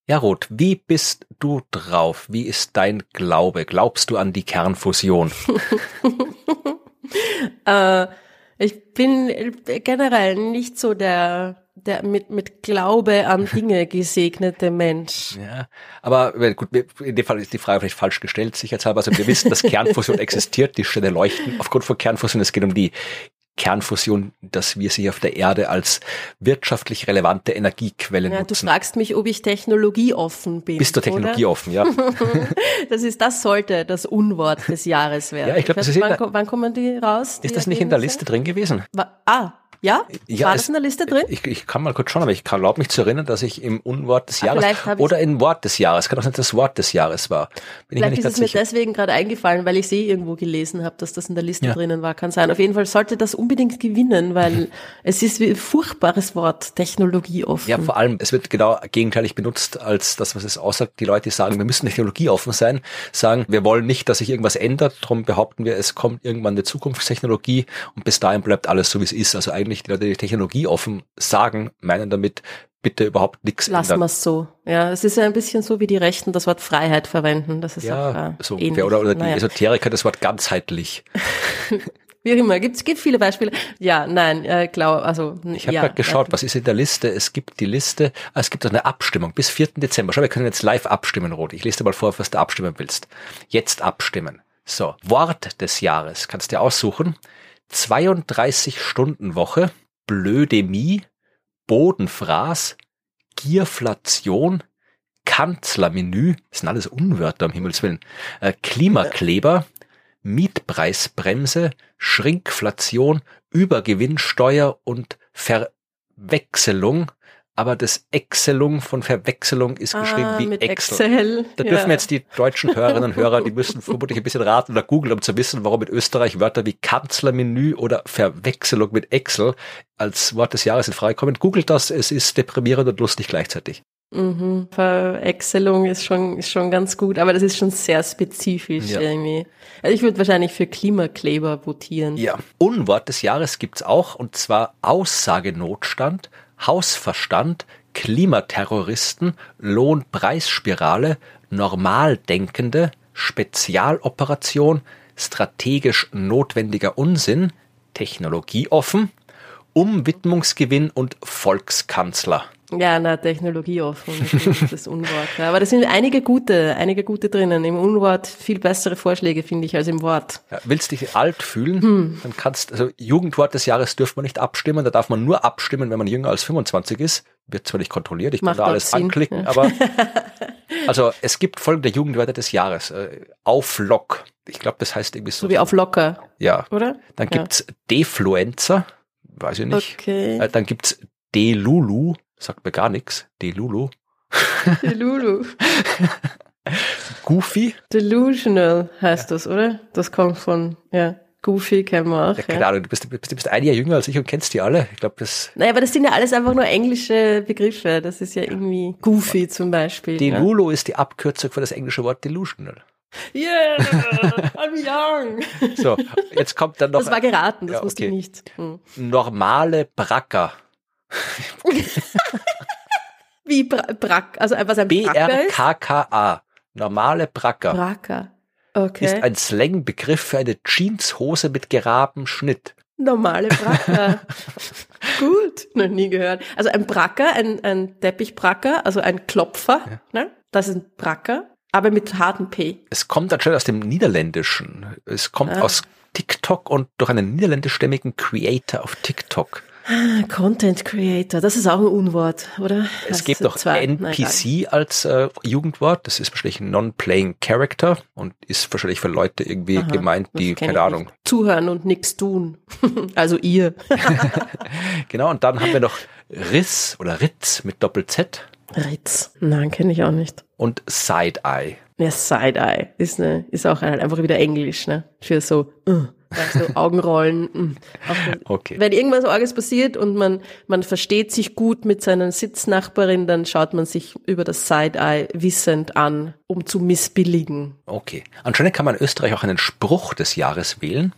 Ja, Ruth, wie bist du drauf? Wie ist dein Glaube? Glaubst du an die Kernfusion?
Äh, ich bin generell nicht so der, der mit, mit Glaube an Dinge gesegnete Mensch.
Ja, aber äh, gut, in dem Fall ist die Frage vielleicht falsch gestellt, sicherheitshalber. Also wir wissen, dass Kernfusion existiert, die Sterne leuchten aufgrund von Kernfusion. Es geht um die Kernfusion, dass wir sie auf der Erde als wirtschaftlich relevante Energiequelle
Ja, du
nutzen.
fragst mich, ob ich technologieoffen bin.
Bist du technologieoffen, ja?
Das ist, das sollte das Unwort des Jahres werden.
Ja, ich glaub, das ist
wann, wann kommen die raus? die
Ist das nicht in der? Liste drin gewesen?
Ah, ja?
Ja,
War
es-
das in der Liste drin?
Ich, ich kann mal kurz schauen, aber ich glaube mich zu erinnern, dass ich im Unwort des
Ah,
Jahres oder im Wort des Jahres, kann auch sein, dass das Wort des Jahres war. Bin
Vielleicht
nicht
ist es mir
sicher.
deswegen gerade eingefallen, weil ich sie irgendwo gelesen habe, dass das in der Liste
Ja.
drinnen war. Kann sein. Auf jeden Fall sollte das unbedingt gewinnen, weil es ist wie ein furchtbares Wort, technologieoffen.
Ja, vor allem, es wird genau gegenteilig benutzt als das, was es aussagt. Die Leute sagen, wir müssen technologieoffen sein, sagen, wir wollen nicht, dass sich irgendwas ändert, darum behaupten wir, es kommt irgendwann eine Zukunftstechnologie und bis dahin bleibt alles so, wie es ist. Also eigentlich die Leute, die technologieoffen sagen, meinen damit, bitte überhaupt nichts
Lassen wir es so. Ja, es ist ja ein bisschen so, wie die Rechten das Wort Freiheit verwenden. Das ist auch
Ja,
äh,
so ungefähr. Oder, oder die
Naja.
Esoteriker das Wort ganzheitlich.
Wie auch immer, gibt es gibt viele Beispiele. Ja, nein, äh, glaub, also
Ich habe
ja,
gerade geschaut,
ja.
was ist in der Liste? Es gibt die Liste, ah, es gibt auch eine Abstimmung bis 4. Dezember. Schau, wir können jetzt live abstimmen, Rot. Ich lese dir mal vor, was du abstimmen willst. Jetzt abstimmen. So, Wort des Jahres kannst du dir aussuchen. 32 Stunden Woche, Blödemie, Bodenfraß, Gierflation, Kanzlermenü, das sind alles Unwörter, um Himmels Willen, äh, Klimakleber, Mietpreisbremse, Schrinkflation, Übergewinnsteuer und Verwechselung. Aber das Excelung von Verwechselung ist geschrieben
ah,
wie Excel.
Excel.
Da
ja.
dürfen jetzt die deutschen Hörerinnen und Hörer, die müssen vermutlich ein bisschen raten oder googeln, um zu wissen, warum in Österreich Wörter wie Kanzlermenü oder Verwechselung mit Excel als Wort des Jahres in Frage kommen. Googelt das, es ist deprimierend und lustig gleichzeitig.
Mhm. Verwechselung ist schon, ist schon ganz gut, aber das ist schon sehr spezifisch
Ja.
irgendwie. Also ich würde wahrscheinlich für Klimakleber votieren.
Ja. Unwort des Jahres gibt's auch, und zwar Aussagenotstand, Hausverstand, Klimaterroristen, Lohnpreisspirale, Normaldenkende, Spezialoperation, strategisch notwendiger Unsinn, Technologieoffen, Umwidmungsgewinn und Volkskanzler.
Ja, na, technologieoffen, ist das Unwort. Ja, aber da sind einige gute, einige gute drinnen. Im Unwort viel bessere Vorschläge, finde ich, als im Wort.
Ja, willst dich alt fühlen, dann kannst, also Jugendwort des Jahres dürfen wir nicht abstimmen, da darf man nur abstimmen, wenn man jünger als 25 ist. Wird zwar nicht kontrolliert, ich kann
Macht
da
auch
alles
Sinn,
anklicken,
ja.
aber also es gibt folgende Jugendwörter des Jahres. Äh, auf Lock. Ich glaube, das heißt irgendwie so.
So wie auf locker,
ja.
oder?
Dann gibt's Defluencer, weiß ich nicht.
Okay.
Äh, dann gibt's Delulu, sagt mir gar nichts. Delulu.
Delulu.
Goofy,
Delusional heißt das, oder? Das kommt von, ja, Goofy kennen wir auch.
ja, keine
Ja.
Ahnung, du bist, du bist, ein Jahr jünger als ich und kennst die alle. Ich glaube, das
Naja, aber das sind ja alles einfach nur englische Begriffe. Das ist ja irgendwie Goofy zum Beispiel.
Delulu ist die Abkürzung für das englische Wort delusional.
Ja. Yeah, I'm young.
So, jetzt kommt dann noch
Das war geraten, das
Ja,
wusste
okay.
ich nicht. Hm.
normale Bracker.
Wie Bra Brack, also was ein Bracker ist?
B-R-K-K-A. Normale Bracker.
Bracker.
Ist
Okay.
ein Slangbegriff für eine Jeanshose mit gerabenem Schnitt.
Normale Bracker. Gut, noch nie gehört. Also ein Bracker, ein, ein Teppichbracker, also ein Klopfer, ne? Das ist ein Bracker, aber mit hartem P.
Es kommt anscheinend aus dem Niederländischen. Es kommt
Ah.
aus TikTok und durch einen niederländischstämmigen Creator auf TikTok.
Ah, Content Creator, das ist auch ein Unwort, oder?
Es
Das
gibt
sind
noch
zwei.
NPC als äh, Jugendwort. Das ist wahrscheinlich ein Non-Playing Character und ist wahrscheinlich für Leute irgendwie
Aha,
gemeint, die, keine Ahnung.
nicht. Zuhören und nichts tun. also ihr.
Genau, und dann haben wir noch Riss oder Ritz mit Doppel-Z
Ritz. Nein, kenne ich auch nicht.
und Side-Eye.
Ja, Side-Eye ist, ne, ist auch halt einfach wieder Englisch, ne? Für so, uh, so Augenrollen. Mm.
Okay.
Wenn irgendwas Orges passiert und man, man versteht sich gut mit seiner Sitznachbarin, dann schaut man sich über das Side-Eye wissend an, um zu missbilligen.
Okay. Anscheinend kann man in Österreich auch einen Spruch des Jahres wählen.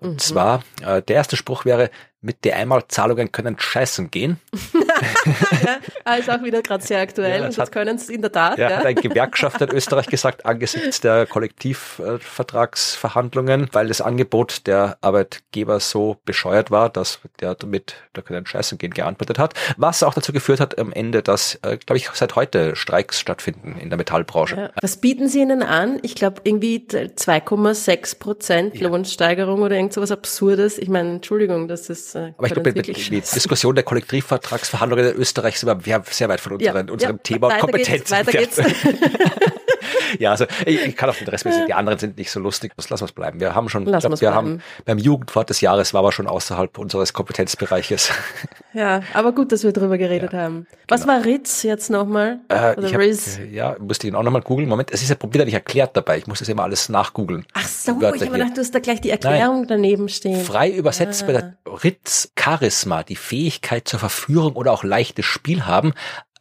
Und
Mhm.
zwar, äh, der erste Spruch wäre, mit der Einmalzahlungen können scheißen gehen.
ja, ah, ist auch wieder gerade sehr aktuell.
Ja,
und
das
können es in der Tat.
Ja,
Ja,
hat ein Gewerkschafter in Österreich gesagt, angesichts der Kollektivvertragsverhandlungen, weil das Angebot der Arbeitgeber so bescheuert war, dass der damit, da können scheißen gehen, geantwortet hat. Was auch dazu geführt hat am Ende, dass, äh, glaube ich, seit heute Streiks stattfinden in der Metallbranche.
Ja. Was bieten Sie ihnen an? Ich glaube irgendwie 2,6 Prozent. Lohnsteigerung oder irgend sowas Absurdes. Ich meine, Entschuldigung, das ist äh,
Aber ich glaube,
Sie
die. Diskussion der Kollektivvertragsverhandlungen in Österreich sind wir sehr weit von unseren, unserem Thema
weiter
Kompetenz
Geht's, weiter geht's.
Ja, also ich, ich kann auf den Rest, die anderen sind nicht so lustig. Das lassen wir es bleiben. Wir haben schon, ich glaub, wir
bleiben.
haben beim Jugendwort des Jahres war aber schon außerhalb unseres Kompetenzbereiches.
ja, aber gut, dass wir drüber geredet haben. Was war Ritz jetzt nochmal?
Äh,
Oder
ich hab,
Riz?
ja, musste ihn auch nochmal googeln. Moment, es ist ja wieder nicht erklärt dabei. Ich muss das immer alles nachgoogeln.
Ach so, ich habe gedacht, du hast da gleich die Erklärung daneben stehen.
Frei übersetzt
Ah.
bei der Ritz Charisma, die Fähigkeit zur Verführung oder auch leichtes Spiel haben,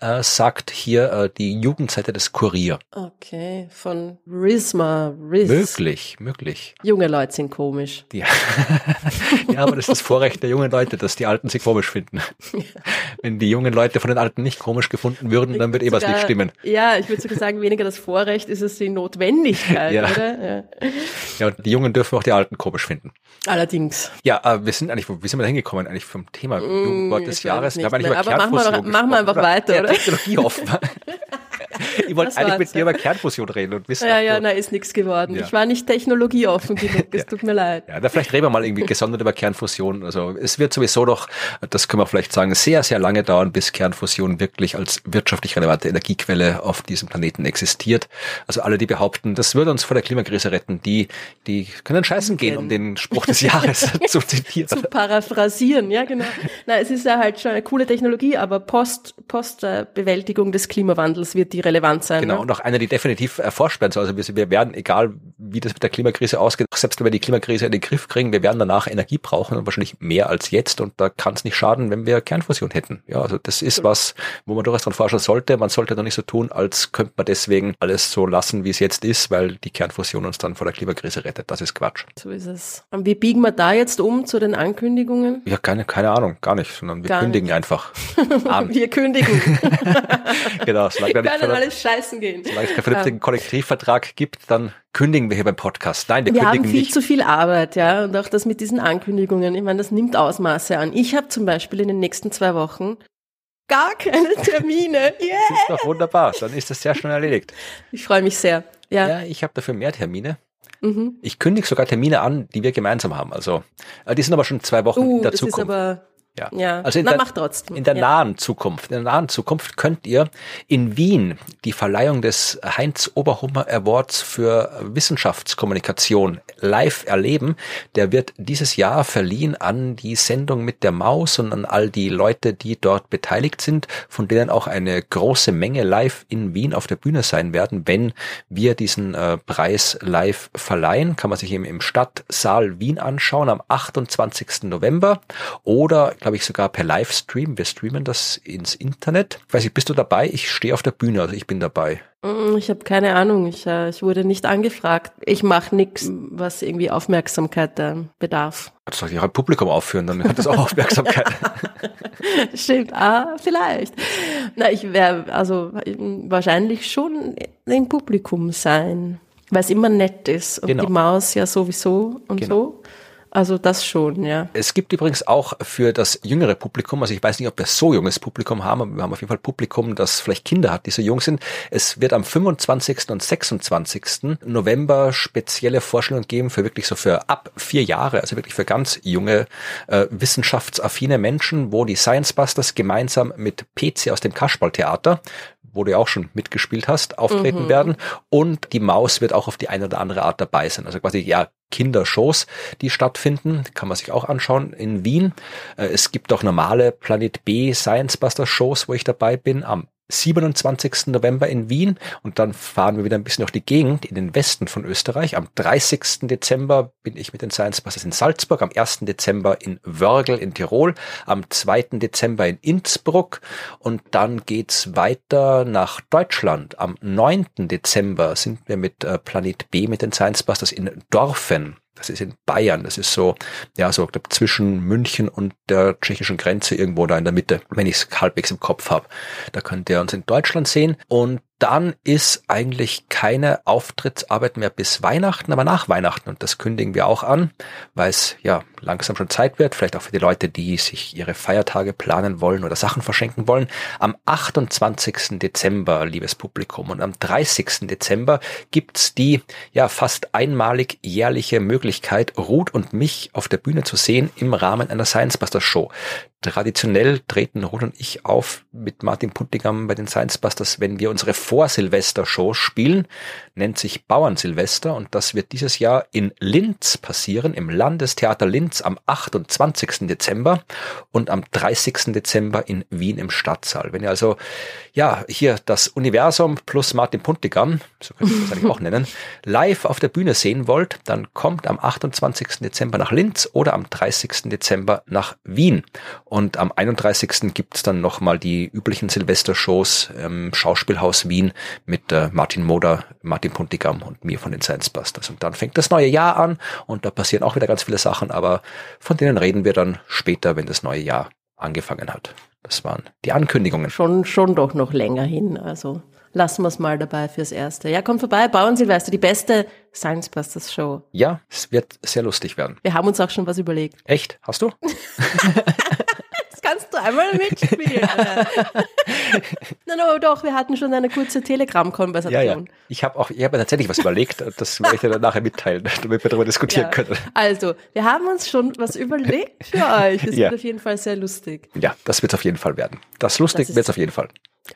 äh, sagt hier äh, die Jugendseite des Kurier.
Okay, von Risma, Riz.
Möglich, möglich.
Junge Leute sind komisch.
Die, ja, aber das ist das Vorrecht der jungen Leute, dass die Alten sie komisch finden. Wenn die jungen Leute von den Alten nicht komisch gefunden würden, dann wird eh was nicht stimmen.
Ja, ich würde sogar sagen, weniger das Vorrecht ist es die Notwendigkeit,
Ja.
oder? Ja.
Ja, und die Jungen dürfen auch die Alten komisch finden.
Allerdings.
Ja, äh, wir sind eigentlich, wo- wie sind wir da hingekommen eigentlich vom Thema Jugendwort des
Mm, ich weiß
Jahres? Wir haben eigentlich
mehr.
über
Aber machen wir doch- machen wir einfach weiter,
Ja,
oder?
Technologie offen. ich wollte eigentlich mit dir
ja.
über Kernfusion reden und wissen.
Ja, ja, na, ist nichts geworden.
Ja.
Ich war nicht technologieoffen genug, es tut mir leid.
Ja, da vielleicht reden wir mal irgendwie gesondert über Kernfusion. Also es wird sowieso noch, das können wir vielleicht sagen, sehr, sehr lange dauern, bis Kernfusion wirklich als wirtschaftlich relevante Energiequelle auf diesem Planeten existiert. Also alle, die behaupten, das würde uns vor der Klimakrise retten, die, die können scheißen gehen, um den Spruch des Jahres zu zitieren.
Zu paraphrasieren, ja genau. Na, es ist ja halt schon eine coole Technologie, aber Post, Post äh, des Klimawandels wird die relevant sein.
Genau,
ne?
und auch eine, die definitiv erforscht werden soll. Also wir, wir werden, egal wie das mit der Klimakrise ausgeht, selbst wenn wir die Klimakrise in den Griff kriegen, wir werden danach Energie brauchen und wahrscheinlich mehr als jetzt. Und da kann es nicht schaden, wenn wir Kernfusion hätten. Ja, also das ist was, wo man durchaus dran forschen sollte. Man sollte doch nicht so tun, als könnte man deswegen alles so lassen, wie es jetzt ist, weil die Kernfusion uns dann vor der Klimakrise rettet. Das ist Quatsch.
So ist es. Und wie biegen wir da jetzt um zu den Ankündigungen?
Ja, keine, keine Ahnung, gar nicht, sondern wir
Gar
kündigen einfach. An.
Wir kündigen.
genau, solange
Wir
da nicht
alles scheißen gehen.
solange es keinen vernünftigen Kollektivvertrag gibt, dann kündigen wir hier beim Podcast. Nein, wir,
Wir haben
kündigen
viel
nicht.
zu viel Arbeit, ja, und auch das mit diesen Ankündigungen. Ich meine, das nimmt Ausmaße an. Ich habe zum Beispiel in den nächsten zwei Wochen gar keine Termine. Yeah.
Das ist doch wunderbar. Dann ist das sehr schnell erledigt.
Ich freue mich sehr. Ja.
Ja, ich habe dafür mehr Termine.
Mhm.
Ich kündige sogar Termine an, die wir gemeinsam haben. Also äh, die sind aber schon zwei Wochen
Uh,
in der
das
Zukunft.
ist aber
ja.
ja.
Also in
Na,
der,
trotzdem.
in der
ja.
nahen Zukunft, in der nahen Zukunft könnt ihr in Wien die Verleihung des Heinz Oberhummer Awards für Wissenschaftskommunikation live erleben. Der wird dieses Jahr verliehen an die Sendung mit der Maus und an all die Leute, die dort beteiligt sind, von denen auch eine große Menge live in Wien auf der Bühne sein werden, wenn wir diesen äh, Preis live verleihen. Kann man sich eben im Stadtsaal Wien anschauen am 28. November oder, glaube ich, sogar per Livestream. Wir streamen das ins Internet. Ich weiß nicht, bist du dabei? Ich stehe auf der Bühne, also ich bin dabei.
Mm, Ich habe keine Ahnung. Ich, äh, ich wurde nicht angefragt. Ich mache nichts, was irgendwie Aufmerksamkeit äh, bedarf.
Du sollst dich auch im Publikum aufführen, dann hat das auch Aufmerksamkeit.
Stimmt, ah, vielleicht. Na, ich werde also mm, wahrscheinlich schon im Publikum sein, weil es immer nett ist und
Genau.
die Maus ja sowieso und
Genau.
so. Also das schon, ja.
Es gibt übrigens auch für das jüngere Publikum, also ich weiß nicht, ob wir so junges Publikum haben, aber wir haben auf jeden Fall Publikum, das vielleicht Kinder hat, die so jung sind. Es wird am 25. und 26. November spezielle Vorstellungen geben für wirklich so für ab vier Jahre, also wirklich für ganz junge, äh, wissenschaftsaffine Menschen, wo die Science Busters gemeinsam mit PC aus dem Kasperltheater wo du ja auch schon mitgespielt hast, auftreten werden. Und die Maus wird auch auf die eine oder andere Art dabei sein. Also quasi, ja, Kindershows, die stattfinden, kann man sich auch anschauen in Wien. Äh, Es gibt auch normale Planet B Science Buster Shows, wo ich dabei bin, am 27. November in Wien und dann fahren wir wieder ein bisschen durch die Gegend in den Westen von Österreich. Am 30. Dezember bin ich mit den Science Busters in Salzburg, am 1. Dezember in Wörgl in Tirol, am 2. Dezember in Innsbruck und dann geht's weiter nach Deutschland. Am 9. Dezember sind wir mit äh, Planet B mit den Science Busters in Dorfen. Das ist in Bayern. Das ist so, ja, so glaub, zwischen München und der tschechischen Grenze irgendwo da in der Mitte, wenn ich es halbwegs im Kopf habe. Da könnt ihr uns in Deutschland sehen. Und dann ist eigentlich keine Auftrittsarbeit mehr bis Weihnachten, aber nach Weihnachten. Und das kündigen wir auch an, weil es ja langsam schon Zeit wird, vielleicht auch für die Leute, die sich ihre Feiertage planen wollen oder Sachen verschenken wollen. Am 28. Dezember, liebes Publikum, und am 30. Dezember gibt's die ja fast einmalig jährliche Möglichkeit, Ruth und mich auf der Bühne zu sehen im Rahmen einer Science Buster Show. Traditionell treten Ruth und ich auf mit Martin Puntigam bei den Science Busters, wenn wir unsere Vor-Silvester-Show spielen, nennt sich Bauern-Silvester und das wird dieses Jahr in Linz passieren, im Landestheater Linz am 28. Dezember und am 30. Dezember in Wien im Stadtsaal. Wenn ihr also, ja, hier das Universum plus Martin Puntigam, so könnte ich das eigentlich auch nennen, live auf der Bühne sehen wollt, dann kommt am 28. Dezember nach Linz oder am 30. Dezember nach Wien. Und am 31. gibt's dann nochmal die üblichen Silvestershows im Schauspielhaus Wien mit äh, Martin Moder, Martin Puntigam und mir von den Science Busters. Und dann fängt das neue Jahr an und da passieren auch wieder ganz viele Sachen, aber von denen reden wir dann später, wenn das neue Jahr angefangen hat. Das waren die Ankündigungen.
Schon, schon doch noch länger hin, also lassen wir es mal dabei fürs Erste. Ja, kommt vorbei, Bauern Silvester, die beste Science Busters Show.
Ja, es wird sehr lustig werden.
Wir haben uns auch schon was überlegt.
Echt? Hast du?
das kannst du einmal mitspielen. Nein, aber doch, wir hatten schon eine kurze Telegram-Konversation.
Ja, ja. Ich habe auch, ich habe tatsächlich was überlegt. Das werde ich dir dann nachher mitteilen, damit wir darüber diskutieren
Ja.
können.
Also, wir haben uns schon was überlegt für euch. Es
Ja.
wird auf jeden Fall sehr lustig.
Ja, das wird auf jeden Fall werden. Das lustig
Das ist-
wird's auf jeden Fall.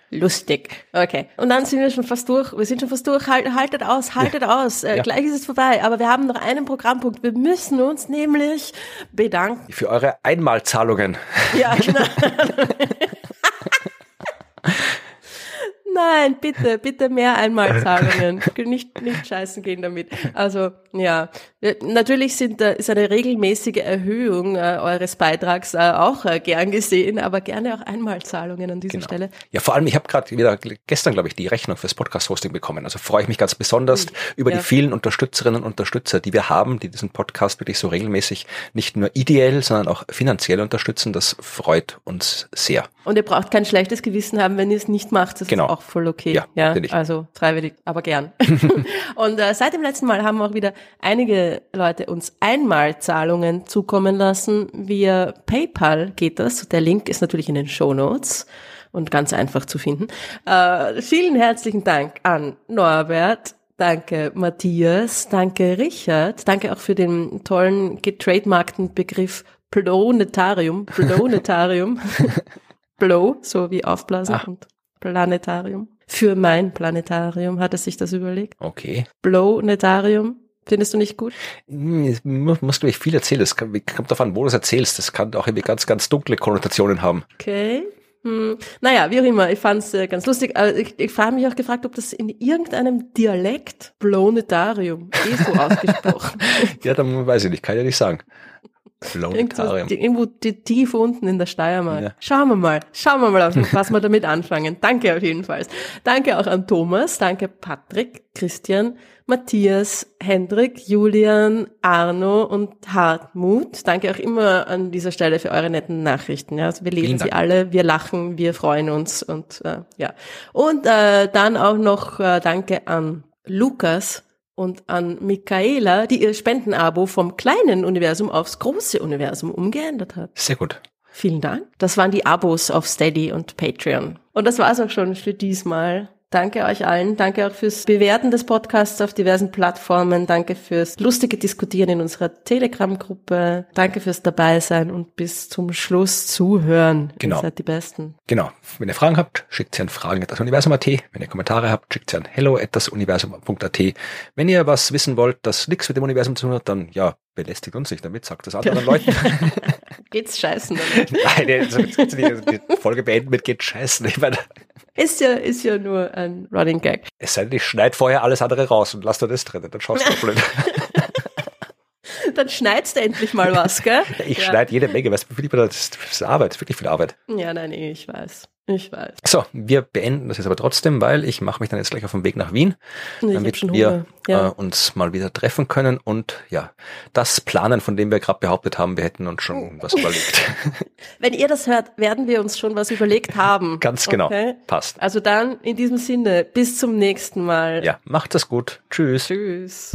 Lustig. Okay. Und dann sind wir schon fast durch. Wir sind schon fast durch. Halt, haltet aus, haltet aus. Äh,
Ja.
Gleich ist es vorbei. Aber wir haben noch einen Programmpunkt. Wir müssen uns nämlich bedanken.
Für eure Einmalzahlungen.
Ja, genau. Nein, bitte, bitte mehr Einmalzahlungen. nicht, nicht scheißen gehen damit. Also, ja. Wir- Natürlich sind, ist eine regelmäßige Erhöhung äh, eures Beitrags äh, auch äh, gern gesehen, aber gerne auch Einmalzahlungen an dieser
Genau.
Stelle.
Ja, vor allem, ich habe gerade wieder gestern, glaube ich, die Rechnung fürs Podcast-Hosting bekommen. Also freue ich mich ganz besonders über
Ja.
die vielen Unterstützerinnen und Unterstützer, die wir haben, die diesen Podcast wirklich so regelmäßig nicht nur ideell, sondern auch finanziell unterstützen. Das freut uns sehr.
Und ihr braucht kein schlechtes Gewissen haben, wenn ihr es nicht macht. Das
Genau.
ist auch voll okay.
Ja,
ja
natürlich.
also freiwillig, aber gern. und äh, seit dem letzten Mal haben auch wieder einige Leute uns Einmalzahlungen zukommen lassen. Via PayPal geht das. Der Link ist natürlich in den Show Notes und ganz einfach zu finden. Äh, vielen herzlichen Dank an Norbert. Danke Matthias, danke Richard, danke auch für den tollen getrademarkten Begriff Planetarium, Planetarium. Blow, so wie aufblasen
Ah.
und Planetarium. Für mein Planetarium hat er sich das überlegt.
Okay.
Blow-Netarium. Findest du nicht gut?
Hm, es mu- musst du nicht viel erzählen. Es kommt davon, wo du es erzählst. Das kann auch irgendwie ganz, ganz dunkle Konnotationen haben.
Okay. Hm. Naja, wie auch immer, ich fand es äh, ganz lustig. Aber ich, ich habe mich auch gefragt, ob das in irgendeinem Dialekt Planetarium eh so ausgesprochen
Ja, dann weiß ich nicht. Kann ja nicht sagen.
Irgendwo,
Planetarium.
irgendwo die- tief unten in der Steiermark.
Ja.
Schauen wir mal, schauen wir mal, was wir damit anfangen. Danke auf jeden Fall. Danke auch an Thomas, danke Patrick, Christian, Matthias, Hendrik, Julian, Arno und Hartmut. Danke auch immer an dieser Stelle für eure netten Nachrichten. Ja, also wir lesen sie alle, wir lachen, wir freuen uns und äh, ja. Und äh, dann auch noch äh, danke an Lukas und an Michaela, die ihr Spendenabo vom kleinen Universum aufs große Universum umgeändert hat.
Sehr gut.
Vielen Dank. Das waren die Abos auf Steady und Patreon. Und das war's auch schon für diesmal. Danke euch allen. Danke auch fürs Bewerten des Podcasts auf diversen Plattformen. Danke fürs lustige Diskutieren in unserer Telegram-Gruppe. Danke fürs Dabeisein und bis zum Schluss zuhören.
Genau.
Ihr seid die Besten.
Genau. Wenn ihr Fragen habt, schickt sie an fragen.universum.at. Wenn ihr Kommentare habt, schickt sie an hello.universum.at. Wenn ihr was wissen wollt, das nichts mit dem Universum zu tun hat, dann ja, belästigt uns nicht damit, sagt das anderen Leuten.
Geht's scheißen damit?
Nein, also jetzt kannst du die, die Folge beenden mit geht scheißen. Ich meine,
Ist ja, ist ja nur ein Running Gag.
Es sei denn, ich schneide vorher alles andere raus und lass da das drin, dann schaust du blöd.
dann schneidest du endlich mal was, gell?
ich ja. schneide jede Menge, weißt du, das ist Arbeit, wirklich viel Arbeit.
Ja, nein, ich weiß. Ich weiß.
So, wir beenden das jetzt aber trotzdem, weil ich mache mich dann jetzt gleich auf den Weg nach Wien, ich damit wir ja. äh, uns mal wieder treffen können und ja, das planen, von dem wir gerade behauptet haben, wir hätten uns schon was überlegt.
Wenn ihr das hört, werden wir uns schon was überlegt haben.
Ganz genau. Okay? Passt.
Also dann in diesem Sinne, bis zum nächsten Mal.
Ja, macht das gut. Tschüss.
Tschüss.